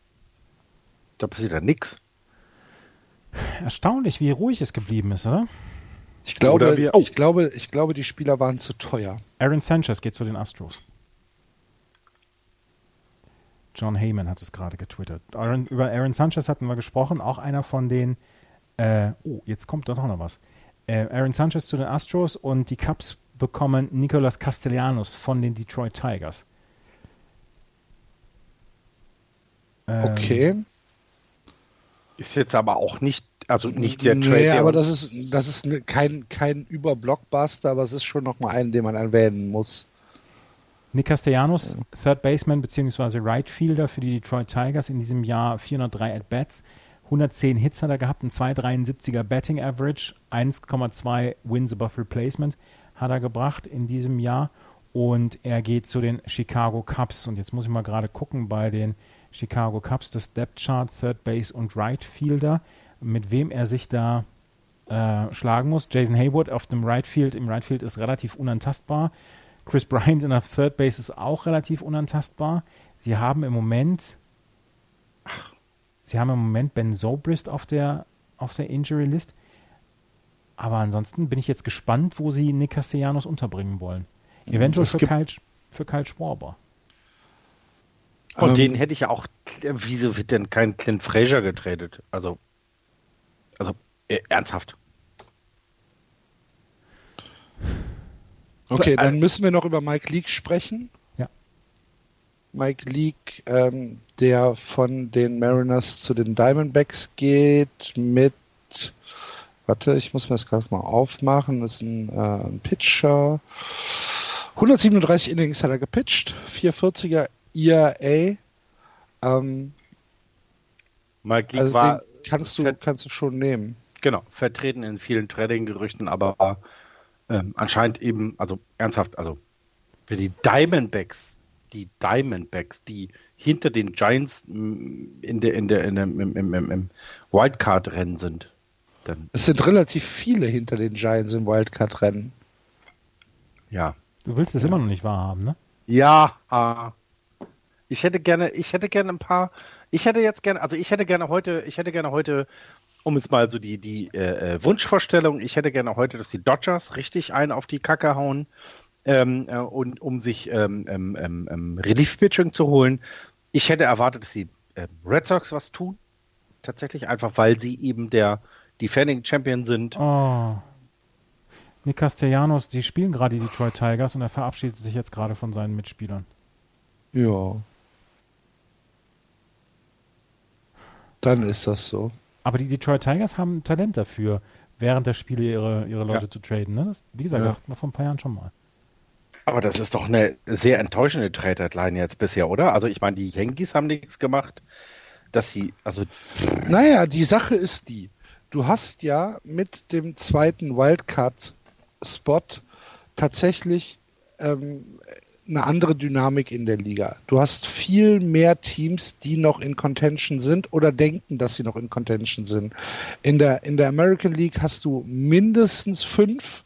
Da passiert ja nichts. Erstaunlich, wie ruhig es geblieben ist, oder? Ich glaube, wir, oh. ich, glaube, ich glaube, die Spieler waren zu teuer. Aaron Sanchez geht zu den Astros. John Heyman hat es gerade getwittert. Aaron, über Aaron Sanchez hatten wir gesprochen, auch einer von den. Äh, oh, jetzt kommt doch noch was. Äh, Aaron Sanchez zu den Astros und die Cubs bekommen Nicolas Castellanos von den Detroit Tigers. Ähm, okay. Ist jetzt aber auch nicht also nicht der Trade. Nee, aber das ist, das ist kein, kein Überblockbuster, aber es ist schon nochmal einen, den man erwähnen muss. Nick Castellanos. Third Baseman bzw. Right Fielder für die Detroit Tigers in diesem Jahr 403 At-Bats, 110 Hits hat er gehabt, ein 2,73er Batting Average, 1,2 Wins above Replacement hat er gebracht in diesem Jahr und er geht zu den Chicago Cubs und jetzt muss ich mal gerade gucken bei den Chicago Cubs, das Depth Chart, Third Base und Right Fielder mit wem er sich da äh, schlagen muss. Jason Haywood auf dem Right Field, im Right Field ist relativ unantastbar. Chris Bryant in der Third Base ist auch relativ unantastbar. Sie haben im Moment, ach, sie haben im Moment Ben Zobrist auf der, auf der Injury List. aber ansonsten bin ich jetzt gespannt, wo sie Nick Castellanos unterbringen wollen. Eventuell Es für Kyle, für Kyle Schwarber. Und Ähm, den hätte ich ja auch. Wieso wird denn kein Clint Fraser getradet? Also. Also, äh, ernsthaft. Okay, Äh, dann müssen wir noch über Mike Leake sprechen. Ja. Mike Leake, ähm, der von den Mariners zu den Diamondbacks geht mit, warte, ich muss mir das gerade mal aufmachen, das ist ein, äh, ein Pitcher. 137 Innings hat er gepitcht, 440er ERA. Ähm, Mike Leake also war den kannst du, kannst du schon nehmen. genau vertreten in vielen Trading-Gerüchten, aber ähm, anscheinend eben, also ernsthaft, also für die Diamondbacks, die Diamondbacks, die hinter den Giants in der, in der, in der, im, im, im, im Wildcard-Rennen sind, dann Es sind relativ viele hinter den Giants im Wildcard-Rennen. ja. Du willst es immer noch nicht wahrhaben, ne? Ja. Ich hätte gerne, ich hätte gerne ein paar, ich hätte jetzt gerne, also ich hätte gerne heute, ich hätte gerne heute, um jetzt mal so die, die äh, äh, Wunschvorstellung, ich hätte gerne heute, dass die Dodgers richtig einen auf die Kacke hauen, ähm, äh, und um sich ähm, ähm, ähm, ähm, Relief-Pitching zu holen. Ich hätte erwartet, dass die äh, Red Sox was tun, tatsächlich einfach, weil sie eben der Defending Champion sind. Oh. Nick Castellanos, die spielen gerade die Detroit Tigers und er verabschiedet sich jetzt gerade von seinen Mitspielern. Ja. Dann ist das so. Aber die Detroit Tigers haben Talent dafür, während der Spiele ihre, ihre Leute Ja. zu traden. Ne? Das, wie gesagt, Ja. das hatten wir vor ein paar Jahren schon mal. Aber das ist doch eine sehr enttäuschende Trade-Deadline jetzt bisher, oder? Also ich meine, die Yankees haben nichts gemacht, dass sie, also Naja, die Sache ist die. Du hast ja mit dem zweiten Wildcard-Spot tatsächlich ähm, eine andere Dynamik in der Liga. Du hast viel mehr Teams, die noch in Contention sind oder denken, dass sie noch in Contention sind. In der, in der American League hast du mindestens fünf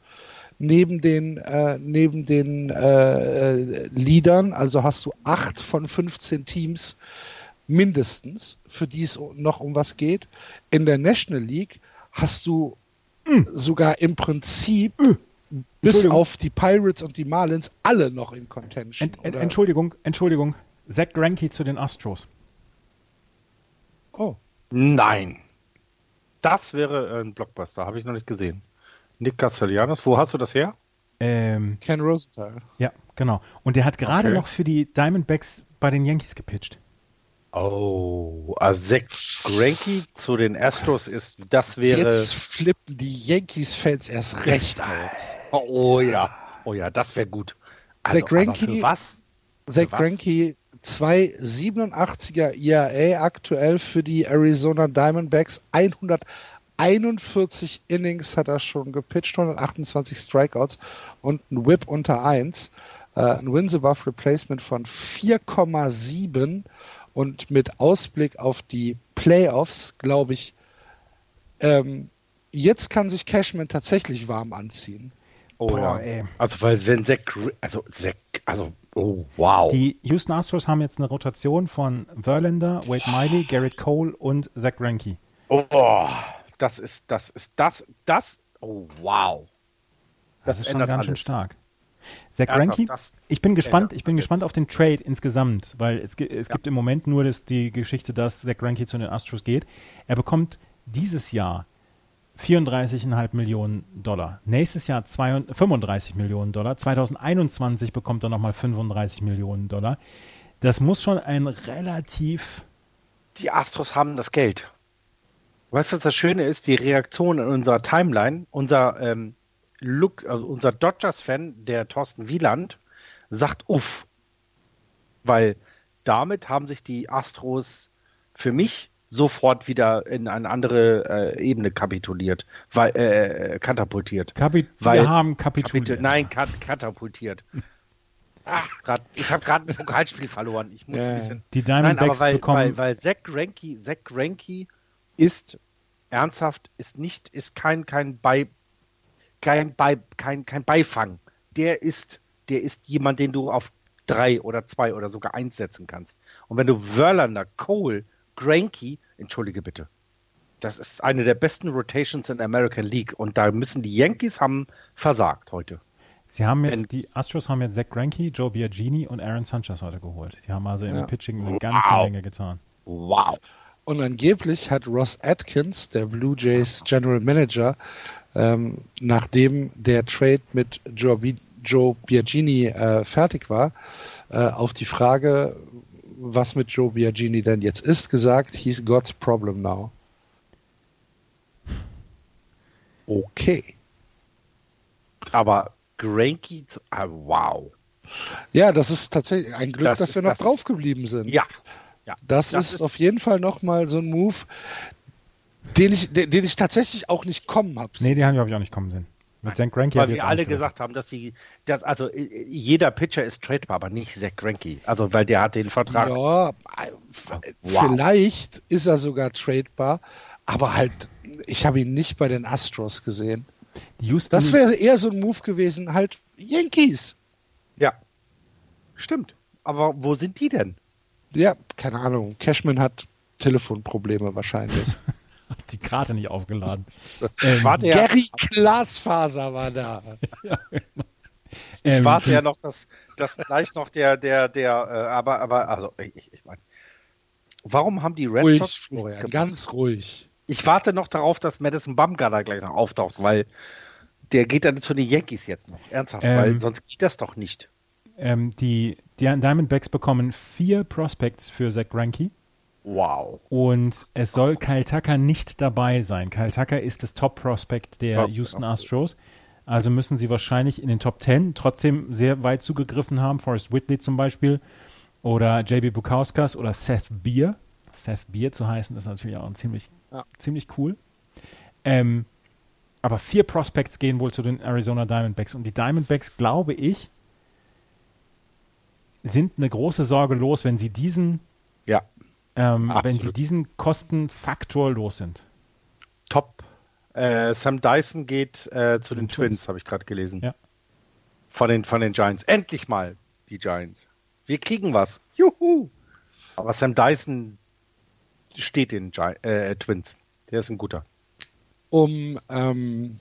neben den, äh, neben den äh, äh, Leadern, also hast du acht von 15 Teams mindestens, für die es noch um was geht. In der National League hast du sogar im Prinzip bis auf die Pirates und die Marlins alle noch in Contention. Ent, ent, oder? Entschuldigung, Entschuldigung. Zach Greinke zu den Astros. Oh, nein. Das wäre ein Blockbuster, habe ich noch nicht gesehen. Nick Castellanos, wo hast du das her? Ähm, Ken Rosenthal. ja, genau. Und der hat gerade Okay. noch für die Diamondbacks bei den Yankees gepitcht. Oh, also Zach zu den Astros ist, das wäre, Jetzt flippen die Yankees-Fans erst recht aus. oh ja, oh ja, das wäre gut. Also, Zach für was? Zach was? Greinke 2,87er ERA aktuell für die Arizona Diamondbacks. 141 Innings hat er schon gepitcht, 128 Strikeouts und ein Whip unter 1. Äh, ein Wins above Replacement von 4,7 und mit Ausblick auf die Playoffs, glaube ich, ähm, jetzt kann sich Cashman tatsächlich warm anziehen. Oh Boah, ja. ey. Also weil wenn Zach, also Zach, also oh wow. Die Houston Astros haben jetzt eine Rotation von Verlander, Wade Miley, Garrett Cole und Zach Greinke. Oh, das ist, das ist, das, das, oh wow. Das, ist schon ganz schön alles. stark. Zach Ernsthaft, ich bin gespannt, ich bin gespannt auf den Trade insgesamt, weil es, es gibt im Moment nur das, die Geschichte, dass Zach Greinke zu den Astros geht. Er bekommt dieses Jahr 34,5 Millionen Dollar. Nächstes Jahr 32 35 Millionen Dollar. 2021 bekommt er nochmal 35 Millionen Dollar. Das muss schon ein relativ Die Astros haben das Geld. Weißt du, was das Schöne ist? Die Reaktion in unserer Timeline, unser ähm, Look, also unser Dodgers-Fan, der Thorsten Wieland, sagt uff. Weil damit haben sich die Astros für mich sofort wieder in eine andere äh, Ebene kapituliert, weil, äh, katapultiert. Kapi Weil- wir haben kapituliert. nein, kat katapultiert. Ach, <laughs> grad, ich habe gerade ein Pokalspiel verloren. Ich muss Ja, ein bisschen. Die Nein, Diamondbacks aber weil, bekommen weil, weil Zach Greinke, Zach Greinke ist ernsthaft, ist nicht, ist kein, kein Bei, kein Bei, kein, kein Beifang. Der ist, der ist jemand, den du auf drei oder zwei oder sogar eins setzen kannst. Und wenn du Verlander, Cole, Greinke, entschuldige bitte, Das ist eine der besten Rotations in der American League und da müssen die Yankees haben versagt heute. Sie haben jetzt, Wenn, die Astros haben jetzt Zach Greinke, Joe Biagini und Aaron Sanchez heute geholt. Sie haben also im Pitching eine ganze wow. Menge getan. Wow. Und angeblich hat Ross Atkins, der Blue Jays General Manager, ähm, nachdem der Trade mit Joe, Joe Biagini äh, fertig war, äh, auf die Frage, was mit Joe Biagini denn jetzt ist, gesagt, he's God's problem now. Okay. Aber Granky, ah, wow. Ja, das ist tatsächlich ein Glück, das dass ist, wir noch das draufgeblieben sind. Ja. Ja. Das, das ist, ist, auf jeden Fall nochmal so ein Move, den ich, den, den ich tatsächlich auch nicht kommen habe. Nee, den haben wir, glaube ich, auch nicht kommen sehen. Mit Zach Weil wir alle gesagt haben, dass sie, dass, also jeder Pitcher ist tradebar, aber nicht Zach Greinke. Also, weil der hat den Vertrag. Ja, wow. vielleicht ist er sogar tradebar, aber halt, ich habe ihn nicht bei den Astros gesehen. Houston das wäre eher so ein Move gewesen, halt Yankees. Ja, stimmt. Aber wo sind die denn? Ja, keine Ahnung. Cashman hat Telefonprobleme wahrscheinlich. <laughs> die Karte nicht aufgeladen. <laughs> ähm, warte ja. Gary Glasfaser war da. <laughs> ja, genau. Ich ähm, warte ja noch, dass, dass gleich noch der, der, der, äh, aber, aber, also, ich, ich meine, warum haben die Red ruhig, Sox Florian, ganz ruhig. Ich warte noch darauf, dass Madison Bumgarner gleich noch auftaucht, weil der geht dann zu den Yankees jetzt noch. Ernsthaft, ähm, weil sonst geht das doch nicht. Ähm, die, die Diamondbacks bekommen vier Prospects für Zach Greinke. Wow. Und es soll Kyle Tucker nicht dabei sein. Kyle Tucker ist das Top-Prospect der oh, Houston Astros. Also müssen sie wahrscheinlich in den Top 10 trotzdem sehr weit zugegriffen haben. Forrest Whitley zum Beispiel oder JB Bukauskas oder Seth Beer. Seth Beer zu heißen, ist natürlich auch ziemlich, ja. ziemlich cool. Ähm, aber vier Prospects gehen wohl zu den Arizona Diamondbacks. Und die Diamondbacks, glaube ich, sind eine große Sorge los, wenn sie diesen ja. Ähm, wenn sie diesen Kostenfaktor los sind. Top. Äh, Sam Dyson geht äh, zu den, den Twins, Twins. habe ich gerade gelesen. Ja. Von den, von den Giants. Endlich mal die Giants. Wir kriegen was. Juhu! Aber Sam Dyson steht in Gi äh, Twins. Der ist ein guter. Um ähm,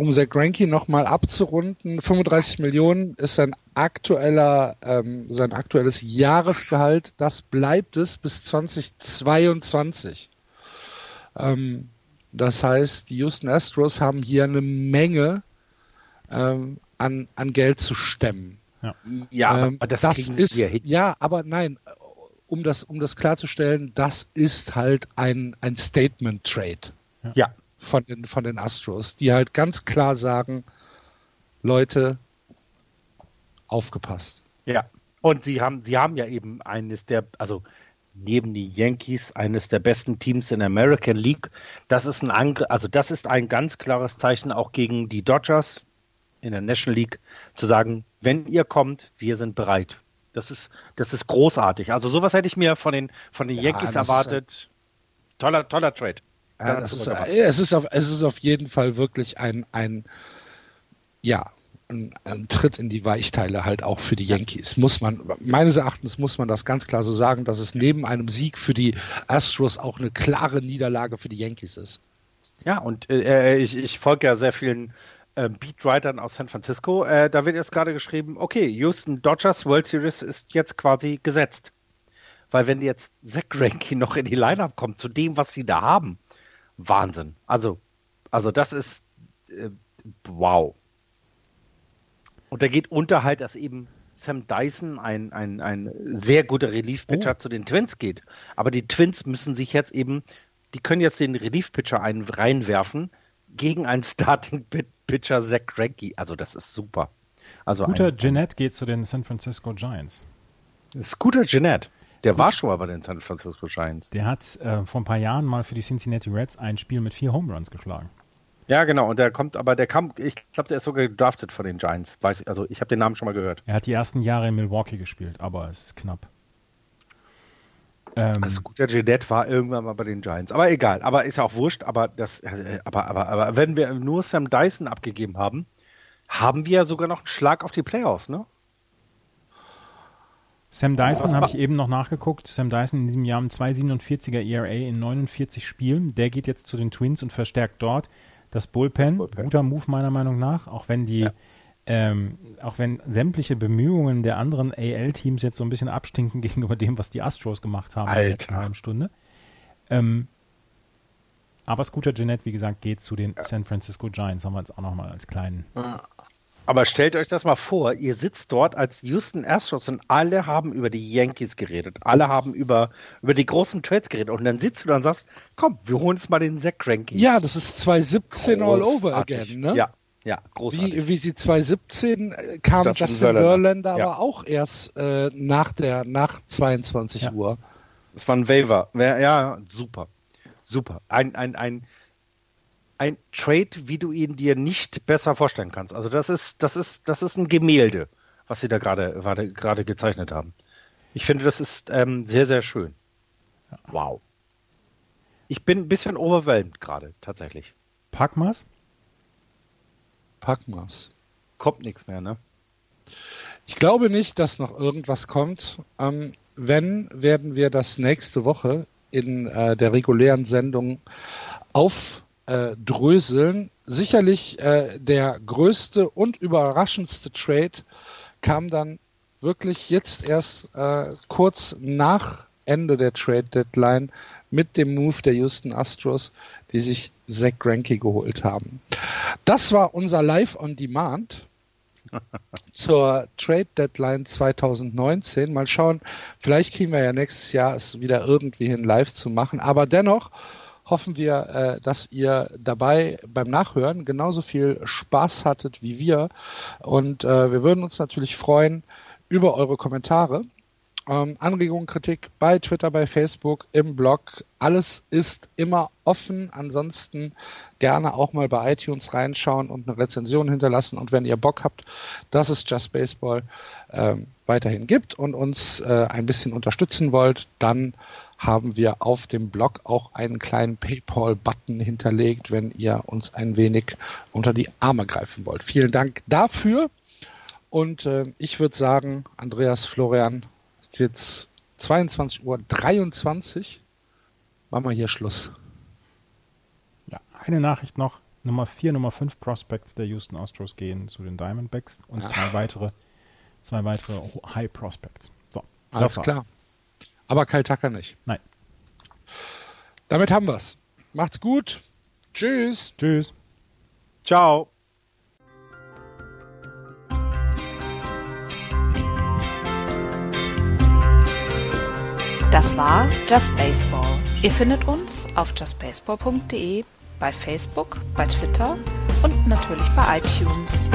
um Zach Greinke nochmal abzurunden, 35 Millionen ist sein aktueller, ähm, sein aktuelles Jahresgehalt. Das bleibt es bis 2022. Ähm, das heißt, die Houston Astros haben hier eine Menge ähm, an, an Geld zu stemmen. Ja, ja ähm, aber das, das ist ja, aber nein, um das, um das klarzustellen, das ist halt ein, ein Statement Trade. Ja von den, von den Astros, die halt ganz klar sagen, Leute, aufgepasst. Ja, und sie haben, sie haben ja eben eines der, also neben die Yankees eines der besten Teams in der American League. Das ist ein Angr also das ist ein ganz klares Zeichen auch gegen die Dodgers in der National League zu sagen, wenn ihr kommt, wir sind bereit. Das ist, das ist großartig. Also sowas hätte ich mir von den, von den ja, Yankees erwartet. Toller, toller Trade. Ja, ist, es, ist auf, es ist auf jeden Fall wirklich ein, ein ja, ein, ein, Tritt in die Weichteile halt auch für die Yankees. Muss man, meines Erachtens muss man das ganz klar so sagen, dass es neben einem Sieg für die Astros auch eine klare Niederlage für die Yankees ist. Ja, und äh, ich, ich folge ja sehr vielen äh, Beatwritern aus San Francisco. Äh, da wird jetzt gerade geschrieben, okay, Houston Dodgers World Series ist jetzt quasi gesetzt. Weil wenn jetzt Zach Greinke noch in die Lineup kommt, zu dem, was sie da haben, Wahnsinn. Also, also das ist äh, wow. Und da geht unter halt, dass eben Sam Dyson, ein, ein, ein sehr guter Relief-Pitcher, oh. zu den Twins geht. Aber die Twins müssen sich jetzt eben, die können jetzt den Relief-Pitcher reinwerfen gegen einen Starting-Pitcher Zach Greinke. Also das ist super. Also Scooter Jeanette geht zu den San Francisco Giants. Scooter Jeanette. Der war schon mal bei den San Francisco Giants. Der hat äh, vor ein paar Jahren mal für die Cincinnati Reds ein Spiel mit vier Home Runs geschlagen. Ja, genau. Und der kommt, aber der kam, ich glaube, der ist sogar gedraftet von den Giants. Weiß ich, also ich habe den Namen schon mal gehört. Er hat die ersten Jahre in Milwaukee gespielt, aber es ist knapp. Ähm, also gut, der Jeanette war irgendwann mal bei den Giants. Aber egal, aber ist ja auch wurscht. Aber, das, aber, aber, aber wenn wir nur Sam Dyson abgegeben haben, haben wir ja sogar noch einen Schlag auf die Playoffs, ne? Sam Dyson habe ich eben noch nachgeguckt. Sam Dyson in diesem Jahr ein 2,47er ERA in 49 Spielen. Der geht jetzt zu den Twins und verstärkt dort das Bullpen. Das Bullpen. Guter Move meiner Meinung nach, auch wenn die, ja. ähm, auch wenn sämtliche Bemühungen der anderen AL-Teams jetzt so ein bisschen abstinken <laughs> gegenüber dem, was die Astros gemacht haben Alter. in der halben Stunde. Ähm, aber Scooter Jeanette, wie gesagt, geht zu den San Francisco Giants. Haben wir jetzt auch nochmal als kleinen aber stellt euch das mal vor, ihr sitzt dort als Houston Astros und alle haben über die Yankees geredet. Alle haben über, über die großen Trades geredet. Und dann sitzt du da und sagst, komm, wir holen uns mal den Zach Greinke. Ja, das ist 2017 all over again, ne? Ja, ja, großartig. Wie, wie sie 2017 äh, kam Justin, Justin Verlander ja. aber auch erst äh, nach der nach 22 ja. Uhr. Das war ein Waiver. Ja, super. Super. Ein, ein, ein ein Trade, wie du ihn dir nicht besser vorstellen kannst. Also das ist, das ist, das ist ein Gemälde, was sie da gerade, gerade gezeichnet haben. Ich finde, das ist ähm, sehr, sehr schön. Wow. Ich bin ein bisschen overwhelmed gerade, tatsächlich. Packmas? Packmas. Kommt nichts mehr, ne? Ich glaube nicht, dass noch irgendwas kommt. Ähm, wenn, werden wir das nächste Woche in äh, der regulären Sendung auf äh, dröseln. Sicherlich äh, der größte und überraschendste Trade kam dann wirklich jetzt erst äh, kurz nach Ende der Trade Deadline mit dem Move der Houston Astros, die sich Zach Greinke geholt haben. Das war unser Live on Demand <laughs> zur Trade Deadline 2019. Mal schauen, vielleicht kriegen wir ja nächstes Jahr es wieder irgendwie hin, live zu machen. Aber dennoch hoffen wir, äh, dass ihr dabei beim Nachhören genauso viel Spaß hattet wie wir. Und äh, wir würden uns natürlich freuen über eure Kommentare. Ähm, Anregungen, Kritik bei Twitter, bei Facebook, im Blog. Alles ist immer offen. Ansonsten gerne auch mal bei iTunes reinschauen und eine Rezension hinterlassen. Und wenn ihr Bock habt, dass es Just Baseball ähm, weiterhin gibt und uns äh, ein bisschen unterstützen wollt, dann haben wir auf dem Blog auch einen kleinen PayPal-Button hinterlegt, wenn ihr uns ein wenig unter die Arme greifen wollt. Vielen Dank dafür. Und äh, ich würde sagen, Andreas Florian, ist jetzt 22.23 Uhr. Machen wir hier Schluss. Ja, eine Nachricht noch. Nummer 4, Nummer 5 Prospects der Houston Astros gehen zu den Diamondbacks und ja. zwei weitere, zwei weitere High Prospects. So, alles klar. Aber Kyle Tucker nicht. Nein. Damit haben wir's. Macht's gut. Tschüss. Tschüss. Ciao. Das war Just Baseball. Ihr findet uns auf justbaseball.de, bei Facebook, bei Twitter und natürlich bei iTunes.